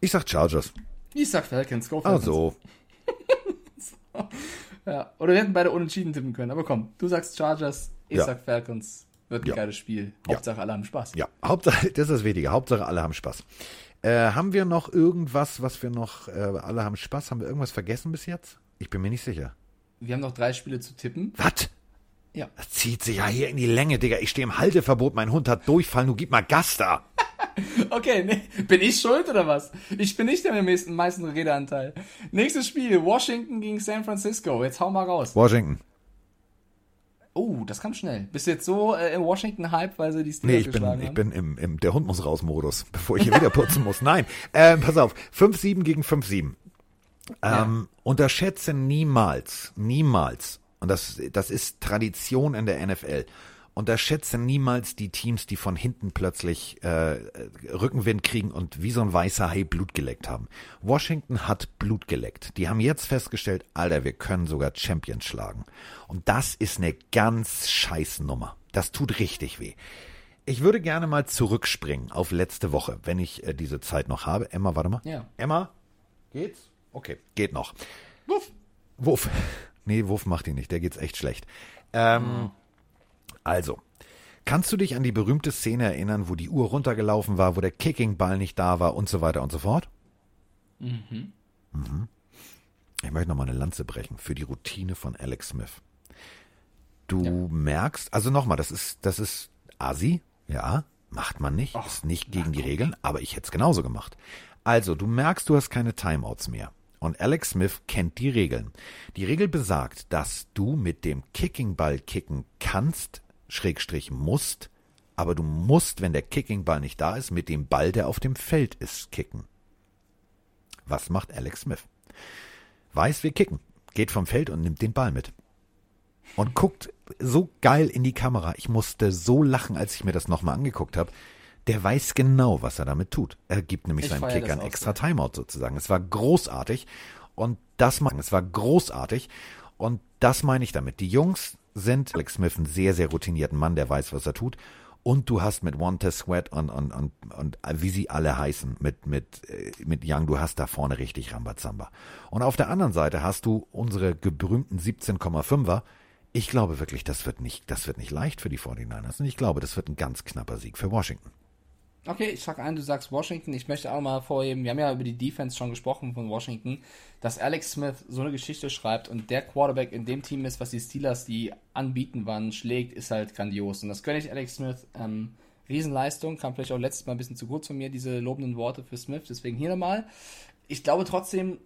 Ich sag Chargers. Ich sag Falcons, go Falcons. so. Ja. Oder wir hätten beide unentschieden tippen können. Aber komm, du sagst Chargers, ich Ja. sag Falcons. Wird ein Ja. geiles Spiel. Ja. Hauptsache alle haben Spaß. Ja, Hauptsache, das ist das Wichtige. Hauptsache alle haben Spaß. Äh, haben wir noch irgendwas, was wir noch, äh, alle haben Spaß? Haben wir irgendwas vergessen bis jetzt? Ich bin mir nicht sicher. Wir haben noch drei Spiele zu tippen. Was? Ja. Das zieht sich ja hier in die Länge, Digga. Ich stehe im Halteverbot, mein Hund hat Durchfall, nun gib mal Gas da. Okay, nee. bin ich schuld oder was? Ich bin nicht der mit dem meisten, Redeanteil. Nächstes Spiel, Washington gegen San Francisco. Jetzt hau mal raus. Washington. Oh, das kam schnell. Bist du jetzt so äh, im Washington-Hype, weil sie die Nee, Steelers ich bin, geschlagen ich haben? bin im, im Der Hund muss raus Modus, bevor ich hier wieder putzen muss. Nein, ähm, pass auf. 5-7 gegen 5-7. Ähm, Unterschätze niemals, niemals, und das, das ist Tradition in der NFL, unterschätze niemals die Teams, die von hinten plötzlich äh, Rückenwind kriegen und wie so ein weißer Hai Blut geleckt haben. Washington hat Blut geleckt. Die haben jetzt festgestellt, Alter, wir können sogar Champions schlagen. Und das ist eine ganz scheiß Nummer. Das tut richtig weh. Ich würde gerne mal zurückspringen auf letzte Woche, wenn ich äh, diese Zeit noch habe. Emma, warte mal. Ja. Emma, geht's? Okay, geht noch. Wuff. Wuff. Nee, Wuff macht ihn nicht, der geht's echt schlecht. Ähm, Also, kannst du dich an die berühmte Szene erinnern, wo die Uhr runtergelaufen war, wo der Kicking-Ball nicht da war und so weiter und so fort? Mhm. Ich möchte noch mal eine Lanze brechen für die Routine von Alex Smith. Du merkst, also nochmal, das ist, das ist Asi, ja, macht man nicht, ist nicht gegen die Regeln, aber ich hätte es genauso gemacht. Also, du merkst, du hast keine Timeouts mehr. Und Alex Smith kennt die Regeln. Die Regel besagt, dass du mit dem Kickingball kicken kannst, Schrägstrich musst, aber du musst, wenn der Kickingball nicht da ist, mit dem Ball, der auf dem Feld ist, kicken. Was macht Alex Smith? Weiß, wir kicken, geht vom Feld und nimmt den Ball mit. Und guckt so geil in die Kamera. Ich musste so lachen, als ich mir das nochmal angeguckt habe. Der weiß genau, was er damit tut. Er gibt nämlich Ich seinen Kickern auch extra. Timeout sozusagen. Es war großartig. Und das machen, es war großartig. Und das meine ich damit. Die Jungs sind Alex Smith ein sehr, sehr routinierten Mann, der weiß, was er tut. Und du hast mit Wanta Sweat und, und, und, und wie sie alle heißen, mit, mit, äh, mit Young, du hast da vorne richtig Rambazamba. Und auf der anderen Seite hast du unsere berühmten 17,5er. Ich glaube wirklich, das wird nicht, das wird nicht leicht für die 49ers. Und ich glaube, das wird ein ganz knapper Sieg für Washington. Okay, ich sag ein, du sagst Washington. Ich möchte auch mal vorheben, wir haben ja über die Defense schon gesprochen von Washington, dass Alex Smith so eine Geschichte schreibt und der Quarterback in dem Team ist, was die Steelers, die anbieten wann schlägt, ist halt grandios. Und das gönne ich Alex Smith. Ähm, Riesenleistung, kam vielleicht auch letztes Mal ein bisschen zu kurz von mir, diese lobenden Worte für Smith, deswegen hier nochmal. Ich glaube trotzdem,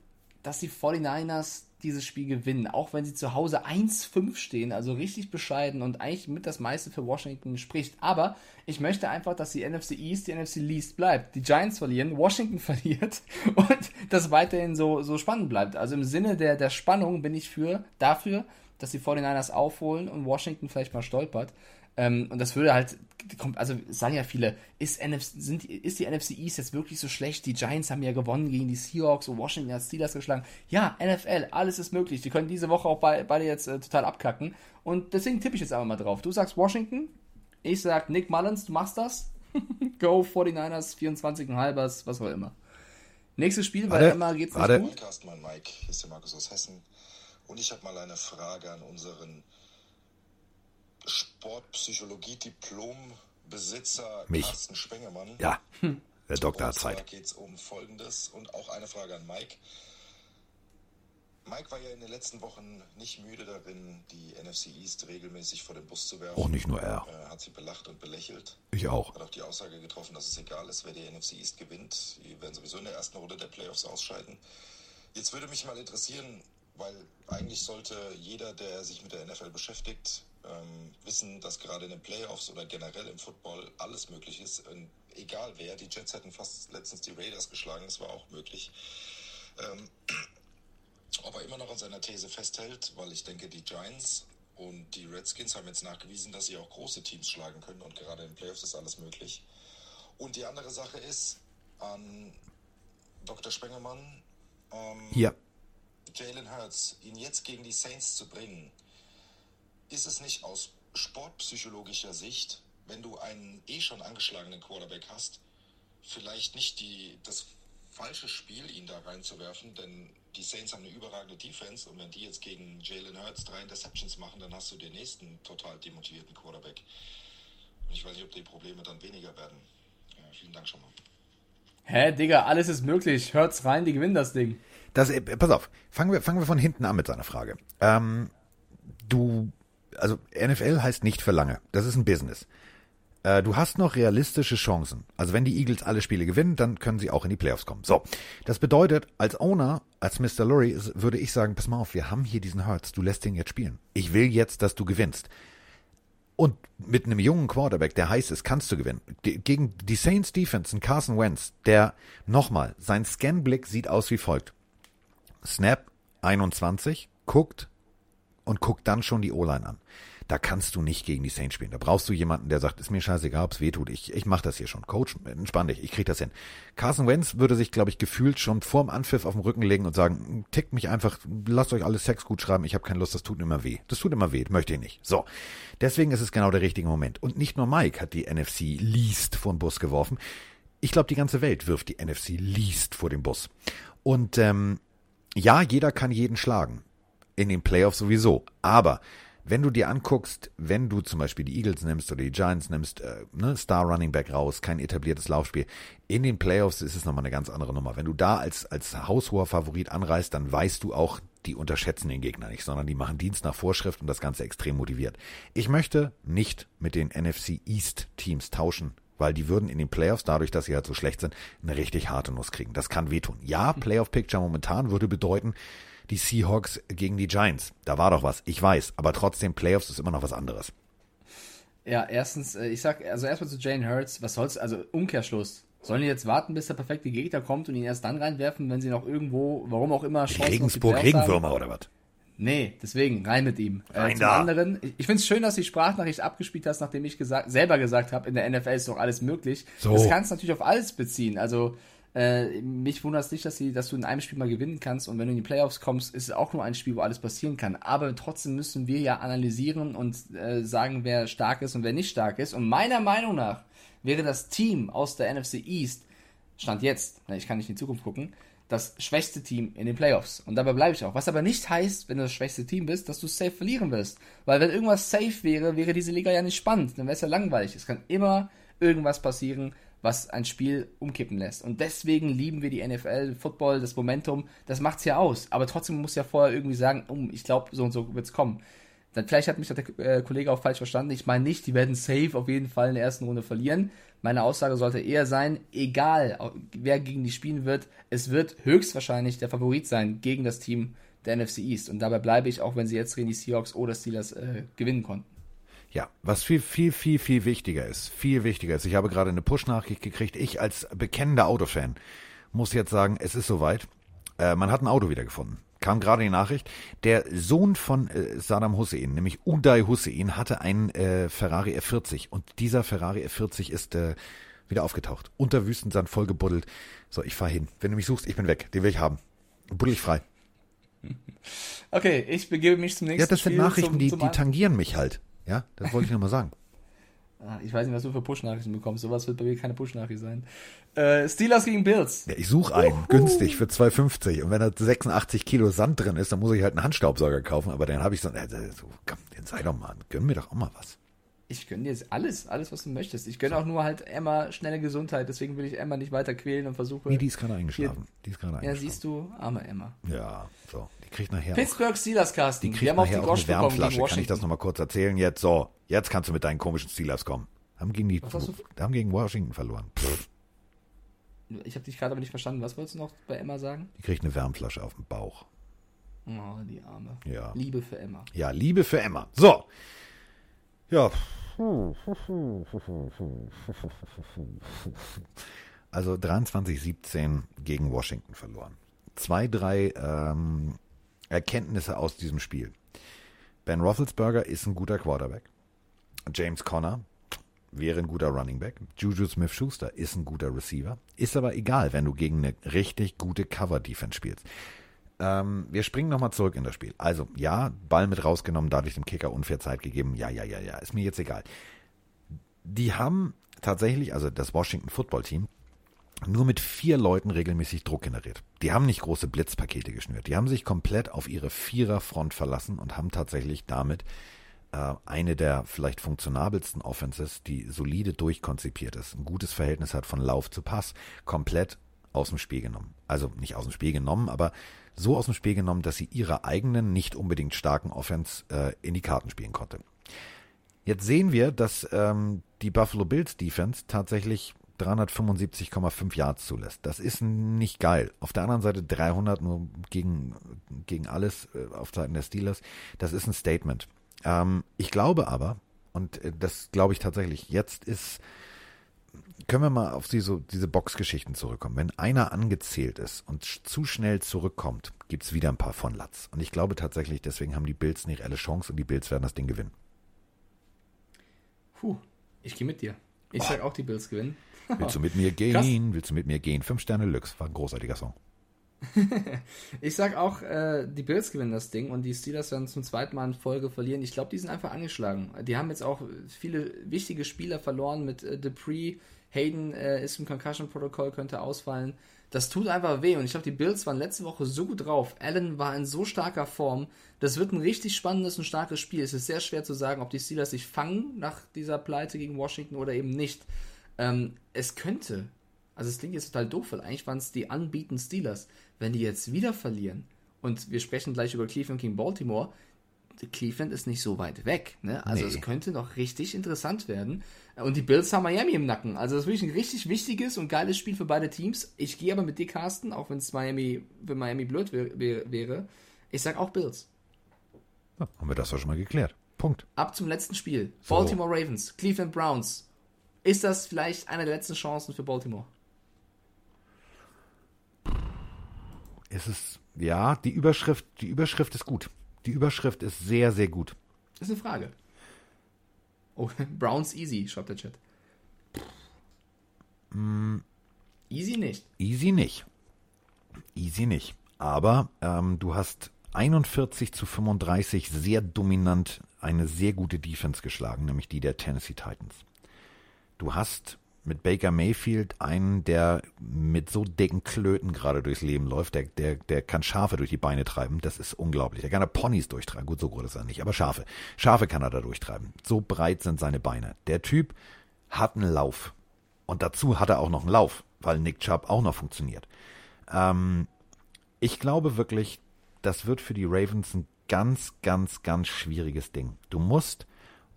dass die 49ers dieses Spiel gewinnen, auch wenn sie zu Hause 1-5 stehen, also richtig bescheiden und eigentlich mit das meiste für Washington spricht. Aber ich möchte einfach, dass die NFC East die NFC Least bleibt. Die Giants verlieren, Washington verliert und das weiterhin so, so spannend bleibt. Also im Sinne der, der Spannung bin ich für, dafür, dass die 49ers aufholen und Washington vielleicht mal stolpert. Ähm, und das würde halt, also sagen ja viele, ist, NFC, sind, ist die NFC East jetzt wirklich so schlecht? Die Giants haben ja gewonnen gegen die Seahawks und Washington hat Steelers geschlagen. Ja, NFL, alles ist möglich. Die können diese Woche auch bei, beide jetzt äh, total abkacken. Und deswegen tippe ich jetzt einfach mal drauf. Du sagst Washington, ich sag Nick Mullins, du machst das. Go 49ers, 24,5, was auch immer. Nächstes Spiel, weil immer geht's nicht warte. gut. Podcast, mein Mike, hier ist der Markus aus Hessen. Und ich habe mal eine Frage an unseren Sportpsychologie-Diplom-Besitzer Mich. Carsten Spengemann. Ja, der Doktor hat Zeit. geht es um Folgendes und auch eine Frage an Mike. Mike war ja in den letzten Wochen nicht müde darin, die NFC East regelmäßig vor den Bus zu werfen. Auch nicht nur er. Er hat sie belacht und belächelt. Ich auch. Hat auch die Aussage getroffen, dass es egal ist, wer die NFC East gewinnt. Die werden sowieso in der ersten Runde der Playoffs ausscheiden. Jetzt würde mich mal interessieren, weil eigentlich sollte jeder, der sich mit der NFL beschäftigt, ähm, wissen, dass gerade in den Playoffs oder generell im Football alles möglich ist. Und egal wer, die Jets hätten fast letztens die Raiders geschlagen, das war auch möglich. Ähm, ob er immer noch an seiner These festhält, weil ich denke, die Giants und die Redskins haben jetzt nachgewiesen, dass sie auch große Teams schlagen können und gerade in den Playoffs ist alles möglich. Und die andere Sache ist, an Dr. Spengemann, ähm, Hier. Jalen Hurts, ihn jetzt gegen die Saints zu bringen, ist es nicht aus sportpsychologischer Sicht, wenn du einen eh schon angeschlagenen Quarterback hast, vielleicht nicht die, das falsche Spiel, ihn da reinzuwerfen, denn die Saints haben eine überragende Defense und wenn die jetzt gegen Jalen Hurts drei Interceptions machen, dann hast du den nächsten total demotivierten Quarterback. Und ich weiß nicht, ob die Probleme dann weniger werden. Ja, vielen Dank schon mal. Hä, Digga, alles ist möglich. Hört's rein, die gewinnen das Ding. Das, äh, pass auf, fangen wir, fangen wir von hinten an mit seiner Frage. Ähm, du, also NFL heißt nicht für lange. Das ist ein Business. Äh, du hast noch realistische Chancen. Also wenn die Eagles alle Spiele gewinnen, dann können sie auch in die Playoffs kommen. So, das bedeutet, als Owner, als Mr. Lurie, würde ich sagen, pass mal auf, wir haben hier diesen Hurts, du lässt ihn jetzt spielen. Ich will jetzt, dass du gewinnst. Und mit einem jungen Quarterback, der heiß ist, kannst du gewinnen. Ge- Gegen die Saints Defense, ein Carson Wentz, der, nochmal, sein Scanblick sieht aus wie folgt. Snap 21, guckt und guckt dann schon die O-Line an. Da kannst du nicht gegen die Saints spielen. Da brauchst du jemanden, der sagt, ist mir scheißegal, ob's weh tut. Ich, ich mach das hier schon. Coach, entspann dich, ich krieg das hin. Carson Wentz würde sich, glaube ich, gefühlt schon vorm Anpfiff auf den Rücken legen und sagen, tickt mich einfach, lasst euch alles Sex gut schreiben, ich habe keine Lust, das tut immer weh. Das tut immer weh, möchte ich nicht. So. Deswegen ist es genau der richtige Moment. Und nicht nur Mike hat die NFC Least vor den Bus geworfen. Ich glaube, die ganze Welt wirft die NFC Least vor den Bus. Und ähm, ja, jeder kann jeden schlagen. In den Playoffs sowieso. Aber wenn du dir anguckst, wenn du zum Beispiel die Eagles nimmst oder die Giants nimmst, äh, ne, Star Running Back raus, kein etabliertes Laufspiel, in den Playoffs ist es nochmal eine ganz andere Nummer. Wenn du da als, als haushoher Favorit anreist, dann weißt du auch, die unterschätzen den Gegner nicht, sondern die machen Dienst nach Vorschrift und das Ganze extrem motiviert. Ich möchte nicht mit den NFC East Teams tauschen, weil die würden in den Playoffs, dadurch, dass sie halt so schlecht sind, eine richtig harte Nuss kriegen. Das kann wehtun. Ja, Playoff Picture momentan würde bedeuten, die Seahawks gegen die Giants. Da war doch was, ich weiß, aber trotzdem Playoffs ist immer noch was anderes. Ja, erstens, äh, ich sag, also erstmal zu Jane Hurts, was soll's, also Umkehrschluss. Sollen die jetzt warten, bis der perfekte Gegner kommt und ihn erst dann reinwerfen, wenn sie noch irgendwo, warum auch immer, Chancen Regensburg Playoffs haben? Regenwürmer oder was? Nee, deswegen, rein mit ihm. Rein äh, zum da. anderen, ich, ich find's schön, dass du die Sprachnachricht abgespielt hast, nachdem ich gesagt, selber gesagt habe, in der NFL ist doch alles möglich. So. Das kannst du natürlich auf alles beziehen. Also, äh, mich wundert es nicht, dass, sie, dass du in einem Spiel mal gewinnen kannst und wenn du in die Playoffs kommst, ist es auch nur ein Spiel, wo alles passieren kann. Aber trotzdem müssen wir ja analysieren und äh, sagen, wer stark ist und wer nicht stark ist. Und meiner Meinung nach wäre das Team aus der NFC East, Stand jetzt, ich kann nicht in die Zukunft gucken, das schwächste Team in den Playoffs. Und dabei bleibe ich auch. Was aber nicht heißt, wenn du das schwächste Team bist, dass du safe verlieren wirst. Weil wenn irgendwas safe wäre, wäre diese Liga ja nicht spannend. Dann wäre es ja langweilig. Es kann immer irgendwas passieren, was ein Spiel umkippen lässt. Und deswegen lieben wir die NFL, Football, das Momentum, das macht's ja aus. Aber trotzdem muss ja vorher irgendwie sagen, um, ich glaube, so und so wird's kommen. Dann, vielleicht hat mich der äh, Kollege auch falsch verstanden. Ich meine nicht, die werden safe auf jeden Fall in der ersten Runde verlieren. Meine Aussage sollte eher sein, egal wer gegen die spielen wird, es wird höchstwahrscheinlich der Favorit sein gegen das Team der NFC East. Und dabei bleibe ich, auch wenn sie jetzt gegen die Seahawks oder Steelers äh, gewinnen konnten. Ja, was viel, viel, viel, viel wichtiger ist, viel wichtiger ist, ich habe gerade eine Push-Nachricht gekriegt, ich als bekennender Autofan muss jetzt sagen, es ist soweit, äh, man hat ein Auto wiedergefunden. Kam gerade die Nachricht, der Sohn von äh, Saddam Hussein, nämlich Uday Hussein, hatte einen äh, Ferrari F40 und dieser Ferrari F40 ist äh, wieder aufgetaucht. Unter Wüstensand voll gebuddelt. So, ich fahr hin. Wenn du mich suchst, ich bin weg. Den will ich haben. Buddel ich frei. Okay, ich begebe mich zum nächsten Ja, das sind Spiel, Nachrichten, zum, die, zum die tangieren mich halt. Ja, das wollte ich nochmal sagen. Ah, Ich weiß nicht, was du für Push-Nachrichten bekommst. Sowas wird bei mir keine Push-Nachricht sein. Äh, Steelers gegen Bills. Ja, ich suche einen, günstig, für 2,50. Und wenn da 86 Kilo Sand drin ist, dann muss ich halt einen Handstaubsauger kaufen. Aber dann habe ich so, äh, so komm, den sei doch mal, gönn mir doch auch mal was. Ich gönne dir jetzt alles, alles, was du möchtest. Ich gönne auch nur halt Emma schnelle Gesundheit. Deswegen will ich Emma nicht weiter quälen und versuche. Nee, die ist gerade eingeschlafen. Die ist gerade ja, eingeschlafen. siehst du, arme Emma. Ja, so. Die kriegt nachher auch, Pittsburgh Steelers, Carsten. die kriegt haben die nachher auch eine Grosch bekommen gegen Wärmflasche. Kann ich das nochmal kurz erzählen jetzt? So, jetzt kannst du mit deinen komischen Steelers kommen. Haben gegen die, haben gegen Washington verloren. Pff, Ich habe dich gerade aber nicht verstanden. Was wolltest du noch bei Emma sagen? die kriegt eine Wärmflasche auf dem Bauch. Oh, die Arme. Ja. Liebe für Emma. Ja, Liebe für Emma. So. Ja. Also 23-17 gegen Washington verloren. Zwei, drei ähm, Erkenntnisse aus diesem Spiel. Ben Roethlisberger ist ein guter Quarterback. James Conner wäre ein guter Running Back. Juju Smith-Schuster ist ein guter Receiver. Ist aber egal, wenn du gegen eine richtig gute Cover-Defense spielst. Ähm, wir springen nochmal zurück in das Spiel. Also, ja, Ball mit rausgenommen, dadurch dem Kicker unfair Zeit gegeben. Ja, ja, ja, ja, ist mir jetzt egal. Die haben tatsächlich, also das Washington Football Team, nur mit vier Leuten regelmäßig Druck generiert. Die haben nicht große Blitzpakete geschnürt. Die haben sich komplett auf ihre Viererfront verlassen und haben tatsächlich damit äh, eine der vielleicht funktionabelsten Offenses, die solide durchkonzipiert ist, ein gutes Verhältnis hat von Lauf zu Pass, komplett aus dem Spiel genommen. Also nicht aus dem Spiel genommen, aber so aus dem Spiel genommen, dass sie ihre eigenen, nicht unbedingt starken Offense äh, in die Karten spielen konnte. Jetzt sehen wir, dass ähm, die Buffalo Bills Defense tatsächlich 375,5 Yards zulässt. Das ist nicht geil. Auf der anderen Seite 300 nur gegen, gegen alles äh, auf Seiten der Steelers. Das ist ein Statement. Ähm, ich glaube aber, und äh, das glaube ich tatsächlich, jetzt ist, können wir mal auf diese, diese Boxgeschichten zurückkommen. Wenn einer angezählt ist und zu schnell zurückkommt, gibt's wieder ein paar von Latz. Und ich glaube tatsächlich, deswegen haben die Bills eine reelle Chance und die Bills werden das Ding gewinnen. Puh, ich gehe mit dir. Ich sag auch, die Bills gewinnen. Willst du mit mir gehen? Willst du mit mir gehen? Fünf Sterne Lux. War ein großartiger Song. Ich sag auch, äh, die Bills gewinnen das Ding und die Steelers werden zum zweiten Mal in Folge verlieren. Ich glaube, die sind einfach angeschlagen. Die haben jetzt auch viele wichtige Spieler verloren mit äh, Dupree. Hayden äh, ist im Concussion-Protokoll, könnte ausfallen. Das tut einfach weh und ich glaube, die Bills waren letzte Woche so gut drauf. Allen war in so starker Form. Das wird ein richtig spannendes und starkes Spiel. Es ist sehr schwer zu sagen, ob die Steelers sich fangen nach dieser Pleite gegen Washington oder eben nicht. Ähm, es könnte, also es klingt jetzt total doof, weil eigentlich waren es die unbeaten Steelers. Wenn die jetzt wieder verlieren, und wir sprechen gleich über Cleveland gegen Baltimore, Cleveland ist nicht so weit weg. Ne? Also Nee. es könnte noch richtig interessant werden. Und die Bills haben Miami im Nacken. Also das ist wirklich ein richtig wichtiges und geiles Spiel für beide Teams. Ich gehe aber mit dir, Carsten, auch wenn es Miami, wenn Miami blöd wär, wär, wäre. Ich sag auch Bills. Ja, haben wir das doch schon mal geklärt. Punkt. Ab zum letzten Spiel. So. Baltimore Ravens, Cleveland Browns. Ist das vielleicht eine der letzten Chancen für Baltimore? Es ist, ja, die Überschrift, die Überschrift ist gut. Die Überschrift ist sehr, sehr gut. Das ist eine Frage. Oh, Browns easy, schreibt der Chat. Easy nicht. Easy nicht. Easy nicht. Aber ähm, du hast 41 zu 35 sehr dominant eine sehr gute Defense geschlagen, nämlich die der Tennessee Titans. Du hast mit Baker Mayfield einen, der mit so dicken Klöten gerade durchs Leben läuft, der, der, der kann Schafe durch die Beine treiben, das ist unglaublich. Der kann da Ponys durchtreiben, gut, so groß ist er nicht, aber Schafe. Schafe kann er da durchtreiben. So breit sind seine Beine. Der Typ hat einen Lauf. Und dazu hat er auch noch einen Lauf, weil Nick Chubb auch noch funktioniert. Ähm, ich glaube wirklich, das wird für die Ravens ein ganz, ganz, ganz schwieriges Ding. Du musst,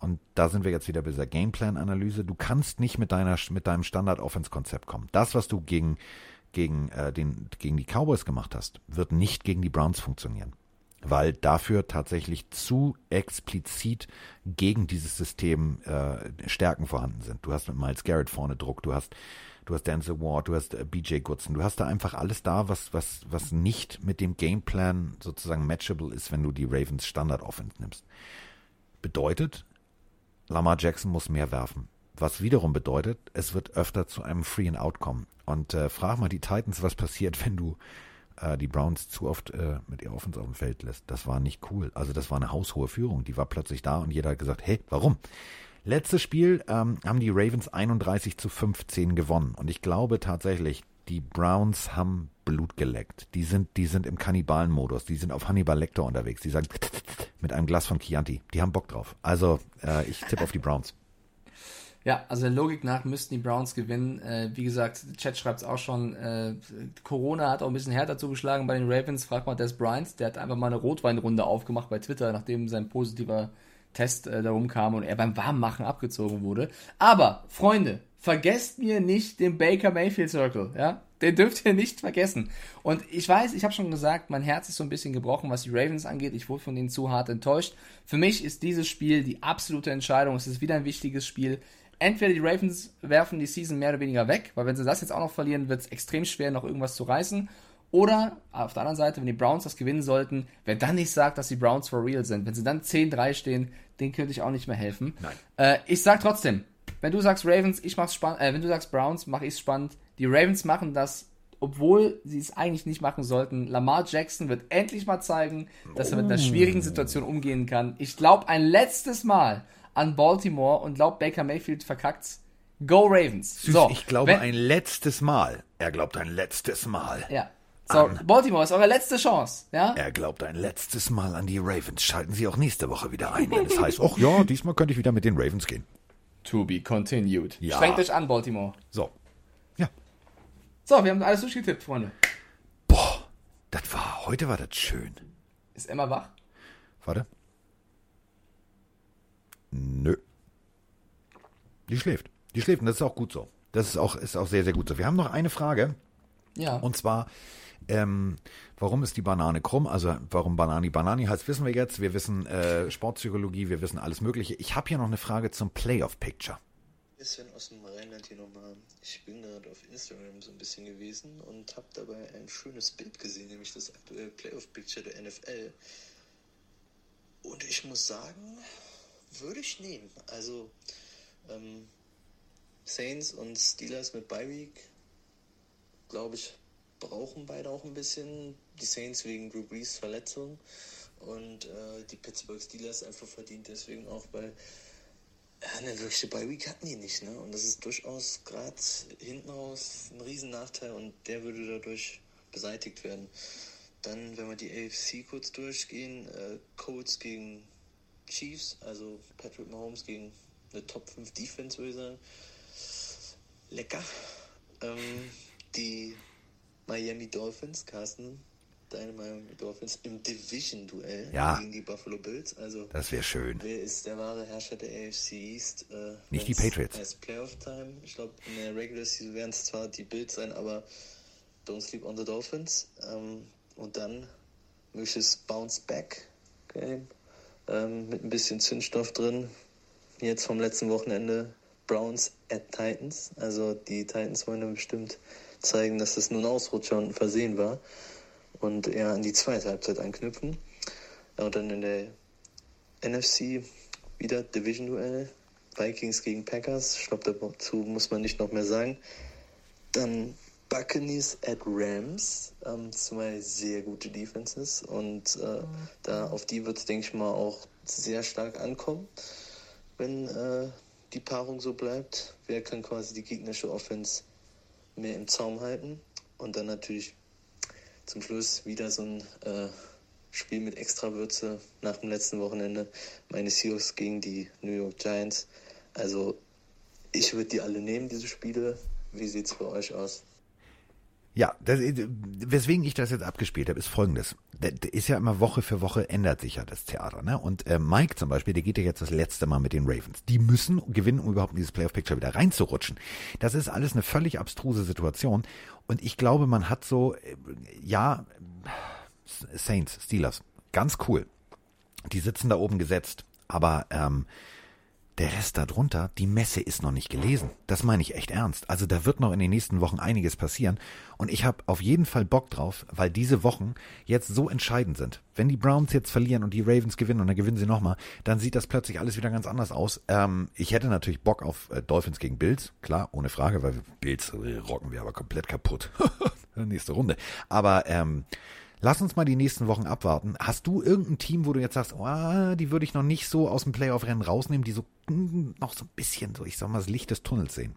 und da sind wir jetzt wieder bei dieser Gameplan-Analyse, du kannst nicht mit, deiner, mit deinem Standard-Offense-Konzept kommen. Das, was du gegen, gegen, äh, den, gegen die Cowboys gemacht hast, wird nicht gegen die Browns funktionieren weil dafür tatsächlich zu explizit gegen dieses System äh, Stärken vorhanden sind. Du hast mit Miles Garrett vorne Druck, du hast du hast Denzel Ward, du hast äh, BJ Goodson, du hast da einfach alles da, was was was nicht mit dem Gameplan sozusagen matchable ist, wenn du die Ravens Standard Offense nimmst. Bedeutet, Lamar Jackson muss mehr werfen. Was wiederum bedeutet, es wird öfter zu einem Free and Out kommen. Und äh, frag mal die Titans, was passiert, wenn du äh, die Browns zu oft äh, mit ihr Offense auf dem Feld lässt. Das war nicht cool. Also das war eine haushohe Führung. Die war plötzlich da und jeder hat gesagt, hey, warum? Letztes Spiel ähm, haben die Ravens 31 zu 15 gewonnen. Und ich glaube tatsächlich, die Browns haben Blut geleckt. Die sind, die sind im Kannibalenmodus. Die sind auf Hannibal Lecter unterwegs. Die sagen mit einem Glas von Chianti. Die haben Bock drauf. Also äh, ich tippe auf die Browns. Ja, also der Logik nach müssten die Browns gewinnen. Äh, wie gesagt, Chat schreibt es auch schon. Äh, Corona hat auch ein bisschen härter zugeschlagen bei den Ravens. Frag mal Des Bryant, der hat einfach mal eine Rotweinrunde aufgemacht bei Twitter, nachdem sein positiver Test äh, darum kam und er beim Warmmachen abgezogen wurde. Aber, Freunde, vergesst mir nicht den Baker Mayfield Circle, ja? Den dürft ihr nicht vergessen. Und ich weiß, ich habe schon gesagt, mein Herz ist so ein bisschen gebrochen, was die Ravens angeht. Ich wurde von denen zu hart enttäuscht. Für mich ist dieses Spiel die absolute Entscheidung. Es ist wieder ein wichtiges Spiel entweder die Ravens werfen die Season mehr oder weniger weg, weil wenn sie das jetzt auch noch verlieren, wird es extrem schwer, noch irgendwas zu reißen. Oder auf der anderen Seite, wenn die Browns das gewinnen sollten, wer dann nicht sagt, dass die Browns for real sind, wenn sie dann 10-3 stehen, den könnte ich auch nicht mehr helfen. Nein. Äh, ich sag trotzdem, wenn du sagst Ravens, ich mach's spannend, äh, wenn du sagst Browns, mache ich es spannend. Die Ravens machen das, obwohl sie es eigentlich nicht machen sollten. Lamar Jackson wird endlich mal zeigen, dass er mit einer schwierigen Situation umgehen kann. Ich glaube ein letztes Mal an Baltimore und glaubt Baker Mayfield verkackt's. Go Ravens. Süß, so, ich glaube wenn, ein letztes Mal. Er glaubt ein letztes Mal. Ja. So, Baltimore ist eure letzte Chance, ja? Er glaubt ein letztes Mal an die Ravens. Schalten Sie auch nächste Woche wieder ein, wenn es heißt, ach ja, diesmal könnte ich wieder mit den Ravens gehen. To be continued. Ja. Strengt euch an, Baltimore. So. So, wir haben alles durchgetippt, Freunde. Boah, das war, heute war das schön. Ist Emma wach? Warte. Nö. Die schläft. Die schläft und das ist auch gut so. Das ist auch, ist auch sehr, sehr gut so. Wir haben noch eine Frage. Ja. Und zwar, ähm, warum ist die Banane krumm? Also warum Banani Banani heißt, wissen wir jetzt. Wir wissen äh, Sportpsychologie, wir wissen alles Mögliche. Ich habe hier noch eine Frage zum Playoff Picture. Sven aus dem Rheinland hier nochmal. Ich bin gerade auf Instagram so ein bisschen gewesen und habe dabei ein schönes Bild gesehen, nämlich das aktuelle Playoff Picture der NFL. Und ich muss sagen, würde ich nehmen. Also ähm, Saints und Steelers mit Bye Week, glaube ich, brauchen beide auch ein bisschen. Die Saints wegen Drew Brees Verletzung und äh, die Pittsburgh Steelers einfach verdient deswegen auch, weil ja, eine wirkliche Bye Week hatten die nicht, ne? Und das ist durchaus gerade hinten raus ein Riesennachteil und der würde dadurch beseitigt werden. Dann, wenn wir die AFC kurz durchgehen, äh, Colts gegen Chiefs, also Patrick Mahomes gegen eine Top 5 Defense, würde ich sagen. Lecker. Ähm, die Miami Dolphins, Carsten, deine Miami Dolphins im Division-Duell ja, gegen die Buffalo Bills. Also, das wäre schön. Wer ist der wahre Herrscher der AFC East? Äh, Nicht die Patriots. Heißt Playoff-Time. Ich glaube, in der Regular Season werden es zwar die Bills sein, aber don't sleep on the Dolphins. Ähm, und dann mögliches Bounce-Back-Game ähm, mit ein bisschen Zündstoff drin. Jetzt vom letzten Wochenende Browns at Titans. Also die Titans wollen dann bestimmt zeigen, dass das nur ein Ausrutscher und ein Versehen war und eher an die zweite Halbzeit anknüpfen. Und dann in der NFC wieder Division-Duell. Vikings gegen Packers. Ich glaube, dazu muss man nicht noch mehr sagen. Dann Buccaneers at Rams, ähm, zwei sehr gute Defenses und äh, mhm. da auf die wird es, denke ich mal, auch sehr stark ankommen, wenn äh, die Paarung so bleibt. Wer kann quasi die gegnerische Offense mehr im Zaum halten? Und dann natürlich zum Schluss wieder so ein äh, Spiel mit Extrawürze nach dem letzten Wochenende. Meine Seahawks gegen die New York Giants. Also ich würde die alle nehmen, diese Spiele. Wie sieht's bei euch aus? Ja, das, weswegen ich das jetzt abgespielt habe, ist folgendes. Ist ja immer Woche für Woche ändert sich ja das Theater. Ne? Und äh, Mike zum Beispiel, der geht ja jetzt das letzte Mal mit den Ravens. Die müssen gewinnen, um überhaupt in dieses Playoff-Picture wieder reinzurutschen. Das ist alles eine völlig abstruse Situation. Und ich glaube, man hat so, äh, ja, Saints, Steelers, ganz cool. Die sitzen da oben gesetzt. Aber ähm, der Rest darunter, die Messe ist noch nicht gelesen. Das meine ich echt ernst. Also da wird noch in den nächsten Wochen einiges passieren. Und ich habe auf jeden Fall Bock drauf, weil diese Wochen jetzt so entscheidend sind. Wenn die Browns jetzt verlieren und die Ravens gewinnen und dann gewinnen sie nochmal, dann sieht das plötzlich alles wieder ganz anders aus. Ähm, ich hätte natürlich Bock auf äh, Dolphins gegen Bills. Klar, ohne Frage, weil Bills äh, rocken wir aber komplett kaputt. Nächste Runde. Aber ähm, Lass uns mal die nächsten Wochen abwarten. Hast du irgendein Team, wo du jetzt sagst, oh, die würde ich noch nicht so aus dem Playoff-Rennen rausnehmen, die so mm, noch so ein bisschen, so ich sag mal, das Licht des Tunnels sehen?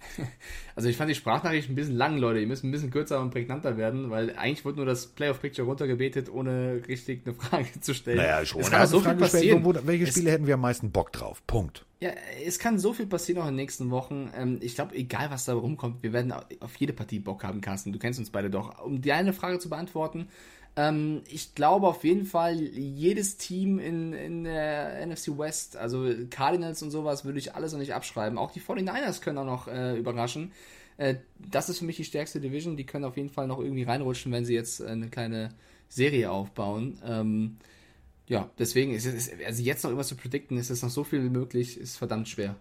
Also ich fand die Sprachnachricht ein bisschen lang, Leute. Die müssen ein bisschen kürzer und prägnanter werden, weil eigentlich wurde nur das Playoff-Picture runtergebetet, ohne richtig eine Frage zu stellen. Naja, schon. Es kann so viel passieren. Wo, welche Spiele es, hätten wir am meisten Bock drauf? Punkt. Ja, es kann so viel passieren auch in den nächsten Wochen. Ähm, ich glaube, egal was da rumkommt, wir werden auf jede Partie Bock haben, Carsten. Du kennst uns beide doch. Um die eine Frage zu beantworten, ähm, ich glaube auf jeden Fall, jedes Team in, in der NFC West, also Cardinals und sowas, würde ich alles noch nicht abschreiben. Auch die 49ers können auch noch äh, überraschen. Äh, das ist für mich die stärkste Division. Die können auf jeden Fall noch irgendwie reinrutschen, wenn sie jetzt äh, eine kleine Serie aufbauen. Ähm, ja, deswegen ist es, also jetzt noch irgendwas zu predikten, ist es noch so viel wie möglich, ist verdammt schwer.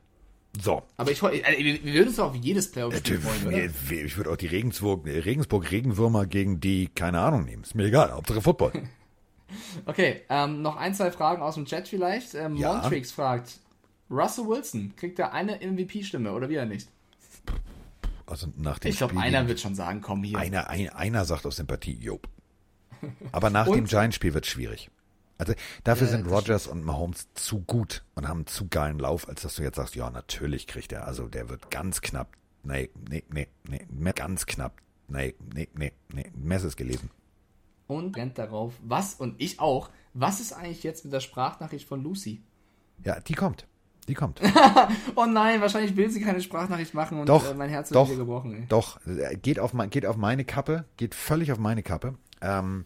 So. Aber ich, also, wir würden uns doch auf jedes Playoff-Spiel freuen, oder? Ich würde auch die Regensburg, Regensburg Regenwürmer gegen die, keine Ahnung, nehmen. Ist mir egal, Hauptsache Football. okay, ähm, noch ein, zwei Fragen aus dem Chat vielleicht. Ähm, ja. Montrix fragt, Russell Wilson, kriegt er eine MVP-Stimme oder wieder nicht? Also nach dem Ich glaube, einer wird schon sagen, komm hier. Einer, ein, einer sagt aus Sympathie, Job. Aber nach dem Giants-Spiel wird es schwierig. Also dafür ja, sind Rogers und Mahomes zu gut und haben einen zu geilen Lauf, als dass du jetzt sagst, ja, natürlich kriegt er. Also der wird ganz knapp. Nee, nee, nee, nee, ganz knapp. Nee, nee, nee, nee. Mess ist gelesen. Und rennt darauf, was, und ich auch, was ist eigentlich jetzt mit der Sprachnachricht von Lucy? Ja, die kommt. Die kommt. oh nein, wahrscheinlich will sie keine Sprachnachricht machen und doch, äh, mein Herz wird wieder gebrochen. Ey. Doch, geht auf, geht auf meine Kappe, geht völlig auf meine Kappe. Ähm,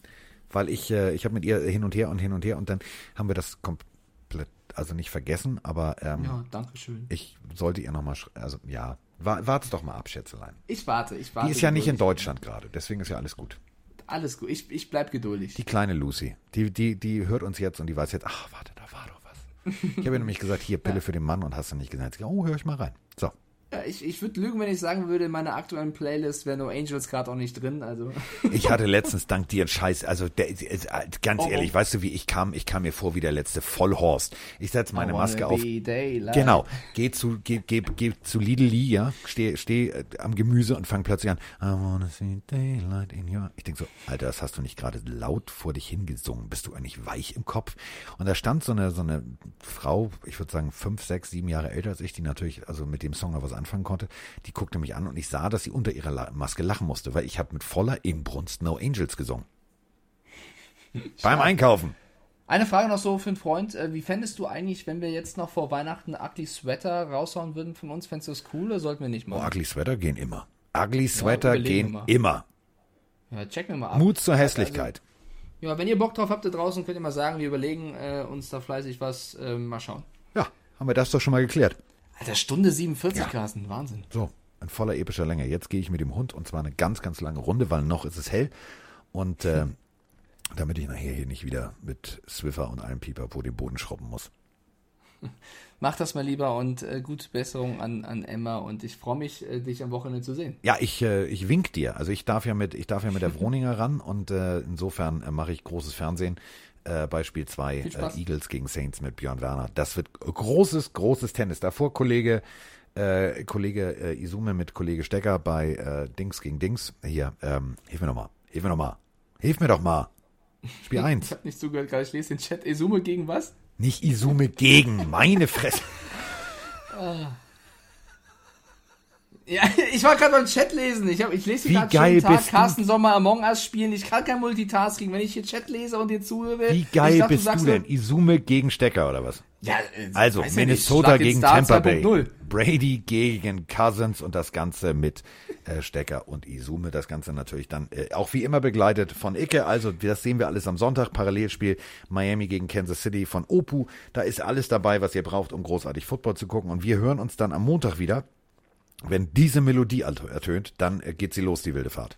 weil ich, äh, ich habe mit ihr hin und her und hin und her und dann haben wir das komplett, also nicht vergessen, aber ähm, ja, danke schön. Ich sollte ihr nochmal, also ja, warte doch mal ab, Schätzelein. Ich warte, ich warte. Die ist ja nicht in Deutschland gerade, deswegen ist ja alles gut. Alles gut, ich, ich bleib geduldig. Die kleine Lucy, die, die, die hört uns jetzt und die weiß jetzt, ach, warte, da war doch was. Ich habe ihr nämlich gesagt, hier, Pille ja. für den Mann und hast du nicht gesagt. Oh, hör ich mal rein. So. Ich, ich würde lügen, wenn ich sagen würde, in meiner aktuellen Playlist wäre No Angels gerade auch nicht drin. Also. Ich hatte letztens dank dir einen Scheiß, also der, ganz oh, ehrlich, oh. weißt du, wie ich kam? Ich kam mir vor wie der letzte Vollhorst. Ich setze meine Maske auf. Daylight. Genau. Geh zu, geh, geh, geh zu Lidl Lee, ja, steh, steh äh, am Gemüse und fang plötzlich an. I wanna see daylight in your. Ich denk so, Alter, das hast du nicht gerade laut vor dich hingesungen. Bist du eigentlich weich im Kopf? Und da stand so eine, so eine Frau, ich würde sagen fünf, sechs, sieben Jahre älter als ich, die natürlich, also mit dem Song noch was anfangen konnte. Die guckte mich an und ich sah, dass sie unter ihrer Maske lachen musste, weil ich habe mit voller Inbrunst No Angels gesungen. Beim Einkaufen. Eine Frage noch so für einen Freund. Äh, wie fändest du eigentlich, wenn wir jetzt noch vor Weihnachten Ugly Sweater raushauen würden von uns? Fändest du das cool oder sollten wir nicht machen? Oh, Ugly Sweater gehen immer. Ugly Sweater ja, gehen immer. Ja, checken wir mal ab. Mut zur Hässlichkeit. Also, ja, wenn ihr Bock drauf habt da draußen, könnt ihr mal sagen, wir überlegen äh, uns da fleißig was. Äh, mal schauen. Ja, haben wir das doch schon mal geklärt. Alter, Stunde 47, ja. Carsten, Wahnsinn. So, in voller epischer Länge. Jetzt gehe ich mit dem Hund und zwar eine ganz, ganz lange Runde, weil noch ist es hell. Und äh, damit ich nachher hier nicht wieder mit Swiffer und allem Pieper vor den Boden schrubben muss. Mach das mal lieber und äh, gute Besserung an, an Emma und ich freue mich, äh, dich am Wochenende zu sehen. Ja, ich, äh, ich wink dir. Also ich darf ja mit, ich darf ja mit der Wohninger ran und äh, insofern äh, mache ich großes Fernsehen äh, Beispiel 2 äh, Eagles gegen Saints mit Björn Werner. Das wird großes, großes Tennis. Davor Kollege äh, Kollege äh, Isume mit Kollege Stecker bei äh, Dings gegen Dings. Hier, ähm, hilf mir nochmal. Hilf mir nochmal. Hilf mir doch mal. Spiel 1. ich hab nicht zugehört, gerade ich lese den Chat. Isume gegen was? Nicht Isume gegen, meine Fresse. Ah. Ja, ich war gerade beim Chat lesen. Ich, hab, ich lese gerade geil jeden Tag bist du? Carsten Sommer Among Us spielen. Ich kann kein Multitasking. Wenn ich hier Chat lese und dir zuhöre. Wie geil dachte, bist sagst du denn? Izume gegen Stecker oder was? Ja, äh, Also, ja. Minnesota gegen Tampa Bay. 2.0. Brady gegen Cousins und das Ganze mit äh, Stecker und Izume. Das Ganze natürlich dann äh, auch wie immer begleitet von Icke. Also, das sehen wir alles am Sonntag. Parallelspiel Miami gegen Kansas City von Opu. Da ist alles dabei, was ihr braucht, um großartig Football zu gucken. Und wir hören uns dann am Montag wieder. Wenn diese Melodie ertönt, dann äh, geht sie los, die wilde Fahrt.